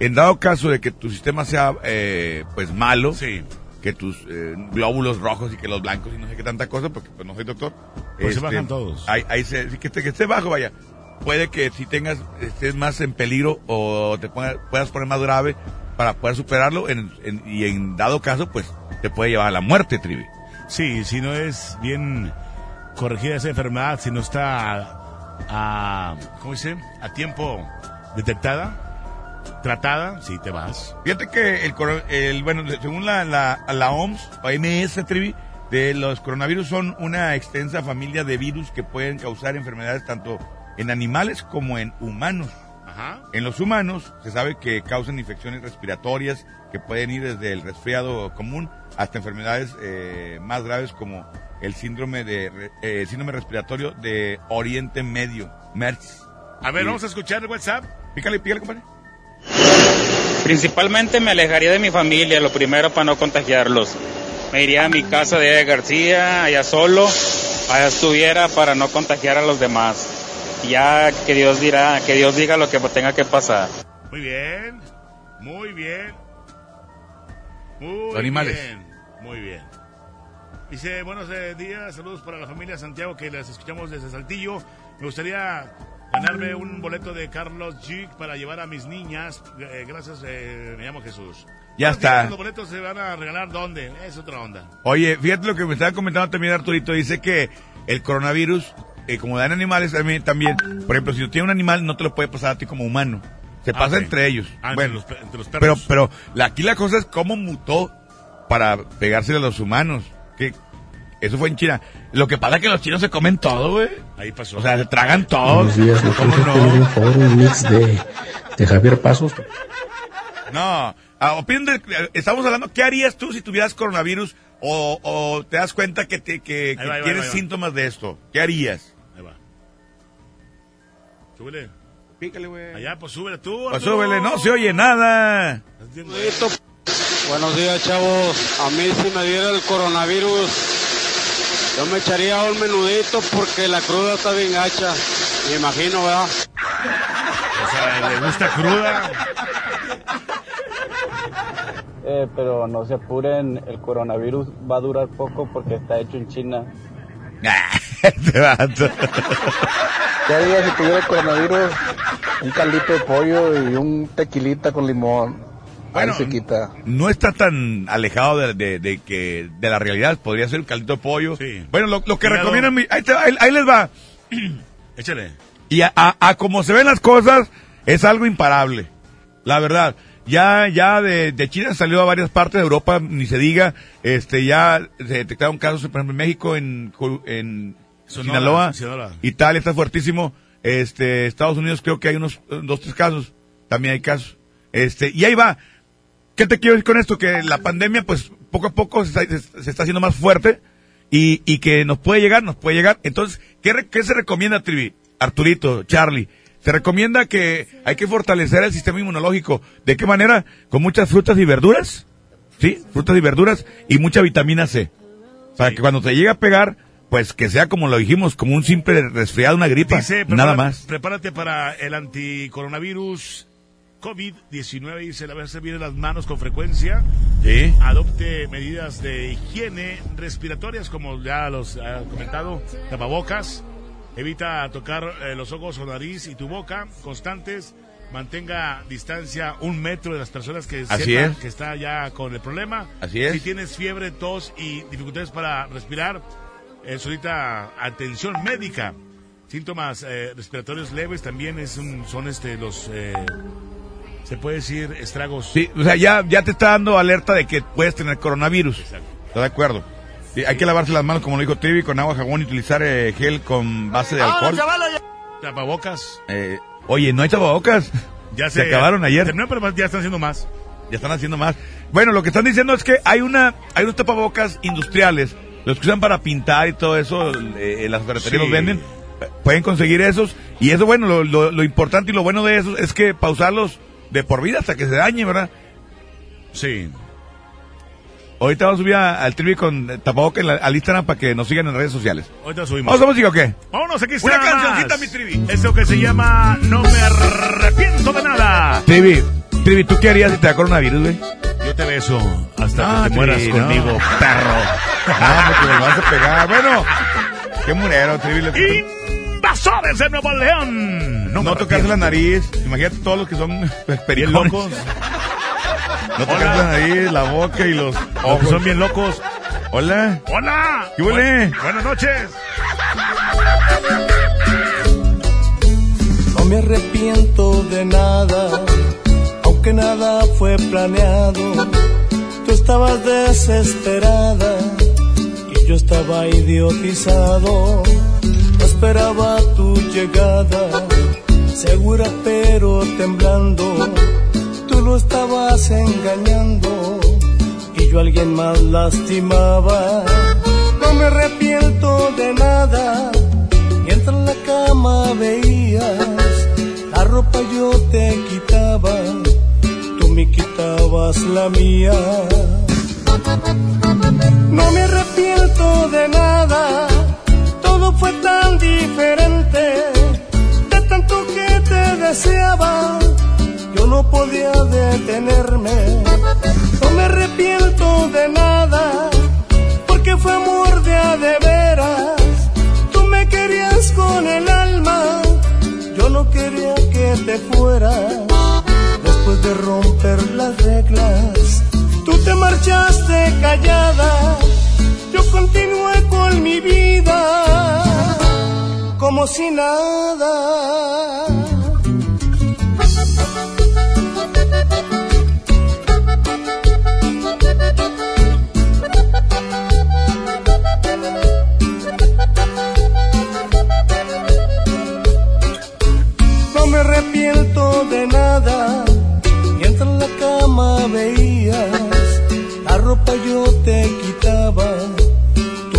En dado caso de que tu sistema sea, eh, pues malo, que tus eh, glóbulos rojos y que los blancos y no sé qué tanta cosa, porque pues no soy doctor. Pues se bajan todos. Ahí, ahí se, que, esté, que esté bajo, vaya. Puede que si tengas, estés más en peligro o te ponga- puedas poner más grave para poder superarlo en- en- y en dado caso, pues te puede llevar a la muerte, Trivi. Sí, si no es bien corregida esa enfermedad, si no está a, a- ¿cómo dice? A tiempo detectada, tratada, sí te vas. Fíjate que el, el bueno, según la, la, la OMS, o MS, Trivi, de los coronavirus son una extensa familia de virus que pueden causar enfermedades tanto en animales como en humanos. En los humanos se sabe que causan infecciones respiratorias que pueden ir desde el resfriado común hasta enfermedades eh, más graves como el síndrome de eh, síndrome respiratorio de Oriente Medio, MERS. A ver, vamos a escuchar el WhatsApp. Pícale, pícale, compadre. Principalmente me alejaría de mi familia, lo primero para no contagiarlos. Me iría a mi casa de García, allá solo, allá estuviera para no contagiar a los demás. Ya que Dios dirá, que Dios diga lo que tenga que pasar. Muy bien, muy bien. Muy animales. bien, muy bien. Dice, buenos eh, días, saludos para la familia Santiago que les escuchamos desde Saltillo. Me gustaría ganarme un boleto de Carlos G para llevar a mis niñas. Eh, gracias, eh, me llamo Jesús. Ya está. ¿Los boletos se van a regalar dónde? Es otra onda. Oye, fíjate lo que me estaba comentando también Arturito. Dice que el coronavirus, eh, como dan animales también, también, por ejemplo, si tú tienes un animal, no te lo puede pasar a ti como humano. Se Ah, pasa entre ellos. Ah, entre bueno, los entre los pero, perros. pero la- aquí la cosa es cómo mutó para pegársele a los humanos. Que eso fue en China. Lo que pasa es que los chinos se comen todo, güey. Ahí pasó. O sea, se tragan todo. Buenos días, ¿Cómo no? un favor, un mix de, de Javier Pasos. No, ah, opinen de- estamos hablando, ¿qué harías tú si tuvieras coronavirus o, o te das cuenta que, te, que, que Ahí va, ahí va, tienes va. síntomas de esto? ¿Qué harías? Ahí va. Súbele. Pícale, güey. Allá, pues súbele tú. Pues súbele, no se oye nada. Buenos días, chavos. A mí si me diera el coronavirus, yo me echaría un menudito porque la cruda está bien gacha. Me imagino, ¿verdad? O sea, le gusta cruda. Eh, pero no se apuren, el coronavirus va a durar poco porque está hecho en China. *laughs* Este vato. ¿Qué haría si tuviera coronavirus? Un caldito de pollo y un tequilita con limón. Bueno, Ahí se quita. No está tan alejado de, de- de que de la realidad. Podría ser el caldito de pollo. Bueno, lo, lo que Hígado. recomiendan, mi- ahí, te- ahí- ahí les va. *clears throat* Échale. Y a, a- a como se ven las cosas, es algo imparable. La verdad. Ya, ya de, de China salió a varias partes de Europa, ni se diga. Este, ya se detectaron casos, por ejemplo, en México, en, en Sonora, Sinaloa. Sinaloa. Italia está fuertísimo. Este, Estados Unidos creo que hay unos dos, tres casos. También hay casos. Este, y ahí va. ¿Qué te quiero decir con esto? Que la pandemia, pues, poco a poco se está, se está haciendo más fuerte y, y que nos puede llegar, nos puede llegar. Entonces, ¿qué, re- qué se recomienda, Trivi? Arturito, Charlie. Se recomienda que hay que fortalecer el sistema inmunológico. ¿De qué manera? Con muchas frutas y verduras. ¿Sí? Frutas y verduras y mucha vitamina C. Para que cuando te llegue a pegar, pues que sea como lo dijimos, como un simple resfriado, una gripa. Dice, nada más. Prepárate para el anticoronavirus COVID-19. Dice, lavarse bien las manos con frecuencia. Sí. Adopte medidas de higiene respiratorias, como ya los ha comentado, tapabocas. Evita tocar eh, los ojos o nariz y tu boca constantes. Mantenga distancia un metro de las personas que Así sepan es. que está ya con el problema. Así es. Si tienes fiebre, tos y dificultades para respirar, eh, solicita atención médica. Síntomas eh, respiratorios leves también es un- son este los eh, se puede decir estragos. Sí, o sea, ya, ya te está dando alerta de que puedes tener coronavirus. ¿Estás de acuerdo? Sí, hay que lavarse las manos, como lo dijo Trivi, con agua, jabón y utilizar eh, gel con base de alcohol. Tapabocas. Eh, oye, no hay tapabocas. *laughs* Ya se, acabaron ayer. Terminó, pero ya están haciendo más. Ya están haciendo más. Bueno, lo que están diciendo es que hay una, hay unos tapabocas industriales, los que usan para pintar y todo eso, eh, las ferreterías Sí. los venden, pueden conseguir esos, y eso bueno, lo, lo, lo importante y lo bueno de eso es que pausarlos de por vida hasta que se dañe, ¿verdad? Sí. Ahorita vamos a subir a- al trivi con eh, tapabocas en la- al Instagram para que nos sigan en redes sociales. Ahorita subimos. ¿Vamos a música o qué? Vámonos, aquí está. Una cancioncita, mi Trivi. Eso que se llama No me arrepiento de nada. Trivi, Trivi, ¿tú qué harías si te da coronavirus, güey? Yo te beso hasta No, que te mueras Trivi, no. conmigo, perro. *laughs* No, porque me vas a pegar. Bueno, qué murero, Trivi. le- Invasores de Nuevo León. No, tocarse la nariz. Imagínate todos los que son Bien pericones. locos. No tocarse la nariz, la boca y los Los que ojos. son bien locos. Hola. Hola. ¿Qué huele? Bu- Buenas noches. No me arrepiento de nada, aunque nada fue planeado. Tú estabas desesperada y yo estaba idiotizado. Esperaba tu llegada, segura pero temblando. Tú lo estabas engañando y yo a alguien más lastimaba. No me arrepiento de nada Mientras en la cama veías la ropa yo te quitaba, tú me quitabas la mía. No me arrepiento de nada, todo fue tan diferente. De tanto que te deseaba, yo no podía detenerme. No me arrepiento de nada, porque fue amor de a de veras. Tú me querías con el alma, yo no quería que te fueras. Después de romper las reglas, tú te marchaste callada yo continué con mi vida como si nada. No me arrepiento de nada, mientras en la cama veías, la ropa yo te quitaba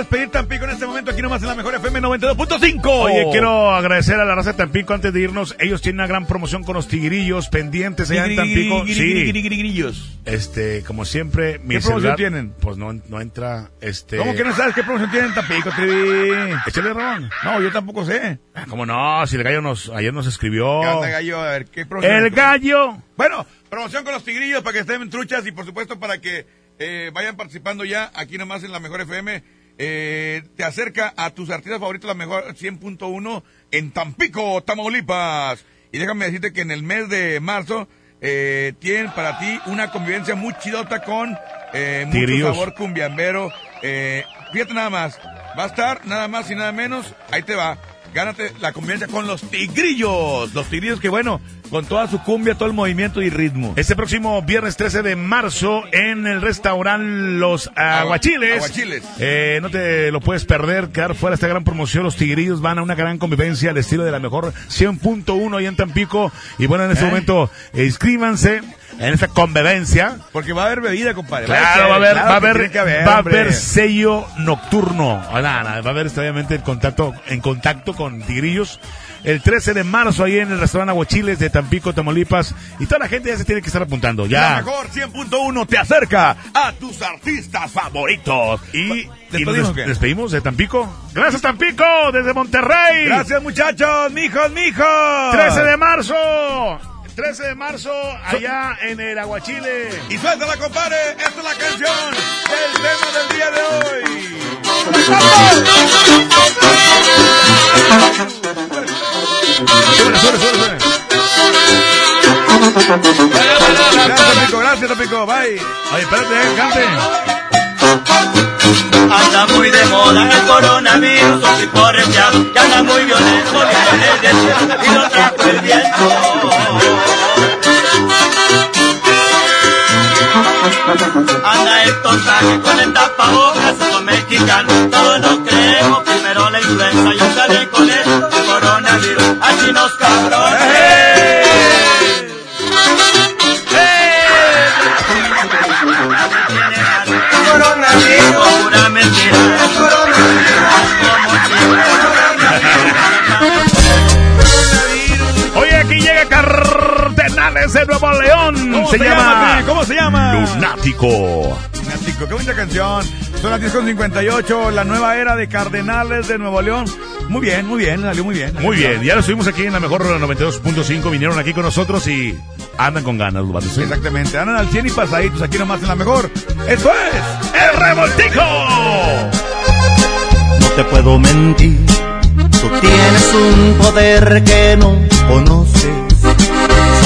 Despedir Tampico en este momento aquí nomás en la mejor FM 92.5. Oye, quiero agradecer a la raza de Tampico antes de irnos. Ellos tienen una gran promoción con los tigrillos pendientes allá en Tampico. Sí. Este, como siempre, mi ¿Qué promoción celular, tienen? Pues no, no entra, este... ¿Cómo que no sabes qué promoción tienen en Tampico, Trivi? Échale, Ramón. No, yo tampoco sé. Ah, ¿Cómo no? Si el gallo nos, ayer nos escribió. ¿Qué onda, gallo? A ver, ¿qué promoción? El gallo. Bueno, promoción con los tigrillos para que estén truchas y por supuesto para que eh, vayan participando ya aquí nomás en la mejor FM. Eh, te acerca a tus artistas favoritos la mejor 100.1 en Tampico, Tamaulipas. Y déjame decirte que en el mes de marzo eh, tienen para ti una convivencia muy chidota con eh, mucho Tigrillos. sabor cumbiambero. Eh, fíjate nada más, va a estar nada más y nada menos, ahí te va. Gánate la convivencia con los tigrillos. Los tigrillos que bueno, con toda su cumbia, todo el movimiento y ritmo. Este próximo viernes 13 de marzo en el restaurante Los Aguachiles. Aguachiles. Eh, no te lo puedes perder, quedar fuera de esta gran promoción. Los tigrillos van a una gran convivencia al estilo de la mejor 100.1 ahí en Tampico. Y bueno, en este ¿Eh? momento, eh, inscríbanse en esta convivencia. Porque va a haber bebida, compadre. Claro, va a haber, Claro va haber, haber, va a haber sello nocturno. Ah, nada, nada, va a haber este, obviamente en contacto, en contacto con Tigrillos. El 13 de marzo ahí en el restaurante Aguachiles de Tampico, Tamaulipas. Y toda la gente ya se tiene que estar apuntando. La Ya. mejor 100.1 te acerca a tus artistas favoritos. Y, y ¿Despedimos nos despedimos de Tampico. Gracias Tampico, desde Monterrey. Gracias, muchachos, mijos, mijos. 13 de marzo. 13 de marzo allá en el Aguachile. Y suéltala, compadre. Esta es la canción del tema del día de hoy. Gracias. Gracias, Tampico. Bye. Espérate, eh, cante. Anda muy de moda el coronavirus, un tipo arreciado, que anda muy violento, y lo trajo el viento. Anda el tontaje con el tapabocas, los mexicanos, todos nos creemos, primero la influenza, yo salí con él, el coronavirus, así nos cabrones. Coronavirus, pura mentira, De Nuevo León. ¿Cómo se, se llama, llama? ¿Cómo se llama? Lunático. Lunático, qué bonita canción. Son las 10.58, la nueva era de Cardenales de Nuevo León. Muy bien, muy bien, salió muy bien. Muy bien, ya lo estuvimos aquí en la mejor 92.5, vinieron aquí con nosotros y andan con ganas los vatos. ¿eh? Exactamente, andan al 100 y pasaditos aquí nomás en la mejor. Esto es El Revoltijo. No te puedo mentir, tú tienes un poder que no conoces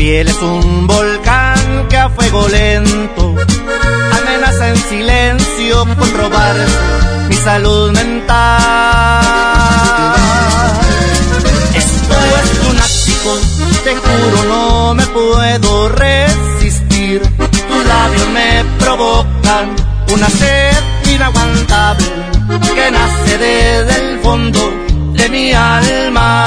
Piel es un volcán que a fuego lento amenaza en silencio con robar mi salud mental. te juro no me puedo resistir. Tus labios me provocan una sed inaguantable que nace desde el fondo de mi alma.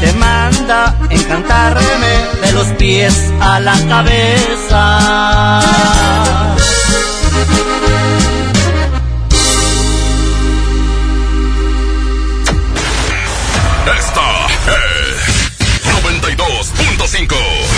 Quien te manda encantarme de los pies a la cabeza. Esta es 92.5.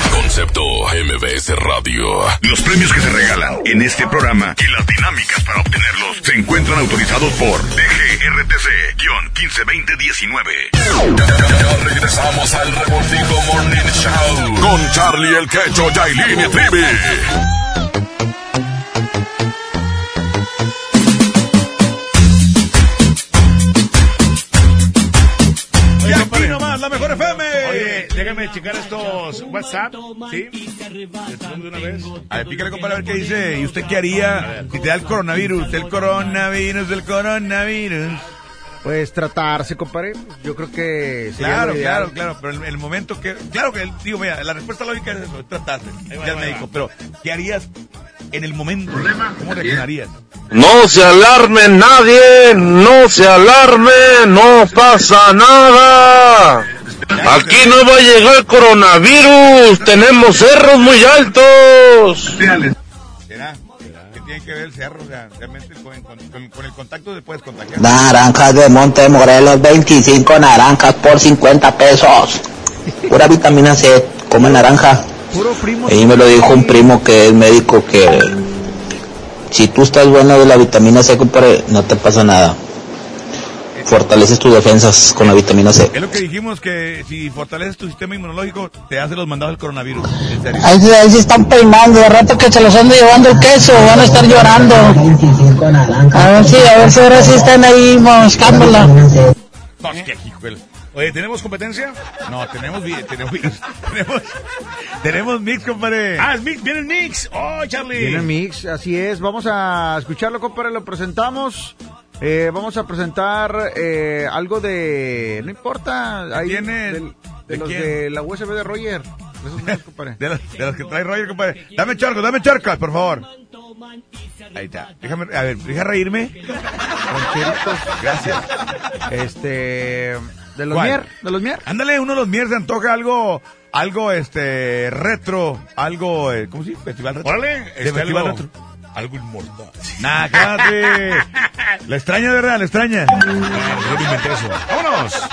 Concepto MBS Radio. Los premios que se regalan en este programa y las dinámicas para obtenerlos se encuentran autorizados por DGRTC-152019. Ya, ya, ya regresamos al Revoltijo Morning Show con Charlie el Quecho, Yailin y Trivi. Déjame checar estos WhatsApp, ¿sí? Respondo de una vez. A ver, pícale, compadre, a ver qué dice. ¿Y usted qué haría si te da el coronavirus? El coronavirus, el coronavirus. Pues tratarse, compadre. Yo creo que Claro, claro, claro, pero el, el momento que... Claro que, digo, mira, la respuesta lógica es eso, es tratarse, ya ahí el va, médico, pero ¿qué harías en el momento? ¿Cómo reaccionarías? No se alarme nadie, no se alarme, no pasa nada. Aquí no va a llegar coronavirus, tenemos cerros muy altos. ¿Será? ¿Qué tiene que ver el cerro? O sea, realmente con, con- con- con el contacto se puedes contagiar. Naranjas de Montemorelos, 25 naranjas por 50 pesos. Pura vitamina C, come naranja. Y me lo dijo un primo que es médico que si tú estás bueno de la vitamina C, compadre, no te pasa nada. Fortaleces tus defensas con la vitamina C. Es lo que dijimos que si fortaleces tu sistema inmunológico, te hace los mandados del coronavirus. En serio. Ahí, se- ahí se están peinando, de rato que se los ande llevando el queso, van a estar llorando. A ver si, a ver si ahora sí están ahí moscándola. Es. Oye, ¿tenemos competencia? No, tenemos, tenemos, *laughs* tenemos, tenemos mix, compadre. Ah, el mix, viene el mix. Oh, Charlie. Viene el mix, así es. Vamos a escucharlo, compadre. Lo presentamos. Eh, vamos a presentar eh, algo de. No importa. Ahí, tiene? del- de, ¿De los quién? de la USB de Roger. De *laughs* esos compadre. De los, de los que trae Roger, compadre. Dame charco, dame charco, por favor. Ahí está. Déjame, a ver, deja reírme. Gracias. Este. De los ¿Cuál? Mier. De los Mier. Ándale, uno de los mier se antoja algo, algo, este, retro, algo, eh, ¿cómo se dice? Festival retro. Órale, este, festival algo- retro. Algo inmortal. Nah, cállate. La extraña, de verdad, la extraña. ¡Vámonos!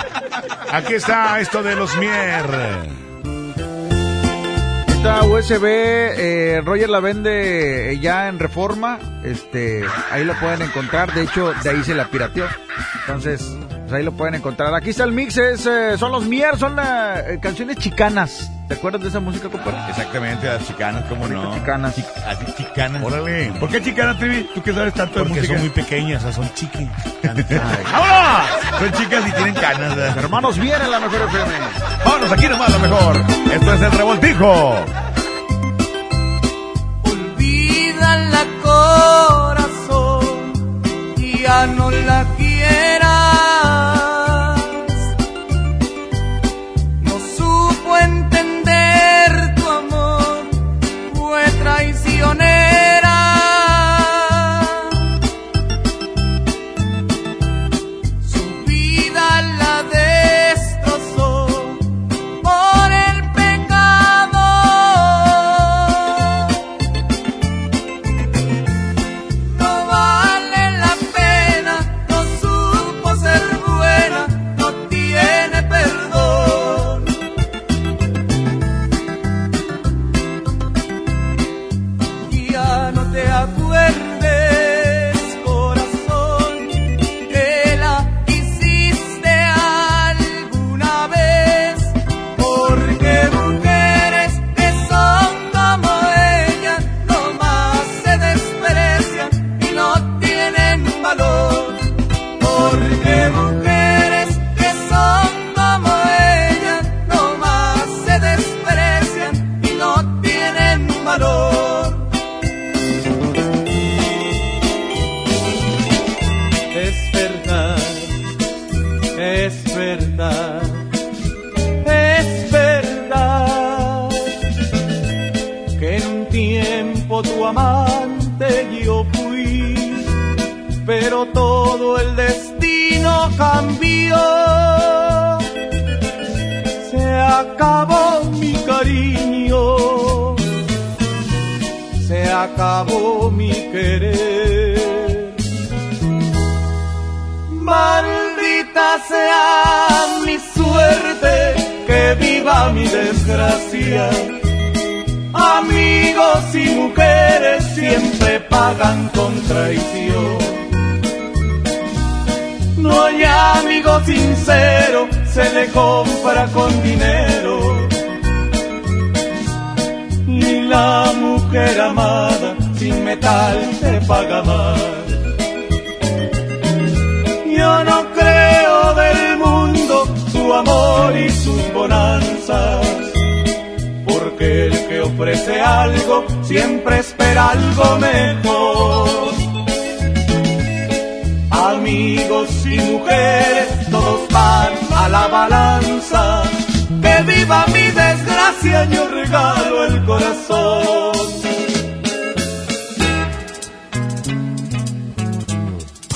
Aquí está esto de los Mier. Esta USB, eh, Roger la vende eh, ya en Reforma, este, ahí lo pueden encontrar, de hecho, de ahí se la pirateó. Entonces, pues ahí lo pueden encontrar. Aquí está el mix, es, eh, son los Mier, son eh, canciones chicanas. ¿Te acuerdas de esa música, compadre? Exactamente, las chicanas, ¿cómo no? Chicanas. Así, chicanas. Órale. ¿Por qué chicanas, Trivi? ¿Tú que sabes tanto de Porque música? son muy pequeñas, o sea, son chiqui. *laughs* ¡Vámonos! Son chicas y tienen canas. ¿verdad? Hermanos Mier en la mejor FM. Vámonos, aquí nomás lo mejor. Esto es el revoltijo. Olvídala corazón y ya no la quieras. Acabó mi cariño, se acabó mi querer. Maldita sea mi suerte, que viva mi desgracia. Amigos y mujeres siempre pagan con traición. No hay amigo sincero, se le compra con dinero. Ni la mujer amada sin metal se paga más. Yo no creo del mundo su amor y sus bonanzas, porque el que ofrece algo siempre espera algo mejor. Amigos y mujeres, todos van a la balanza, que viva mi desgracia, yo regalo el corazón.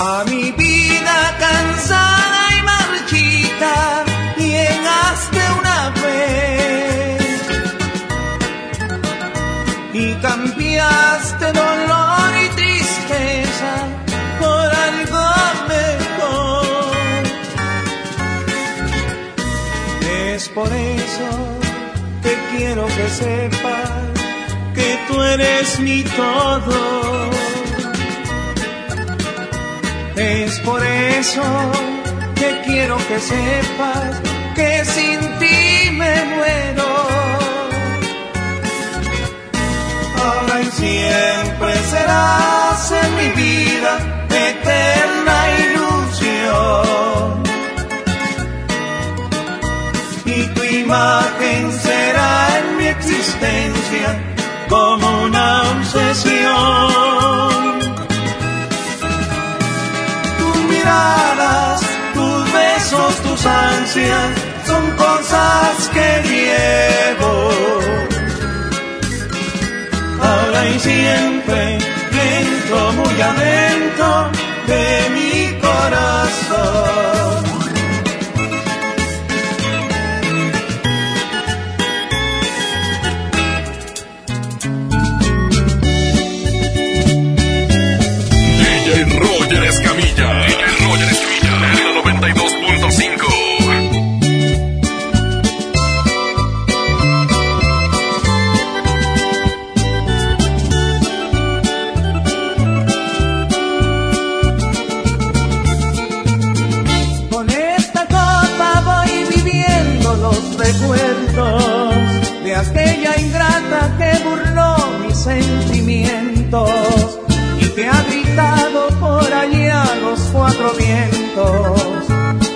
A mi vida cansada y marchita llegaste una vez Es por eso que quiero que sepas que tú eres mi todo. Es por eso que quiero que sepas que sin ti me muero. Ahora y siempre serás en mi vida eterna imagen será en mi existencia como una obsesión. Tus miradas, tus besos, tus ansias son cosas que llevo. Ahora y siempre, dentro, muy adentro de mi corazón. Que ha gritado por allá a los cuatro vientos,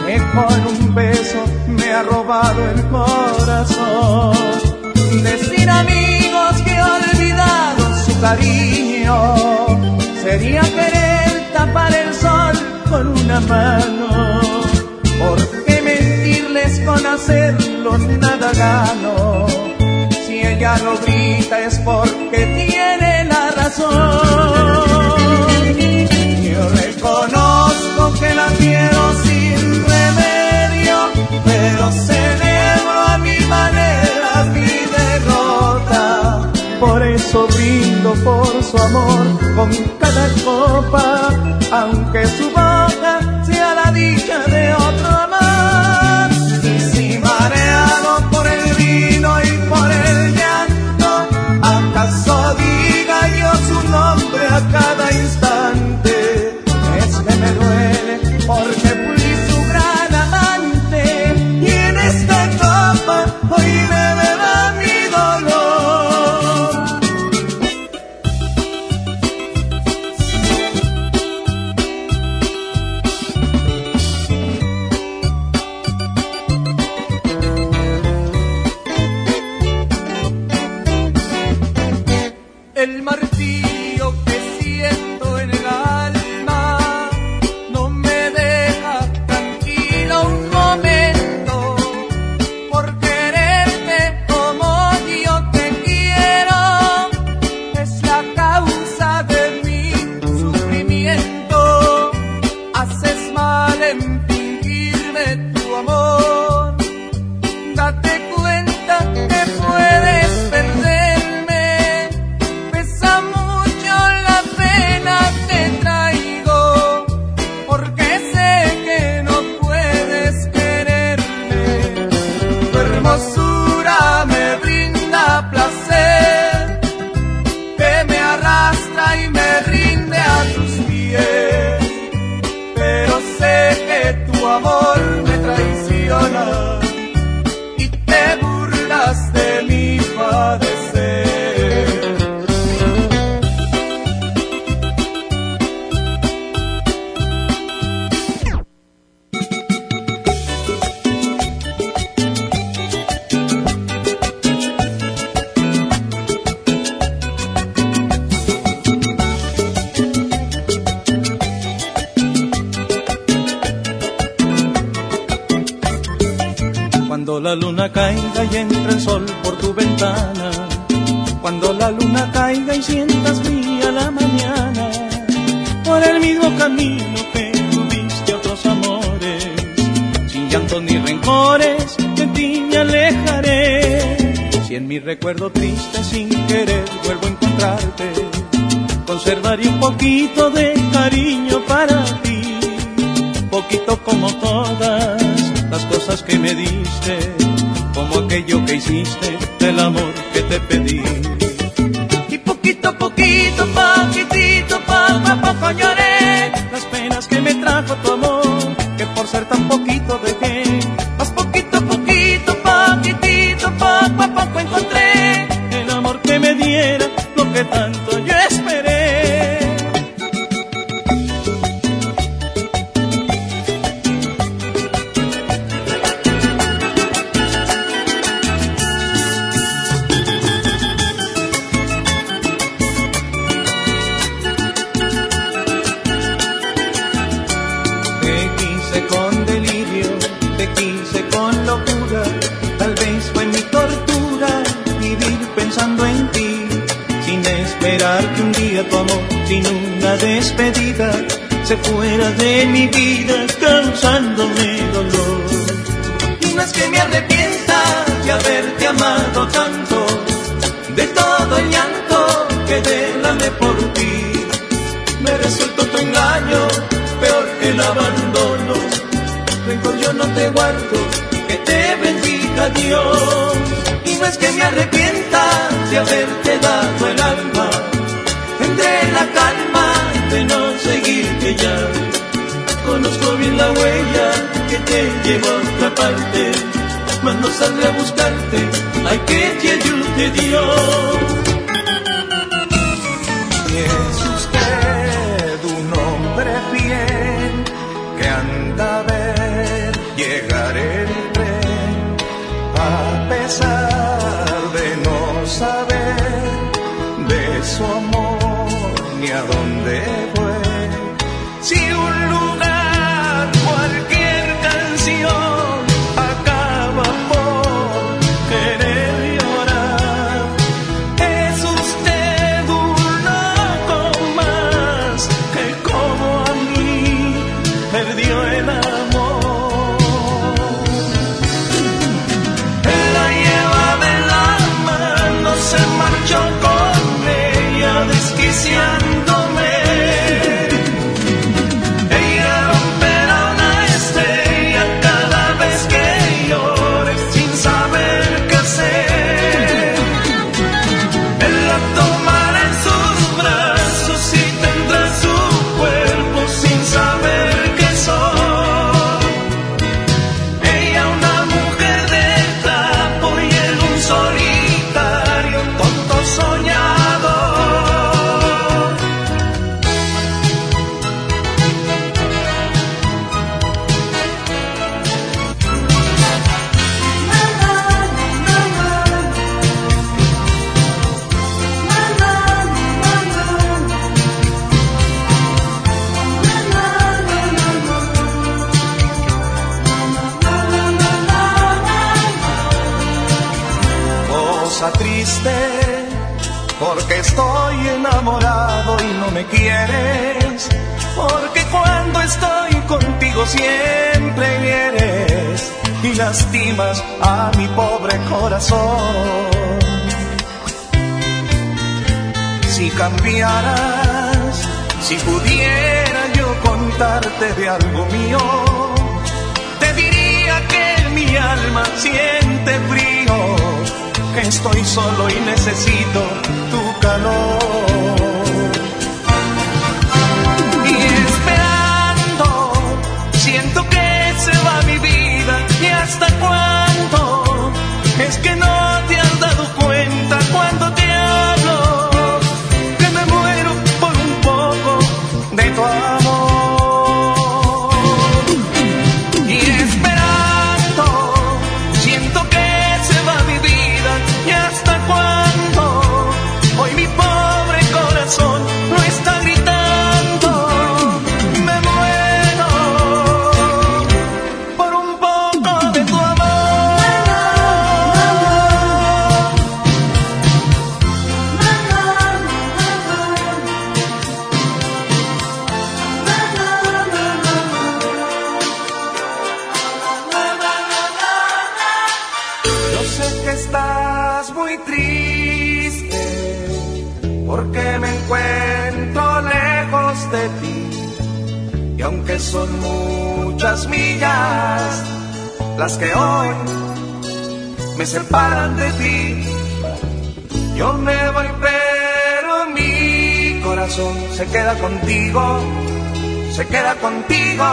que con un beso me ha robado el corazón. Decir amigos que he olvidado su cariño, sería querer tapar el sol con una mano. ¿Por qué mentirles con hacerlos nada gano? Si ella no grita es porque tiene Yo reconozco que la quiero sin remedio, pero celebro a mi manera mi derrota. Por eso brindo por su amor con cada copa, aunque su boca sea la dicha de otro amor. Y si mareado por el vino y por el acaso diga yo su nombre a cada instante. Sin una despedida, se fuera de mi vida causándome dolor. Y no es que me arrepienta de haberte amado tanto, de todo el llanto que derramé por ti, me resultó tu engaño peor que el abandono. Rencor yo no te guardo, que te bendiga Dios. Y no es que me arrepienta de haberte dado el alma. Tendré la calma de no seguirte ya. Conozco bien la huella que te lleva a otra parte. Mas no saldré a buscarte, hay que te ayude Dios. Porque cuando estoy contigo siempre vienes y lastimas a mi pobre corazón. Si cambiaras, si pudiera yo contarte de algo mío, te diría que mi alma siente frío, que estoy solo y necesito tu calor. Las que hoy me separan de ti, yo me voy, pero mi corazón se queda contigo, se queda contigo.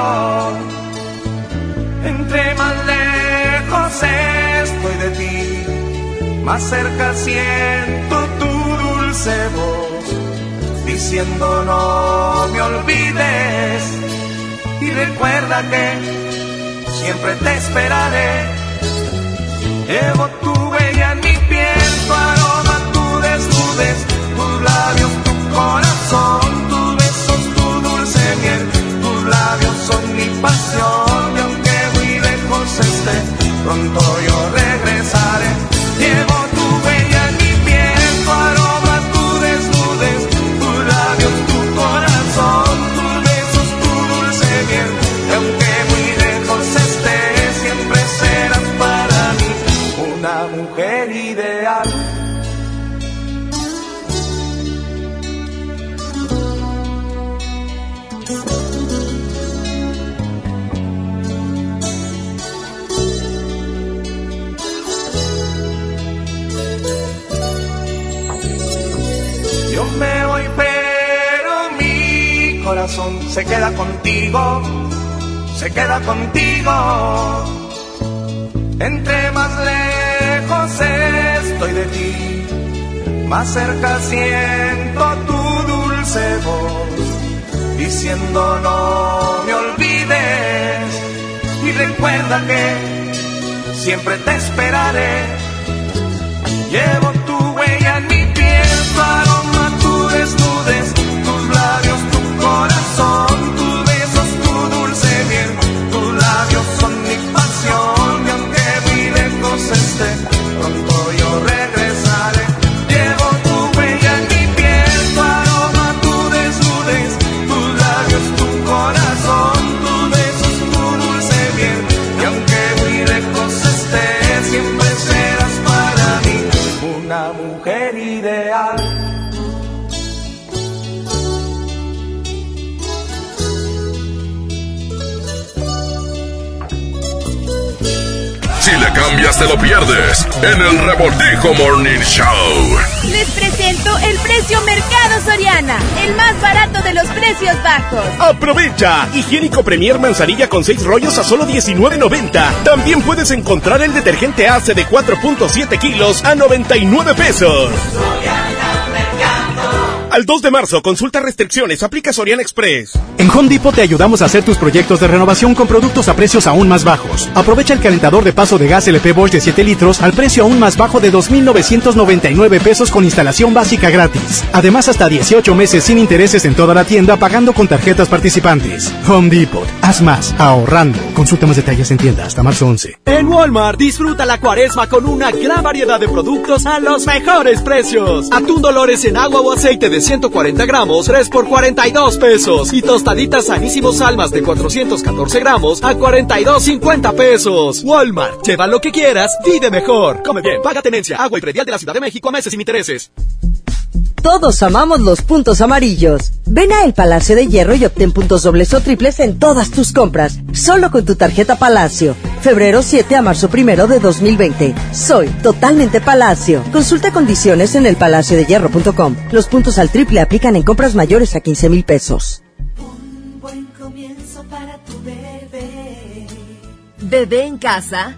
Entre más lejos estoy de ti, más cerca siento tu dulce voz, diciendo no me olvides y recuerda que siempre te esperaré. Llevo tu huella en mi piel, tu aroma, tu desnudez, tus labios, tu corazón, tus besos, tu dulce miel, tus labios son mi pasión y aunque muy lejos esté, pronto yo regresaré. Llevo se queda contigo, se queda contigo. Entre más lejos estoy de ti, más cerca siento tu dulce voz, diciendo no me olvides y recuerda que siempre te esperaré. Llevo tu huella en mi piel, song. Te lo pierdes en el Revoltijo Morning Show. Les presento el precio Mercado Soriana, el más barato de los precios bajos. Aprovecha. Higiénico Premier Manzanilla con 6 rollos a solo 19.90. También puedes encontrar el detergente ACE de 4.7 kilos a 99 pesos. Al 2 de marzo, consulta restricciones, aplica Soriana Express. En Home Depot te ayudamos a hacer tus proyectos de renovación con productos a precios aún más bajos. Aprovecha el calentador de paso de gas LP Bosch de 7 litros al precio aún más bajo de 2.999 pesos con instalación básica gratis. Además, hasta 18 meses sin intereses en toda la tienda pagando con tarjetas participantes. Home Depot. Haz más, ahorrando. Consulta más detalles en tienda hasta marzo 11. En Walmart, disfruta la cuaresma con una gran variedad de productos a los mejores precios. Atún Dolores en agua o aceite de 140 gramos, 3 por 42 pesos. Y tostaditas sanísimos almas de 414 gramos a 42.50 pesos. Walmart, lleva lo que quieras, vive mejor. Come bien, paga tenencia, agua y predial de la Ciudad de México a meses sin intereses. Todos amamos los puntos amarillos. Ven a El Palacio de Hierro y obtén puntos dobles o triples en todas tus compras, solo con tu tarjeta Palacio. Febrero 7 a marzo 1 de 2020. Soy totalmente Palacio. Consulta condiciones en elpalaciodehierro.com. Los puntos al triple aplican en compras mayores a 15 mil pesos. Buen comienzo para tu bebé. Bebé en casa.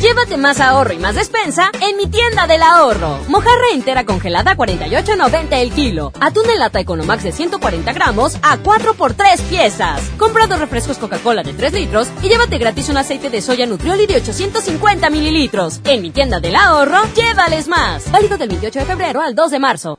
Llévate más ahorro y más despensa en mi tienda del ahorro. Mojarra entera congelada a 48.90 el kilo. Atún en lata Economax de 140 gramos a 4 por 3 piezas. Compra dos refrescos Coca-Cola de 3 litros y llévate gratis un aceite de soya Nutrioli de 850 mililitros. En mi tienda del ahorro, llévales más. Válido del 28 de febrero al 2 de marzo.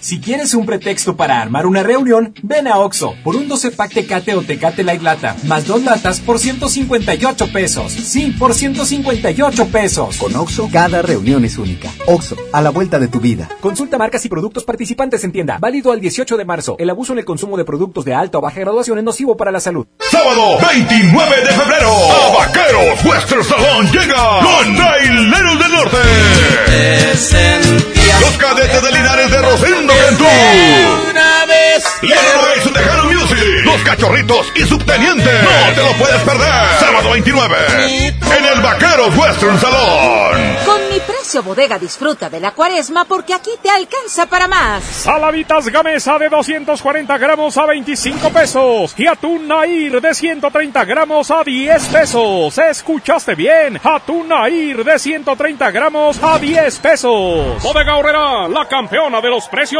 Si quieres un pretexto para armar una reunión, ven a Oxo por un 12 pack Tecate o Tecate Light Lata, más dos latas por 158 pesos. Sí, por 158 pesos. Con Oxo, cada reunión es única. Oxo, a la vuelta de tu vida. Consulta marcas y productos participantes en tienda. Válido al 18 de marzo. El abuso en el consumo de productos de alta o baja graduación es nocivo para la salud. Sábado 29 de febrero, a Vaqueros Western Salón llega los Traileros del Norte. Los cadetes de Linares de Rosendo Cantú. Una vez. Leroy su Tejano Music. Los cachorritos y subteniente. No te lo puedes perder. Sábado 29. En el Vaqueros Western Salón. Con mi precio bodega disfruta de la cuaresma porque aquí te alcanza para más. Saladitas Gamesa de 240 gramos a 25 pesos. Y atún Nair de 130 gramos a 10 pesos. ¿Escuchaste bien? Atún Nair de 130 gramos a 10 pesos. Bodega Horrera, la campeona de los precios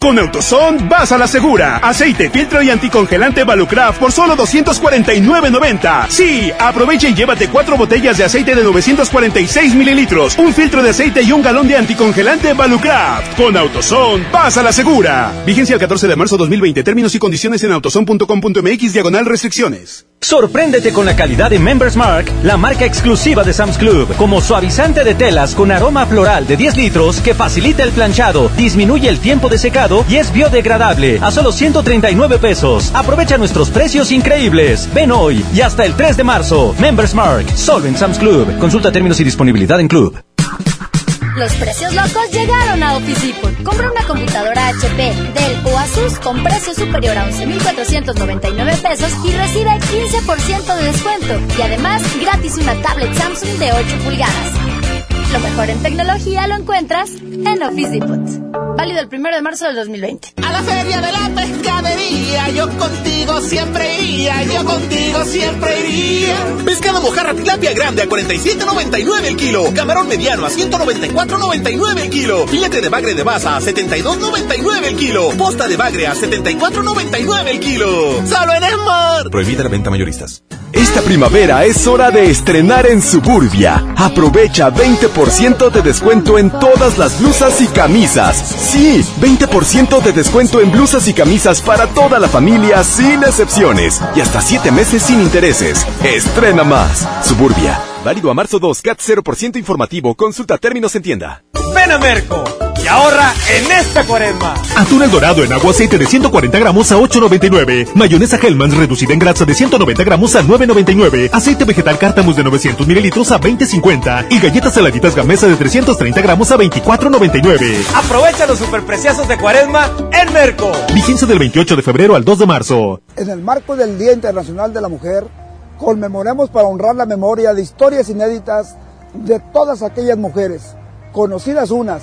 Con Autoson vas a la segura. Aceite, filtro y anticongelante Valucraft por solo 249.90. Sí, aprovecha y llévate cuatro botellas de aceite de 946 mililitros, un filtro de aceite y un galón de anticongelante Valucraft. Con Autoson vas a la segura. Vigencia el 14 de marzo 2020. Términos y condiciones en autoson.com.mx diagonal restricciones. Sorpréndete con la calidad de Members Mark, la marca exclusiva de Sam's Club, como suavizante de telas con aroma floral de 10 litros que facilita el planchado, disminuye el tiempo de secado y es biodegradable a solo 139 pesos. Aprovecha nuestros precios increíbles. Ven hoy y hasta el 3 de marzo. Members Mark, solo en Sam's Club. Consulta términos y disponibilidad en Club. Los precios locos llegaron a Office Depot. Compra una computadora HP, Dell o Asus con precio superior a 11.499 pesos y recibe 15% de descuento. Y además, gratis una tablet Samsung de 8 pulgadas. Lo mejor en tecnología lo encuentras en Office Depot. Válido el primero de marzo del 2020. A la feria de la pescadería, yo contigo siempre iría, yo contigo siempre iría. Pescado mojarra tilapia grande a 47.99 el kilo. Camarón mediano a 194.99 el kilo. Filete de bagre de baza a 72.99 el kilo. Posta de bagre a 74.99 el kilo. ¡Solo en Esmar! Prohibida la venta mayoristas. Esta primavera es hora de estrenar en Suburbia. Aprovecha 20% de descuento en todas las blusas y camisas. Sí, 20% de descuento en blusas y camisas para toda la familia sin excepciones. Y hasta 7 meses sin intereses. Estrena más. Suburbia. Válido a marzo 2, CAT 0% informativo. Consulta términos en tienda. Ven a Merco ahorra en esta cuaresma. Atún el dorado en agua aceite de 140 gramos a 8.99. Mayonesa Hellmann's reducida en grasa de 190 gramos a 9.99. Aceite vegetal Cártamus de 900 mililitros a 20.50. Y galletas saladitas Gamesa de 330 gramos a 24.99. Aprovecha los superpreciosos de cuaresma en Merco. Vigencia del 28 de febrero al 2 de marzo. En el marco del Día Internacional de la Mujer, conmemoremos para honrar la memoria de historias inéditas de todas aquellas mujeres, conocidas unas,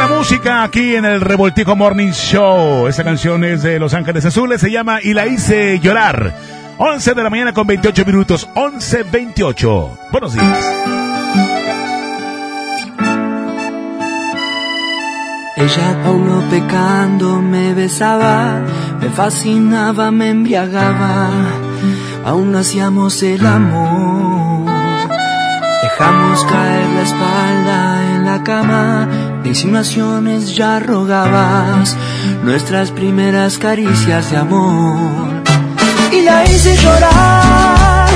La música aquí en el Revoltijo Morning Show. Esta canción es de Los Ángeles Azules, se llama Y la hice llorar. 11 de la mañana con 28 minutos, 11.28. Buenos días. Ella Paulo pecando me besaba, me fascinaba, me embriagaba, aún hacíamos el amor. Dejamos caer la espalda en la cama, de insinuaciones ya rogabas nuestras primeras caricias de amor. Y la hice llorar,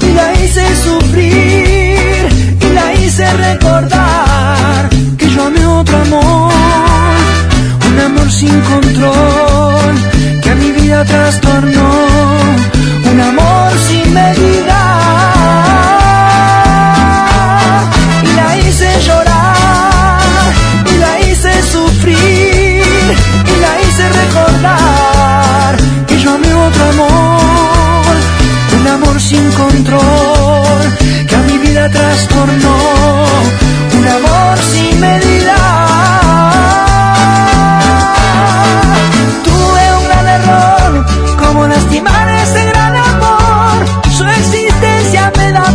y la hice sufrir, y la hice recordar que yo amé otro amor, un amor sin control que a mi vida trastornó, un amor sin medida. la hice recordar que yo amé otro amor, un amor sin control que a mi vida trastornó, un amor sin medida. Tuve un gran error, como lastimar ese gran amor, su existencia me da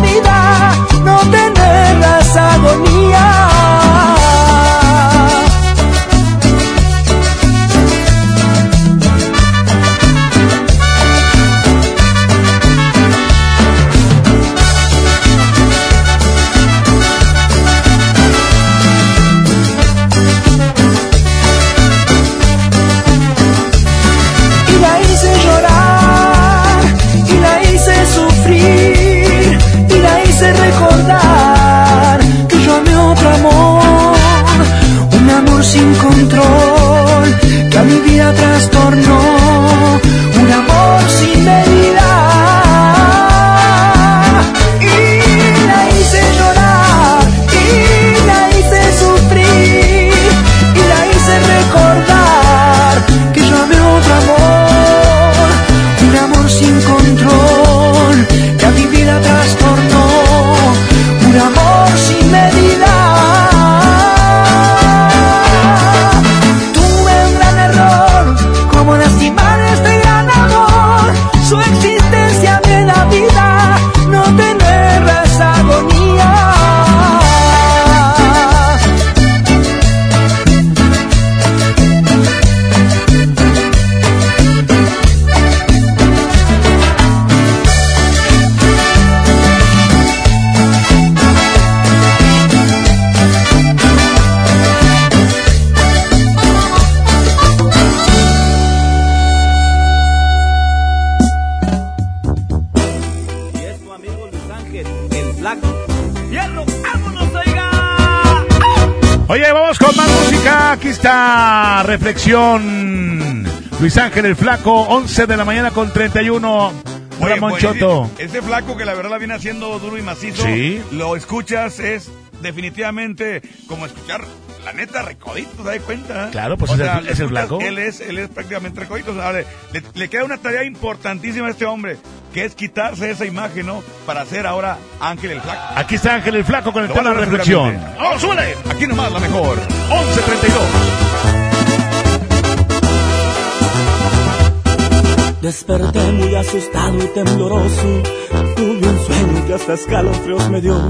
más música. Aquí está Reflexión. Luis Ángel el Flaco, 11 de la mañana con 31. Hola, Monchoto. Ese flaco que la verdad la viene haciendo duro y macizo. Sí. Lo escuchas, es definitivamente como escuchar la neta, recodito, ¿te das cuenta? Claro, pues O es sea, el- es el escuchas, flaco. Él es, él es prácticamente recodito. o sea, le, le- le queda una tarea importantísima a este hombre, que es quitarse esa imagen, ¿no? Para ser ahora Ángel el Flaco. Aquí está Ángel el Flaco con el Lo tema de reflexión. ¡Vamos, súbele! Aquí nomás la mejor. 11.32. Desperté muy asustado y tembloroso. Tuve un sueño que hasta escalofríos me dio.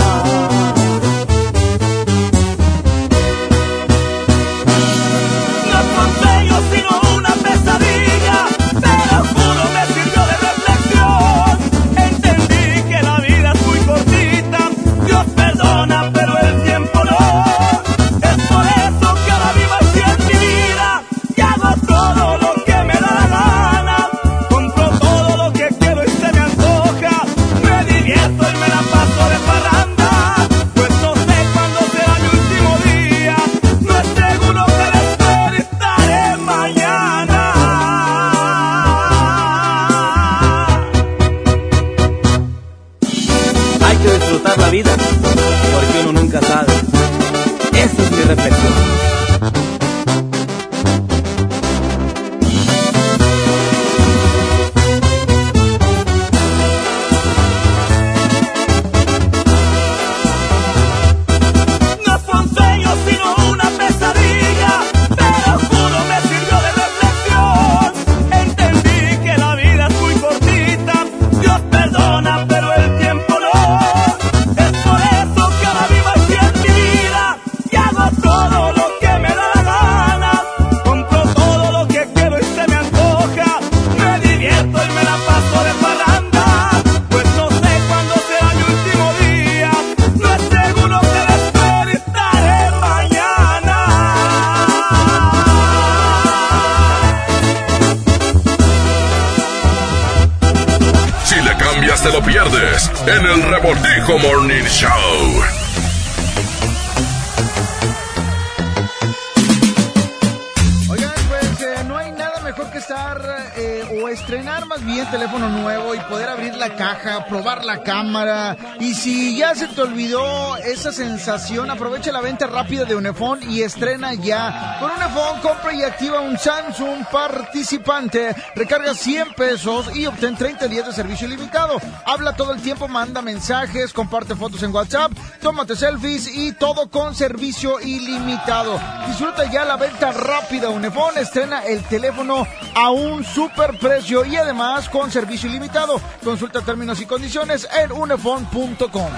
Esa sensación, aprovecha la venta rápida de Unifón y estrena ya. Con Unifón compra y activa un Samsung participante, recarga 100 pesos y obtén 30 días de servicio ilimitado. Habla todo el tiempo, manda mensajes, comparte fotos en WhatsApp, tómate selfies y todo con servicio ilimitado. Disfruta ya la venta rápida. Unifón estrena el teléfono a un super precio y además con servicio ilimitado. Consulta términos y condiciones en unifón.com.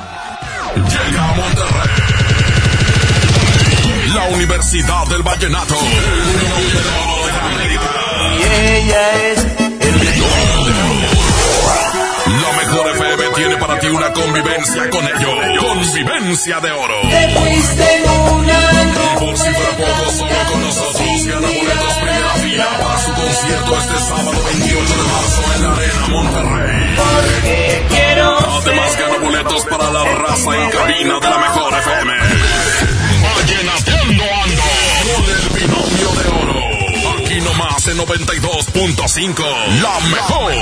Llega a Monterrey. La Universidad del Vallenato. Y ella es La mejor FM tiene para ti una convivencia con ellos. Convivencia de oro. Te fuiste en una Y por si fuera poco, solo con nosotros gana boletos primera fila para su concierto este sábado 28 de marzo en la Arena Monterrey. Porque Además gana boletos para la raza en cabina de la mejor FM. Vallenateando ando con el binomio de oro. Aquí nomás en 92.5. La mejor.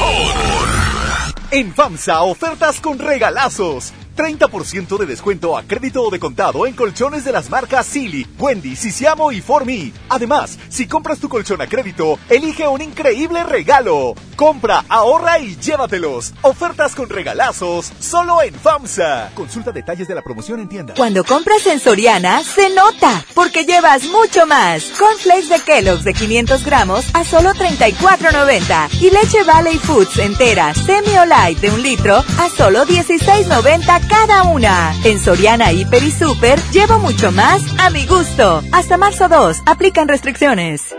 En FAMSA, ofertas con regalazos. 30% de descuento a crédito o de contado en colchones de las marcas Silly, Wendy, Sisiamo y Formi. Además, si compras tu colchón a crédito, elige un increíble regalo. Compra, ahorra y llévatelos. Ofertas con regalazos solo en FAMSA. Consulta detalles de la promoción en tienda. Cuando compras en Soriana, se nota, porque llevas mucho más. Cornflakes de Kellogg's de 500 gramos a solo 34.90. Y leche Valley Foods entera, semi o light de un litro a solo 16.90 cada una. En Soriana, Hiper y Super, llevo mucho más a mi gusto. Hasta marzo 2, aplican restricciones.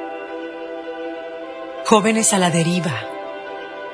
Jóvenes a la deriva,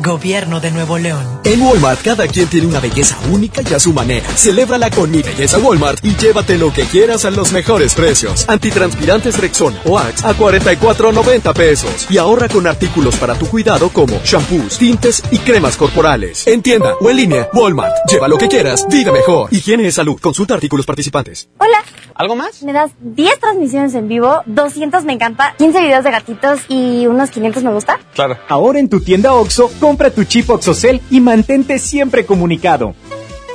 Gobierno de Nuevo León. En Walmart cada quien tiene una belleza única y a su manera. Celébrala con mi belleza Walmart y llévate lo que quieras a los mejores precios. Antitranspirantes Rexona o Axe a 44.90 pesos. Y ahorra con artículos para tu cuidado como shampoos, tintes y cremas corporales. En tienda o en línea, Walmart. Lleva lo que quieras, vive mejor. Higiene y salud. Consulta artículos participantes. Hola. ¿Algo más? Me das 10 transmisiones en vivo, 200 me encanta, 15 videos de gatitos y unos 500 me gusta. Claro. Ahora en tu tienda OXO, compra tu chip OXOCEL y mantente siempre comunicado.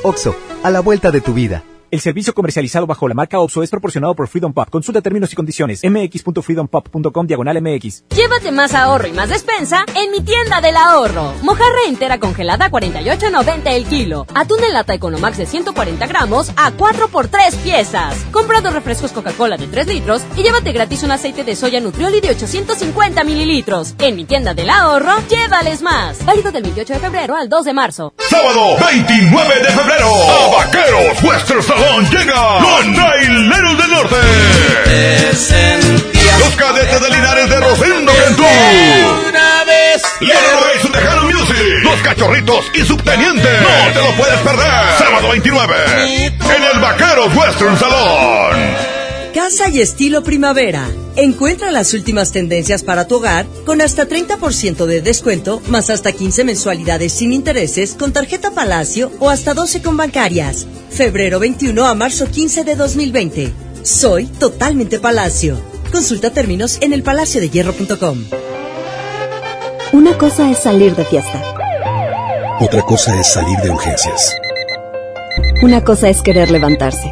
OXO, a la vuelta de tu vida. El servicio comercializado bajo la marca OPSO es proporcionado por Freedom Pop. Consulta términos y condiciones. mx.freedompop.com diagonal mx. Llévate más ahorro y más despensa en mi tienda del ahorro. Mojarra entera congelada a 48.90 el kilo. Atún en lata Economax de 140 gramos a 4 por 3 piezas. Compra dos refrescos Coca-Cola de 3 litros y llévate gratis un aceite de soya Nutrioli de 850 mililitros. En mi tienda del ahorro, llévales más. Válido del 28 de febrero al 2 de marzo. Sábado 29 de febrero. A Vaqueros Western Salón llega los Traileros del Norte. Los cadetes de Linares de Rosendo Cantú. Leroy su Tejano Music. Los Cachorritos y Subteniente. No te lo puedes perder. Sábado 29. En el Vaqueros Western Salón. Casa y estilo primavera. Encuentra las últimas tendencias para tu hogar con hasta 30% de descuento, más hasta 15 mensualidades sin intereses con tarjeta Palacio o hasta 12 con bancarias. Febrero 21 a marzo 15 de 2020. Soy totalmente Palacio. Consulta términos en elpalaciodehierro.com. Una cosa es salir de fiesta. Otra cosa es salir de urgencias. Una cosa es querer levantarse.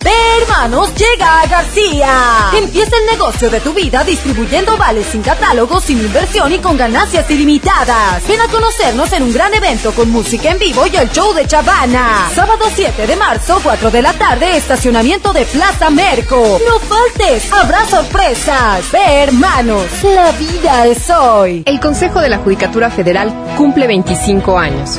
¡Ve, hermanos! ¡Llega a García! Empieza el negocio de tu vida distribuyendo vales sin catálogo, sin inversión y con ganancias ilimitadas. Ven a conocernos en un gran evento con música en vivo y el show de Chavana. Sábado 7 de marzo, 4 de la tarde, estacionamiento de Plaza Merco. ¡No faltes! ¡Habrá sorpresas! ¡Ve, hermanos! La vida es hoy. El Consejo de la Judicatura Federal cumple 25 años.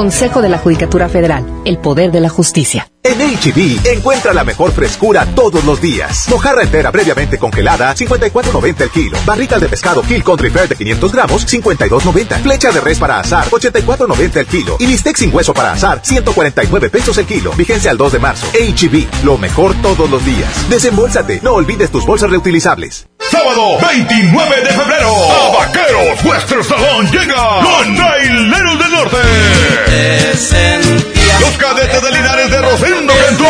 Consejo de la Judicatura Federal, el poder de la justicia. En HB, encuentra la mejor frescura todos los días. Mojarra entera previamente congelada, 54.90 el kilo. Barrita de pescado Kill Country Fair de 500 gramos, 52.90. Flecha de res para asar, 84.90 el kilo. Y bistec sin hueso para asar, 149 pesos el kilo. Vigencia al 2 de marzo. HB, lo mejor todos los días. Desembolsate, no olvides tus bolsas reutilizables. Sábado 29 de febrero. A Vaqueros Western Salón llega los Traileros del Norte. Los cadetes de Linares de Rosendo Cantú.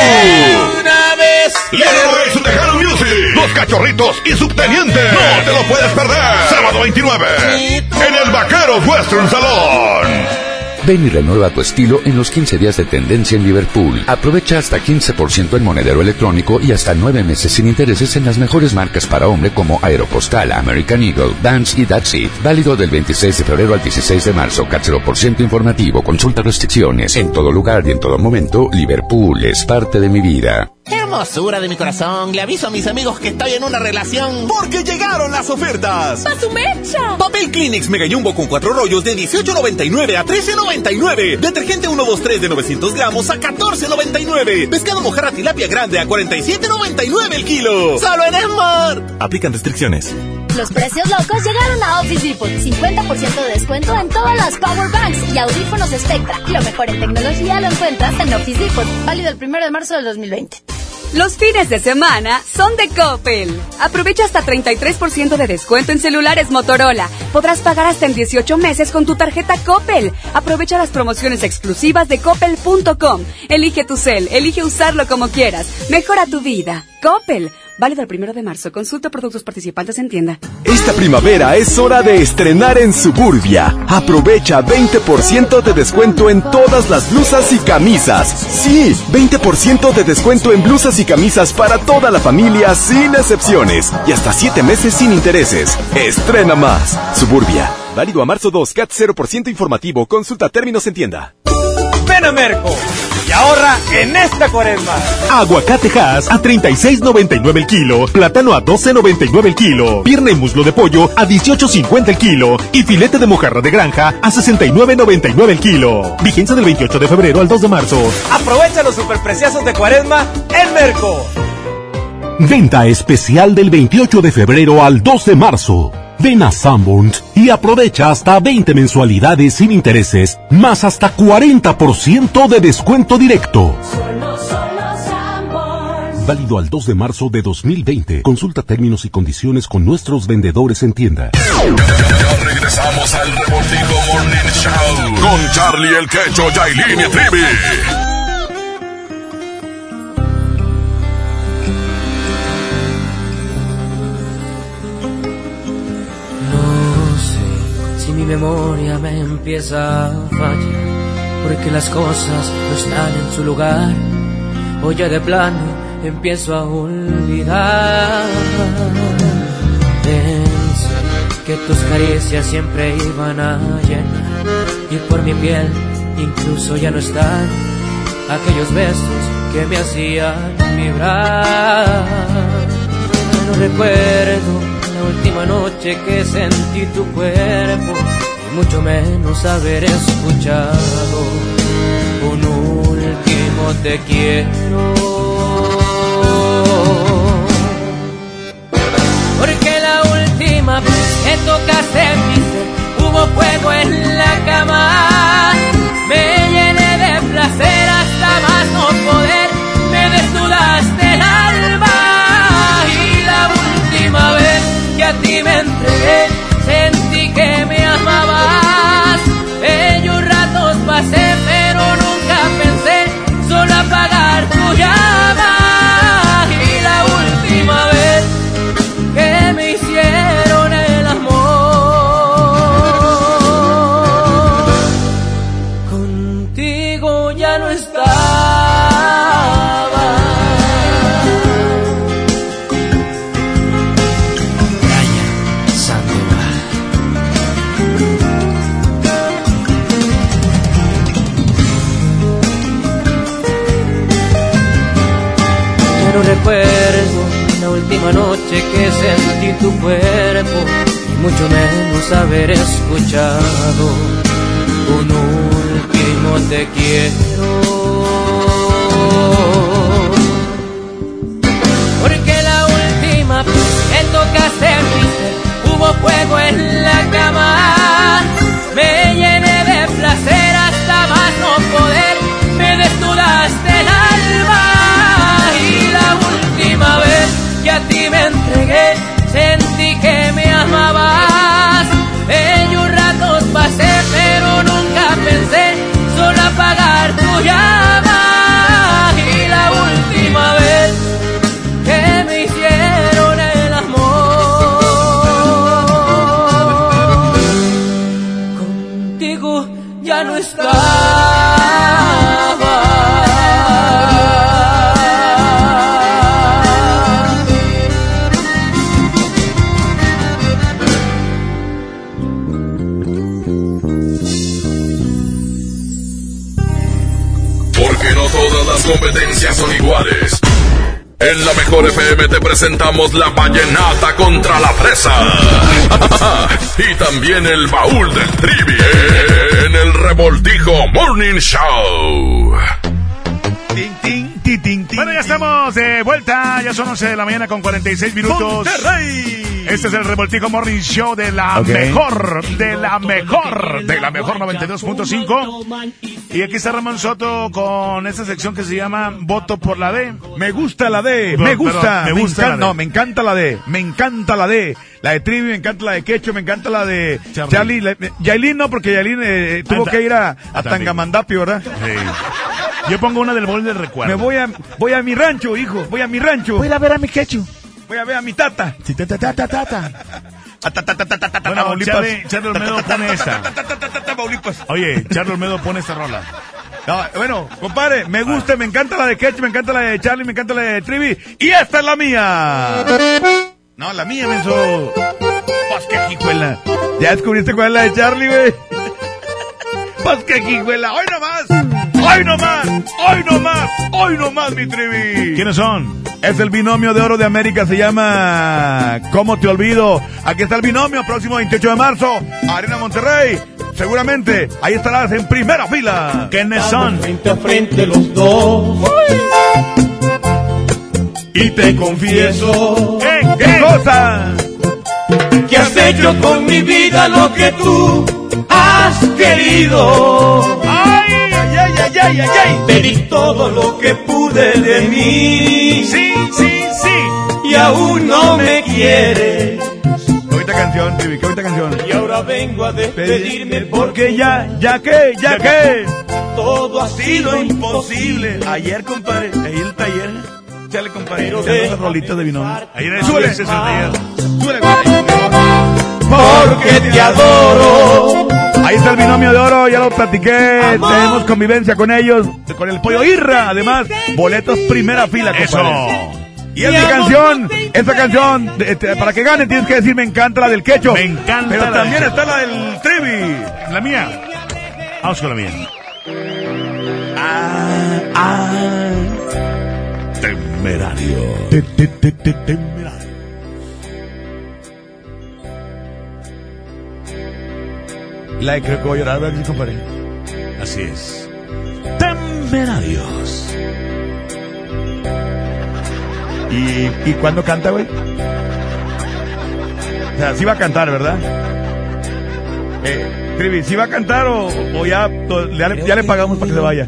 Una vez. Leroy su Tejano Music. Los Cachorritos y Subteniente. No te lo puedes perder. Sábado 29. En el Vaqueros Western Salón. Ven y renueva tu estilo en los 15 días de tendencia en Liverpool. Aprovecha hasta 15% en monedero electrónico y hasta 9 meses sin intereses en las mejores marcas para hombre como Aeropostal, American Eagle, Dance y That's It. Válido del 26 de febrero al 16 de marzo. por ciento informativo. Consulta restricciones. En todo lugar y en todo momento, Liverpool es parte de mi vida. Hermosura de mi corazón, le aviso a mis amigos que estoy en una relación. Porque llegaron las ofertas. ¡A su mecha! Papel Kleenex Mega Jumbo con cuatro rollos de 18.99 a 13.99. Detergente 123 de 900 gramos a 14.99. Pescado mojarra tilapia grande a 47.99 el kilo. ¡Solo en Esmar! Aplican restricciones. Los precios locos llegaron a Office Depot. 50% de descuento en todas las Power Banks y audífonos Spectra. Lo mejor en tecnología lo encuentras en Office Depot. Válido el 1 de marzo del 2020. Los fines de semana son de Coppel. Aprovecha hasta 33% de descuento en celulares Motorola. Podrás pagar hasta en 18 meses con tu tarjeta Coppel. Aprovecha las promociones exclusivas de coppel.com. Elige tu cel, elige usarlo como quieras. Mejora tu vida. Coppel. Válido el primero de marzo. Consulta productos participantes en tienda. Esta primavera es hora de estrenar en Suburbia. Aprovecha 20% de descuento en todas las blusas y camisas. Sí, 20% de descuento en blusas y camisas para toda la familia sin excepciones. Y hasta 7 meses sin intereses. Estrena más. Suburbia. Válido a marzo 2, CAT 0% informativo. Consulta términos en tienda. Ven a Merco y ahorra en esta cuaresma. Aguacate Hass a 36.99 el kilo, plátano a 12.99 el kilo, pierna y muslo de pollo a 18.50 el kilo y filete de mojarra de granja a 69.99 el kilo. Vigencia del 28 de febrero al 2 de marzo. Aprovecha los superpreciosos de cuaresma en Merco. Venta especial del 28 de febrero al 2 de marzo. Ven a Sanborns y aprovecha hasta 20 mensualidades sin intereses, más hasta 40% de descuento directo. Válido al 2 de marzo de 2020. Consulta términos y condiciones con nuestros vendedores en tienda. Ya regresamos al Morning Show con Charlie el Quecho, Yailin y Trivi. Memoria me empieza a fallar, porque las cosas no están en su lugar, o ya de plano empiezo a olvidar. Pensé que tus caricias siempre iban a llenar, y por mi piel incluso ya no están aquellos besos que me hacían vibrar. No recuerdo última noche que sentí tu cuerpo y mucho menos haber escuchado un último te quiero. Porque la última vez que tocaste mi ser hubo fuego en la cama. Me llené de placer hasta más no poder. Me desnudaste a ti me entregué sentí que me amabas. Bellos ratos pasé pero nunca pensé solo apagar tu llama. Que sentí tu cuerpo y mucho menos haber escuchado un último te quiero. Porque la última vez que tocaste mi hubo fuego en la cama. Me llené de placer hasta más no poder. Me desnudaste el alma. Y la última vez que a ti me entregué, sentí que me amabas. Bellos ratos pasé, pero nunca pensé solo apagar tu llama. Competencias son iguales. En la mejor FM te presentamos la vallenata contra la fresa. *laughs* y también el baúl del trivi en el revoltijo Morning Show. Bueno, ya estamos de vuelta. Ya son 11 de la mañana con 46 minutos. Monterrey. Este es el Revoltijo Morning Show de la mejor, de la mejor, de la mejor 92.5. Y aquí está Ramón Soto con esta sección que se llama Voto por la D. Me gusta la D, me gusta, perdón, me me gusta la encanta, D. no, me encanta la D, me encanta la D, la de Trivi, me encanta la de Quecho, me encanta la de Charlie. Charlie, la- Yailin no, porque Yailin eh, tuvo que ir a, a. Tangamandapi, ¿verdad? Yo pongo una del bol del recuerdo. Me voy a, voy a mi rancho, hijo, voy a mi rancho. Voy a ver a mi Quecho. Voy a ver a mi tata. Sí, tata, tata, tata. Bueno. Charlie, Charlie Olmedo pone esta. Oye, Charlie Olmedo pone esta rola. No, bueno, compadre, me gusta, me encanta la de Quecho, me encanta la de Charlie, me encanta la de Trivi, y esta es la mía. No, la mía, menso. Pues jijuela. Ya descubriste cuál es la de Charlie, güey. Pues que jijuela. Hoy nomás. Hoy nomás. Hoy nomás. Hoy nomás, mi Trivi. ¿Quiénes son? Es el binomio de oro de América, se llama ¿Cómo te olvido? Aquí está el binomio, próximo 28 de marzo, Arena Monterrey. Seguramente ahí estarás en primera fila. ¿Quiénes son? Frente a frente los dos. Y te confieso. ¿Qué? ¿Qué cosa? Que has hecho con mi vida lo que tú has querido. Ay, di todo lo que pude de mí. Sí, sí, sí. Y aún no me quieres. Qué canción, Trivi, qué bonita canción. Y ahora vengo a despedirme Porque ya, ya que, ya que. todo ha sido imposible. Ayer, compadre, ahí el taller. Chale, compadre. Pero echando deja esas rolitas de binomio. Ayer en el taller. Súbele. Porque te adoro. Ahí está el binomio de oro, ya lo platiqué. Tenemos convivencia con ellos, con el pollo Irra. Además, boletos primera fila, compadre. Eso. Y esta canción, esta canción, de- para que gane tienes que decir me encanta la del quecho. Me encanta Pero la también del está la del trivi. La mía. Vamos con la mía. Ah, ah. Temerario. Te- te- te- te- temerario. La de creo que voy a llorar, ¿verdad, compadre? Así es. Temerarios. ¿Y, ¿Y cuándo canta, güey? O sea, sí va a cantar, ¿verdad? Eh, Trivi, ¿sí va a cantar o, o ya, ya, le, ya le pagamos para que se vaya?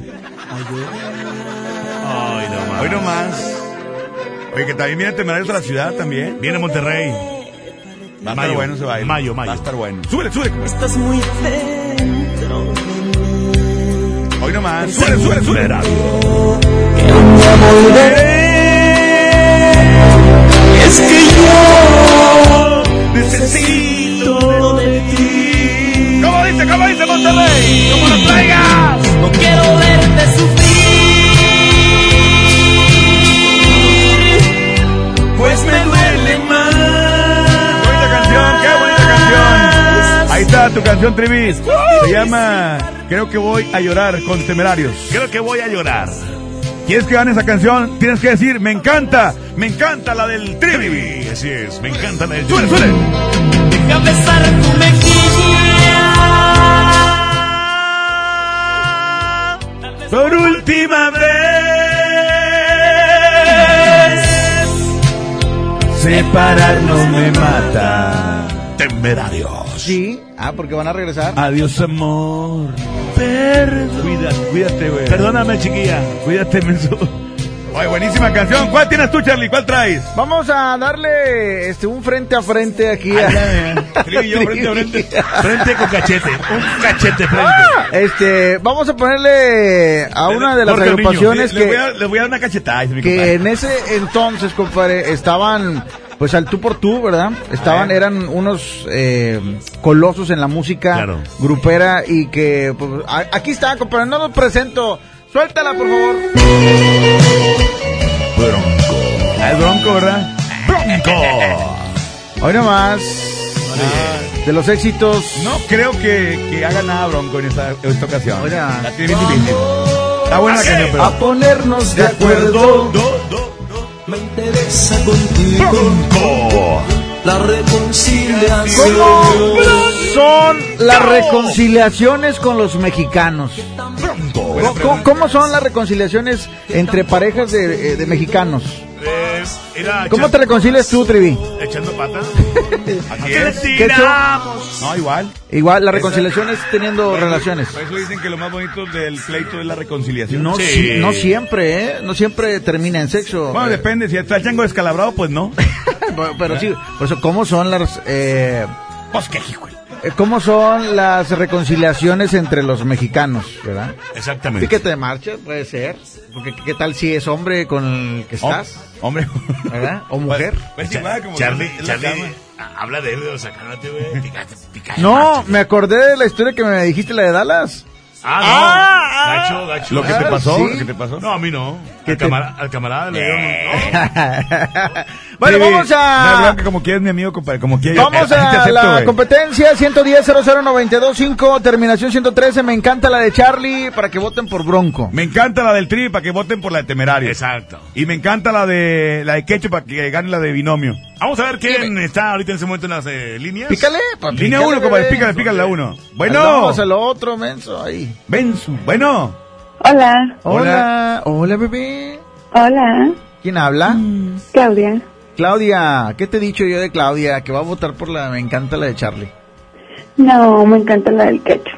Ay, no más. Hoy nomás. Oye, que también viene Temerarios a la ciudad también. Viene Monterrey. Va a estar Mayo, bueno ese baile. mayo, mayo. Va a estar bueno. Súbele, súbele. Estás muy dentro de mí. Hoy nomás. Súbele, súbele, súbele. Es que yo necesito de ti. ¿Cómo dice, cómo dice Monterrey? ¿Cómo lo traigas? No quiero verte sufrir. Pues me Ahí está tu canción, Trivi. Se llama Creo que voy a llorar con Temerarios. Creo que voy a llorar. ¿Quieres que gane esa canción? Tienes que decir, me encanta, me encanta la del Trivi. Trivi. Así es. Me encanta la del Súbele, súbele. Deja besar tu mejilla. Por última vez. Separarnos me mata. Temerarios. Sí. Ah, porque van a regresar. Adiós, amor. Perdón. Cuídate, cuídate, güey. Perdóname, chiquilla. Cuídate, menso. Oye, buenísima canción. ¿Cuál tienes tú, Charlie? ¿Cuál traes? Vamos a darle este un frente a frente aquí. a- *laughs* yo, frente a frente. Frente con cachete. Un cachete frente. Este, vamos a ponerle a una de las niño. agrupaciones Le- le que, voy a- Le voy a dar una cachetada. que compadre. en ese entonces, compadre, estaban pues al tú por tú, ¿verdad? Estaban, ver. eran unos eh, colosos en la música Claro. grupera y que pues, a- aquí está, compadre, no los presento. Suéltala, por favor. Ah, el bronco, ¿verdad? Bronco. Hoy nomás. De los éxitos. No creo que, que haga nada bronco en esta, en esta ocasión. Oiga. La tiene bien difícil. Está buena pero... A ponernos de acuerdo. Me interesa contigo la reconciliación. ¿Cómo son las reconciliaciones con los mexicanos? ¿Cómo, cómo son las reconciliaciones entre parejas de, eh, de mexicanos? Era ¿Cómo te reconcilias tú, Trivi? Echando pata. *laughs* Así ¿Qué es. le ¿Qué tiramos? No, igual. Igual, la reconciliación es teniendo relaciones. Por eso dicen que lo más bonito del pleito es la reconciliación. No, si- no siempre, ¿eh? No siempre termina en sexo. Bueno, Eh, depende. Si está el chango descalabrado, pues no. *laughs* pero, pero sí, por eso, ¿cómo son las... Eh, Pues qué hijo. Eh, ¿Cómo son las reconciliaciones entre los mexicanos, verdad? Exactamente. Sí que te marchas, puede ser. Porque ¿qué tal si es hombre con el que estás? Hombre. ¿Verdad? ¿O mujer? *laughs* Pues como Charlie, Charlie, cama. a- habla de él, de sacándote, güey. Picate, picate. No, me acordé de la historia que me dijiste, la de Dallas. Ah, no. gacho, gacho. ¿Lo que te Ah, pasó? sí. ¿Lo que te pasó? No, a mí no. ¿Qué Al, te- camara- al camarada le dieron. *laughs* bueno, Sí, vamos No, a... Blanca, como quieres, mi amigo, compadre. Como quieres. Vamos Eh, a acepto, la güey. competencia 110 00925 terminación 113. Me encanta la de Charlie para que voten por Bronco. Me encanta la del tri para que voten por la de temerario. Exacto. Y me encanta la de la de quecho para que gane la de binomio. Vamos a ver quién está ahorita en ese momento en las eh, líneas. Pícale, pa, Línea pícale, 1, compadre, pícale, pícale la 1. Bueno. Vamos a lo otro, menso, ahí. Benzu. Bueno. Hola. Hola, hola, bebé. Hola. ¿Quién habla? Claudia. Claudia, ¿qué te he dicho yo de Claudia? Que va a votar por la... Me encanta la de Charlie. No, me encanta la del quecho.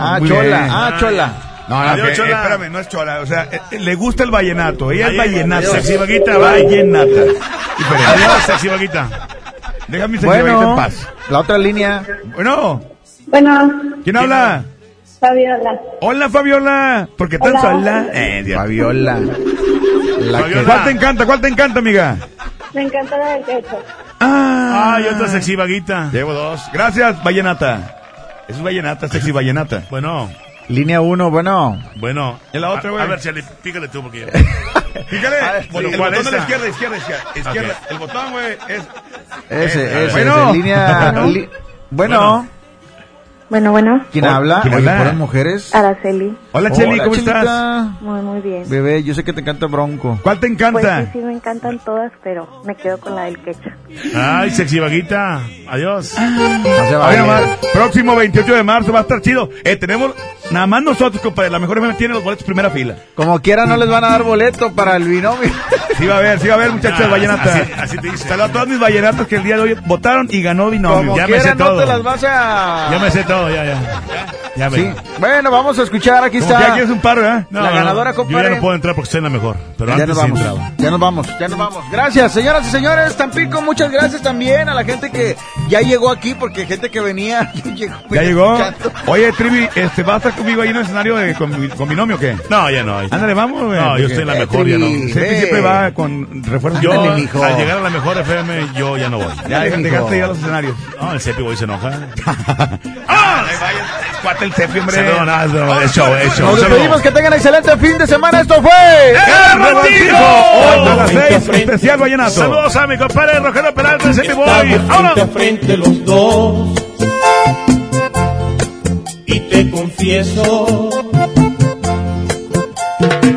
Ah, Muy Chola, bien. ah, Chola. No, no, Adiós, que- Chola. espérame, no es chola. O sea, eh, le gusta el vallenato. Ella es Adiós, vallenata. sexy vaguita, vallenata. Adiós, sexy vaguita. Déjame mi sexy Bueno, en paz. la otra línea. Bueno, Bueno, ¿quién habla? Fabiola. Hola, Fabiola. ¿Por qué tan Hola. sola? Eh, Dios. Fabiola. La que... Fabiola. ¿Cuál te encanta? ¿Cuál te encanta, amiga? Me encanta la del quecho. Ah, Ay, otra sexy vaguita. Llevo dos. Gracias, vallenata. Eso es vallenata, sexy vallenata. Bueno, Línea 1, bueno. bueno. ¿Y la otra, A- güey? A, ver, Charlie, pícale tú porque yo. Fíjale, *laughs* bueno, el ¿cuál botón de la izquierda, izquierda, izquierda. El botón, güey, es... Ese, Eh, ese, bueno. ese, línea... Bueno. li- Bueno, Bueno, bueno. ¿quién Hola, habla? ¿quién Oye, habla? ¿fueron mujeres? Araceli. Hola, Cheli, Hola, ¿cómo Chelita. estás? Muy, muy bien. Bebé, yo sé que te encanta Bronco. ¿Cuál te Pues encanta? sí, sí, me encantan todas, pero me quedo con la del quecho. Ay, sexy vaguita. Adiós. No se Oye, nomás, próximo 28 de marzo va a estar chido. Eh, tenemos, nada más nosotros, compadre, la mejor FM tiene los boletos primera fila. Como quiera no les van a dar boleto para el binomio. Sí va a haber, sí va a haber, muchachos, Ah, vallenata. así- así te dice. Saludos a todas mis vallenatas que el día de hoy votaron y ganó binomio. Como Ya me sé no todo. te las vas a... Ya me sé todo, ya, ya. Ya. Sí. Bueno, vamos a escuchar, aquí Como que está. aquí es un paro, ¿eh? No, La no, ganadora, Yo compadre. ya no puedo entrar porque estoy en la mejor. Pero Ya antes nos sí vamos, entraba. ya nos vamos, ya nos vamos. Gracias, señoras y señores. Tampico, muchas gracias también a la gente que ya llegó aquí, porque gente que venía *laughs* ya llegó. Ya llegó. escuchando. Oye, Trivi, este, ¿vas a estar conmigo ahí en el escenario de, con, mi- con binomio o qué? No, ya no. Ándale, vamos, güey. No, yo estoy en la Eh, mejor, ya no. Siempre, siempre va con refuerzos. Yo, Ándale, mijo. al llegar a la mejor FM, yo ya no voy. Ya, dejaste ir a los escenarios. No, el Cepi hoy se enoja. *laughs* ¡Ah! Cuate el cepi, hombre. Se- no, no, no, es show, es show. Nos despedimos, que tengan excelente fin de semana. Esto fue. ¡El Revoltijo! Hoy a las seis, especial vallenato. Saludos a mi compadre Rogelio Peralta, Cepi Boy. Estamos frente a ¡Vámonos! frente los dos y te confieso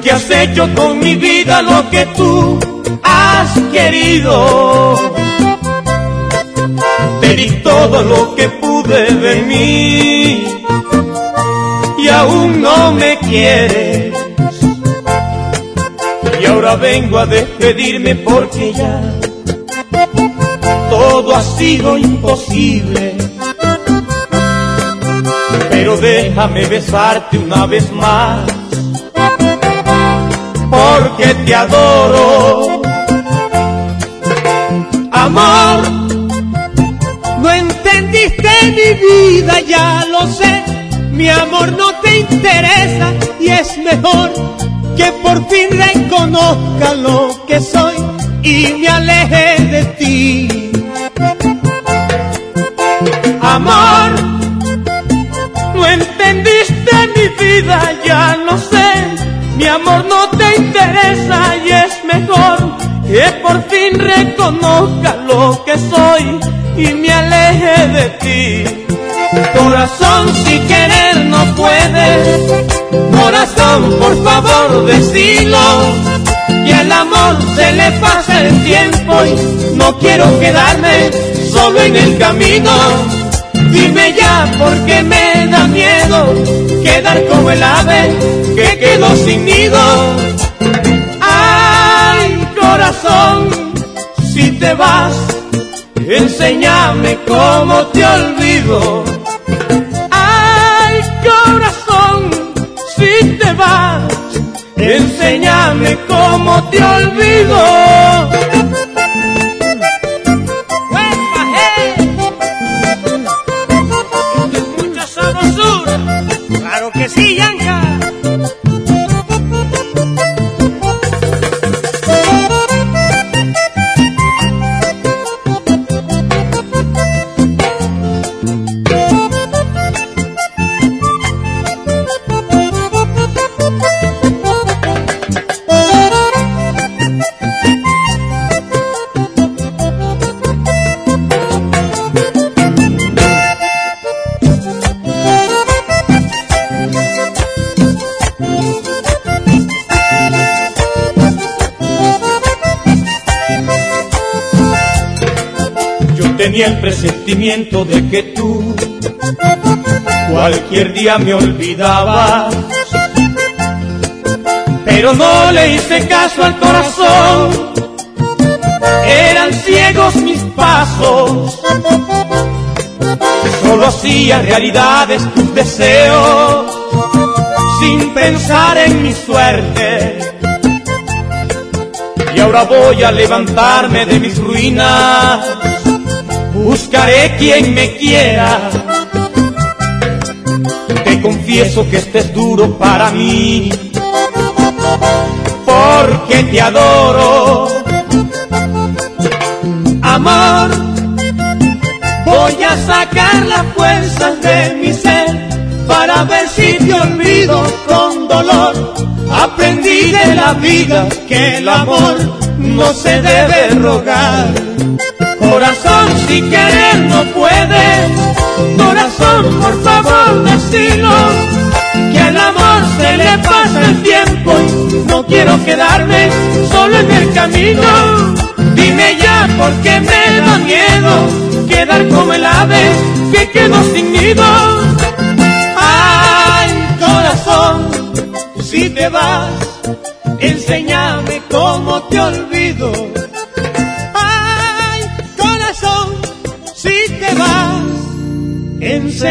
que has hecho con mi vida lo que tú has querido. Te di todo lo que pude de mí aún no me quieres. Y ahora vengo a despedirme porque ya todo ha sido imposible. Pero déjame besarte una vez más, porque te adoro. Amor, no entendiste mi vida, ya lo sé. Mi amor no te interesa y es mejor que por fin reconozca lo que soy y me aleje de ti. Amor, no entendiste mi vida, ya lo sé. Mi amor no te interesa y es mejor que por fin reconozca lo que soy y me aleje de ti. Corazón, si querer no puedes, corazón, por favor, decilo. Y el amor se le pasa el tiempo y no quiero quedarme solo en el camino. Dime ya porque me da miedo quedar como el ave que quedó sin nido. Ay, corazón, si te vas, enséñame cómo te olvido. Vas, enséñame cómo te olvido. Mucha sabrosura, claro que sí, Yanka. De que tú cualquier día me olvidabas, pero no le hice caso al corazón, eran ciegos mis pasos, solo hacía realidades tus deseos, sin pensar en mi suerte. Y ahora voy a levantarme de mis ruinas buscaré quien me quiera. Te confieso que este es duro para mí, porque te adoro. Amor, voy a sacar las fuerzas de mi ser para ver si te olvido con dolor. Aprendí de la vida que el amor no se debe rogar. Corazón, si querer no puedes, corazón, por favor, decilo, que al amor se le pasa el tiempo y no quiero quedarme solo en el camino. Dime ya porque me da miedo quedar como el ave que quedó sin nido. Ay, corazón, si te vas, enséñame cómo te olvido.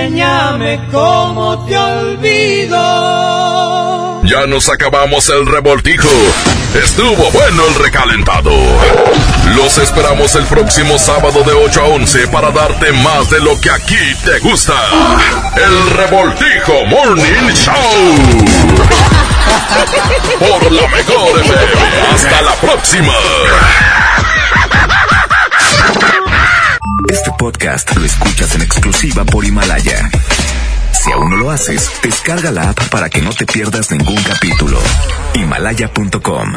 Enséñame cómo te olvido. Ya nos acabamos el revoltijo. Estuvo bueno el recalentado. Los esperamos el próximo sábado de 8 a 11 para darte más de lo que aquí te gusta. El revoltijo Morning Show. Por la mejor FM. Hasta la próxima. Este podcast lo escuchas en exclusiva por Himalaya. Si aún no lo haces, descarga la app para que no te pierdas ningún capítulo. Himalaya.com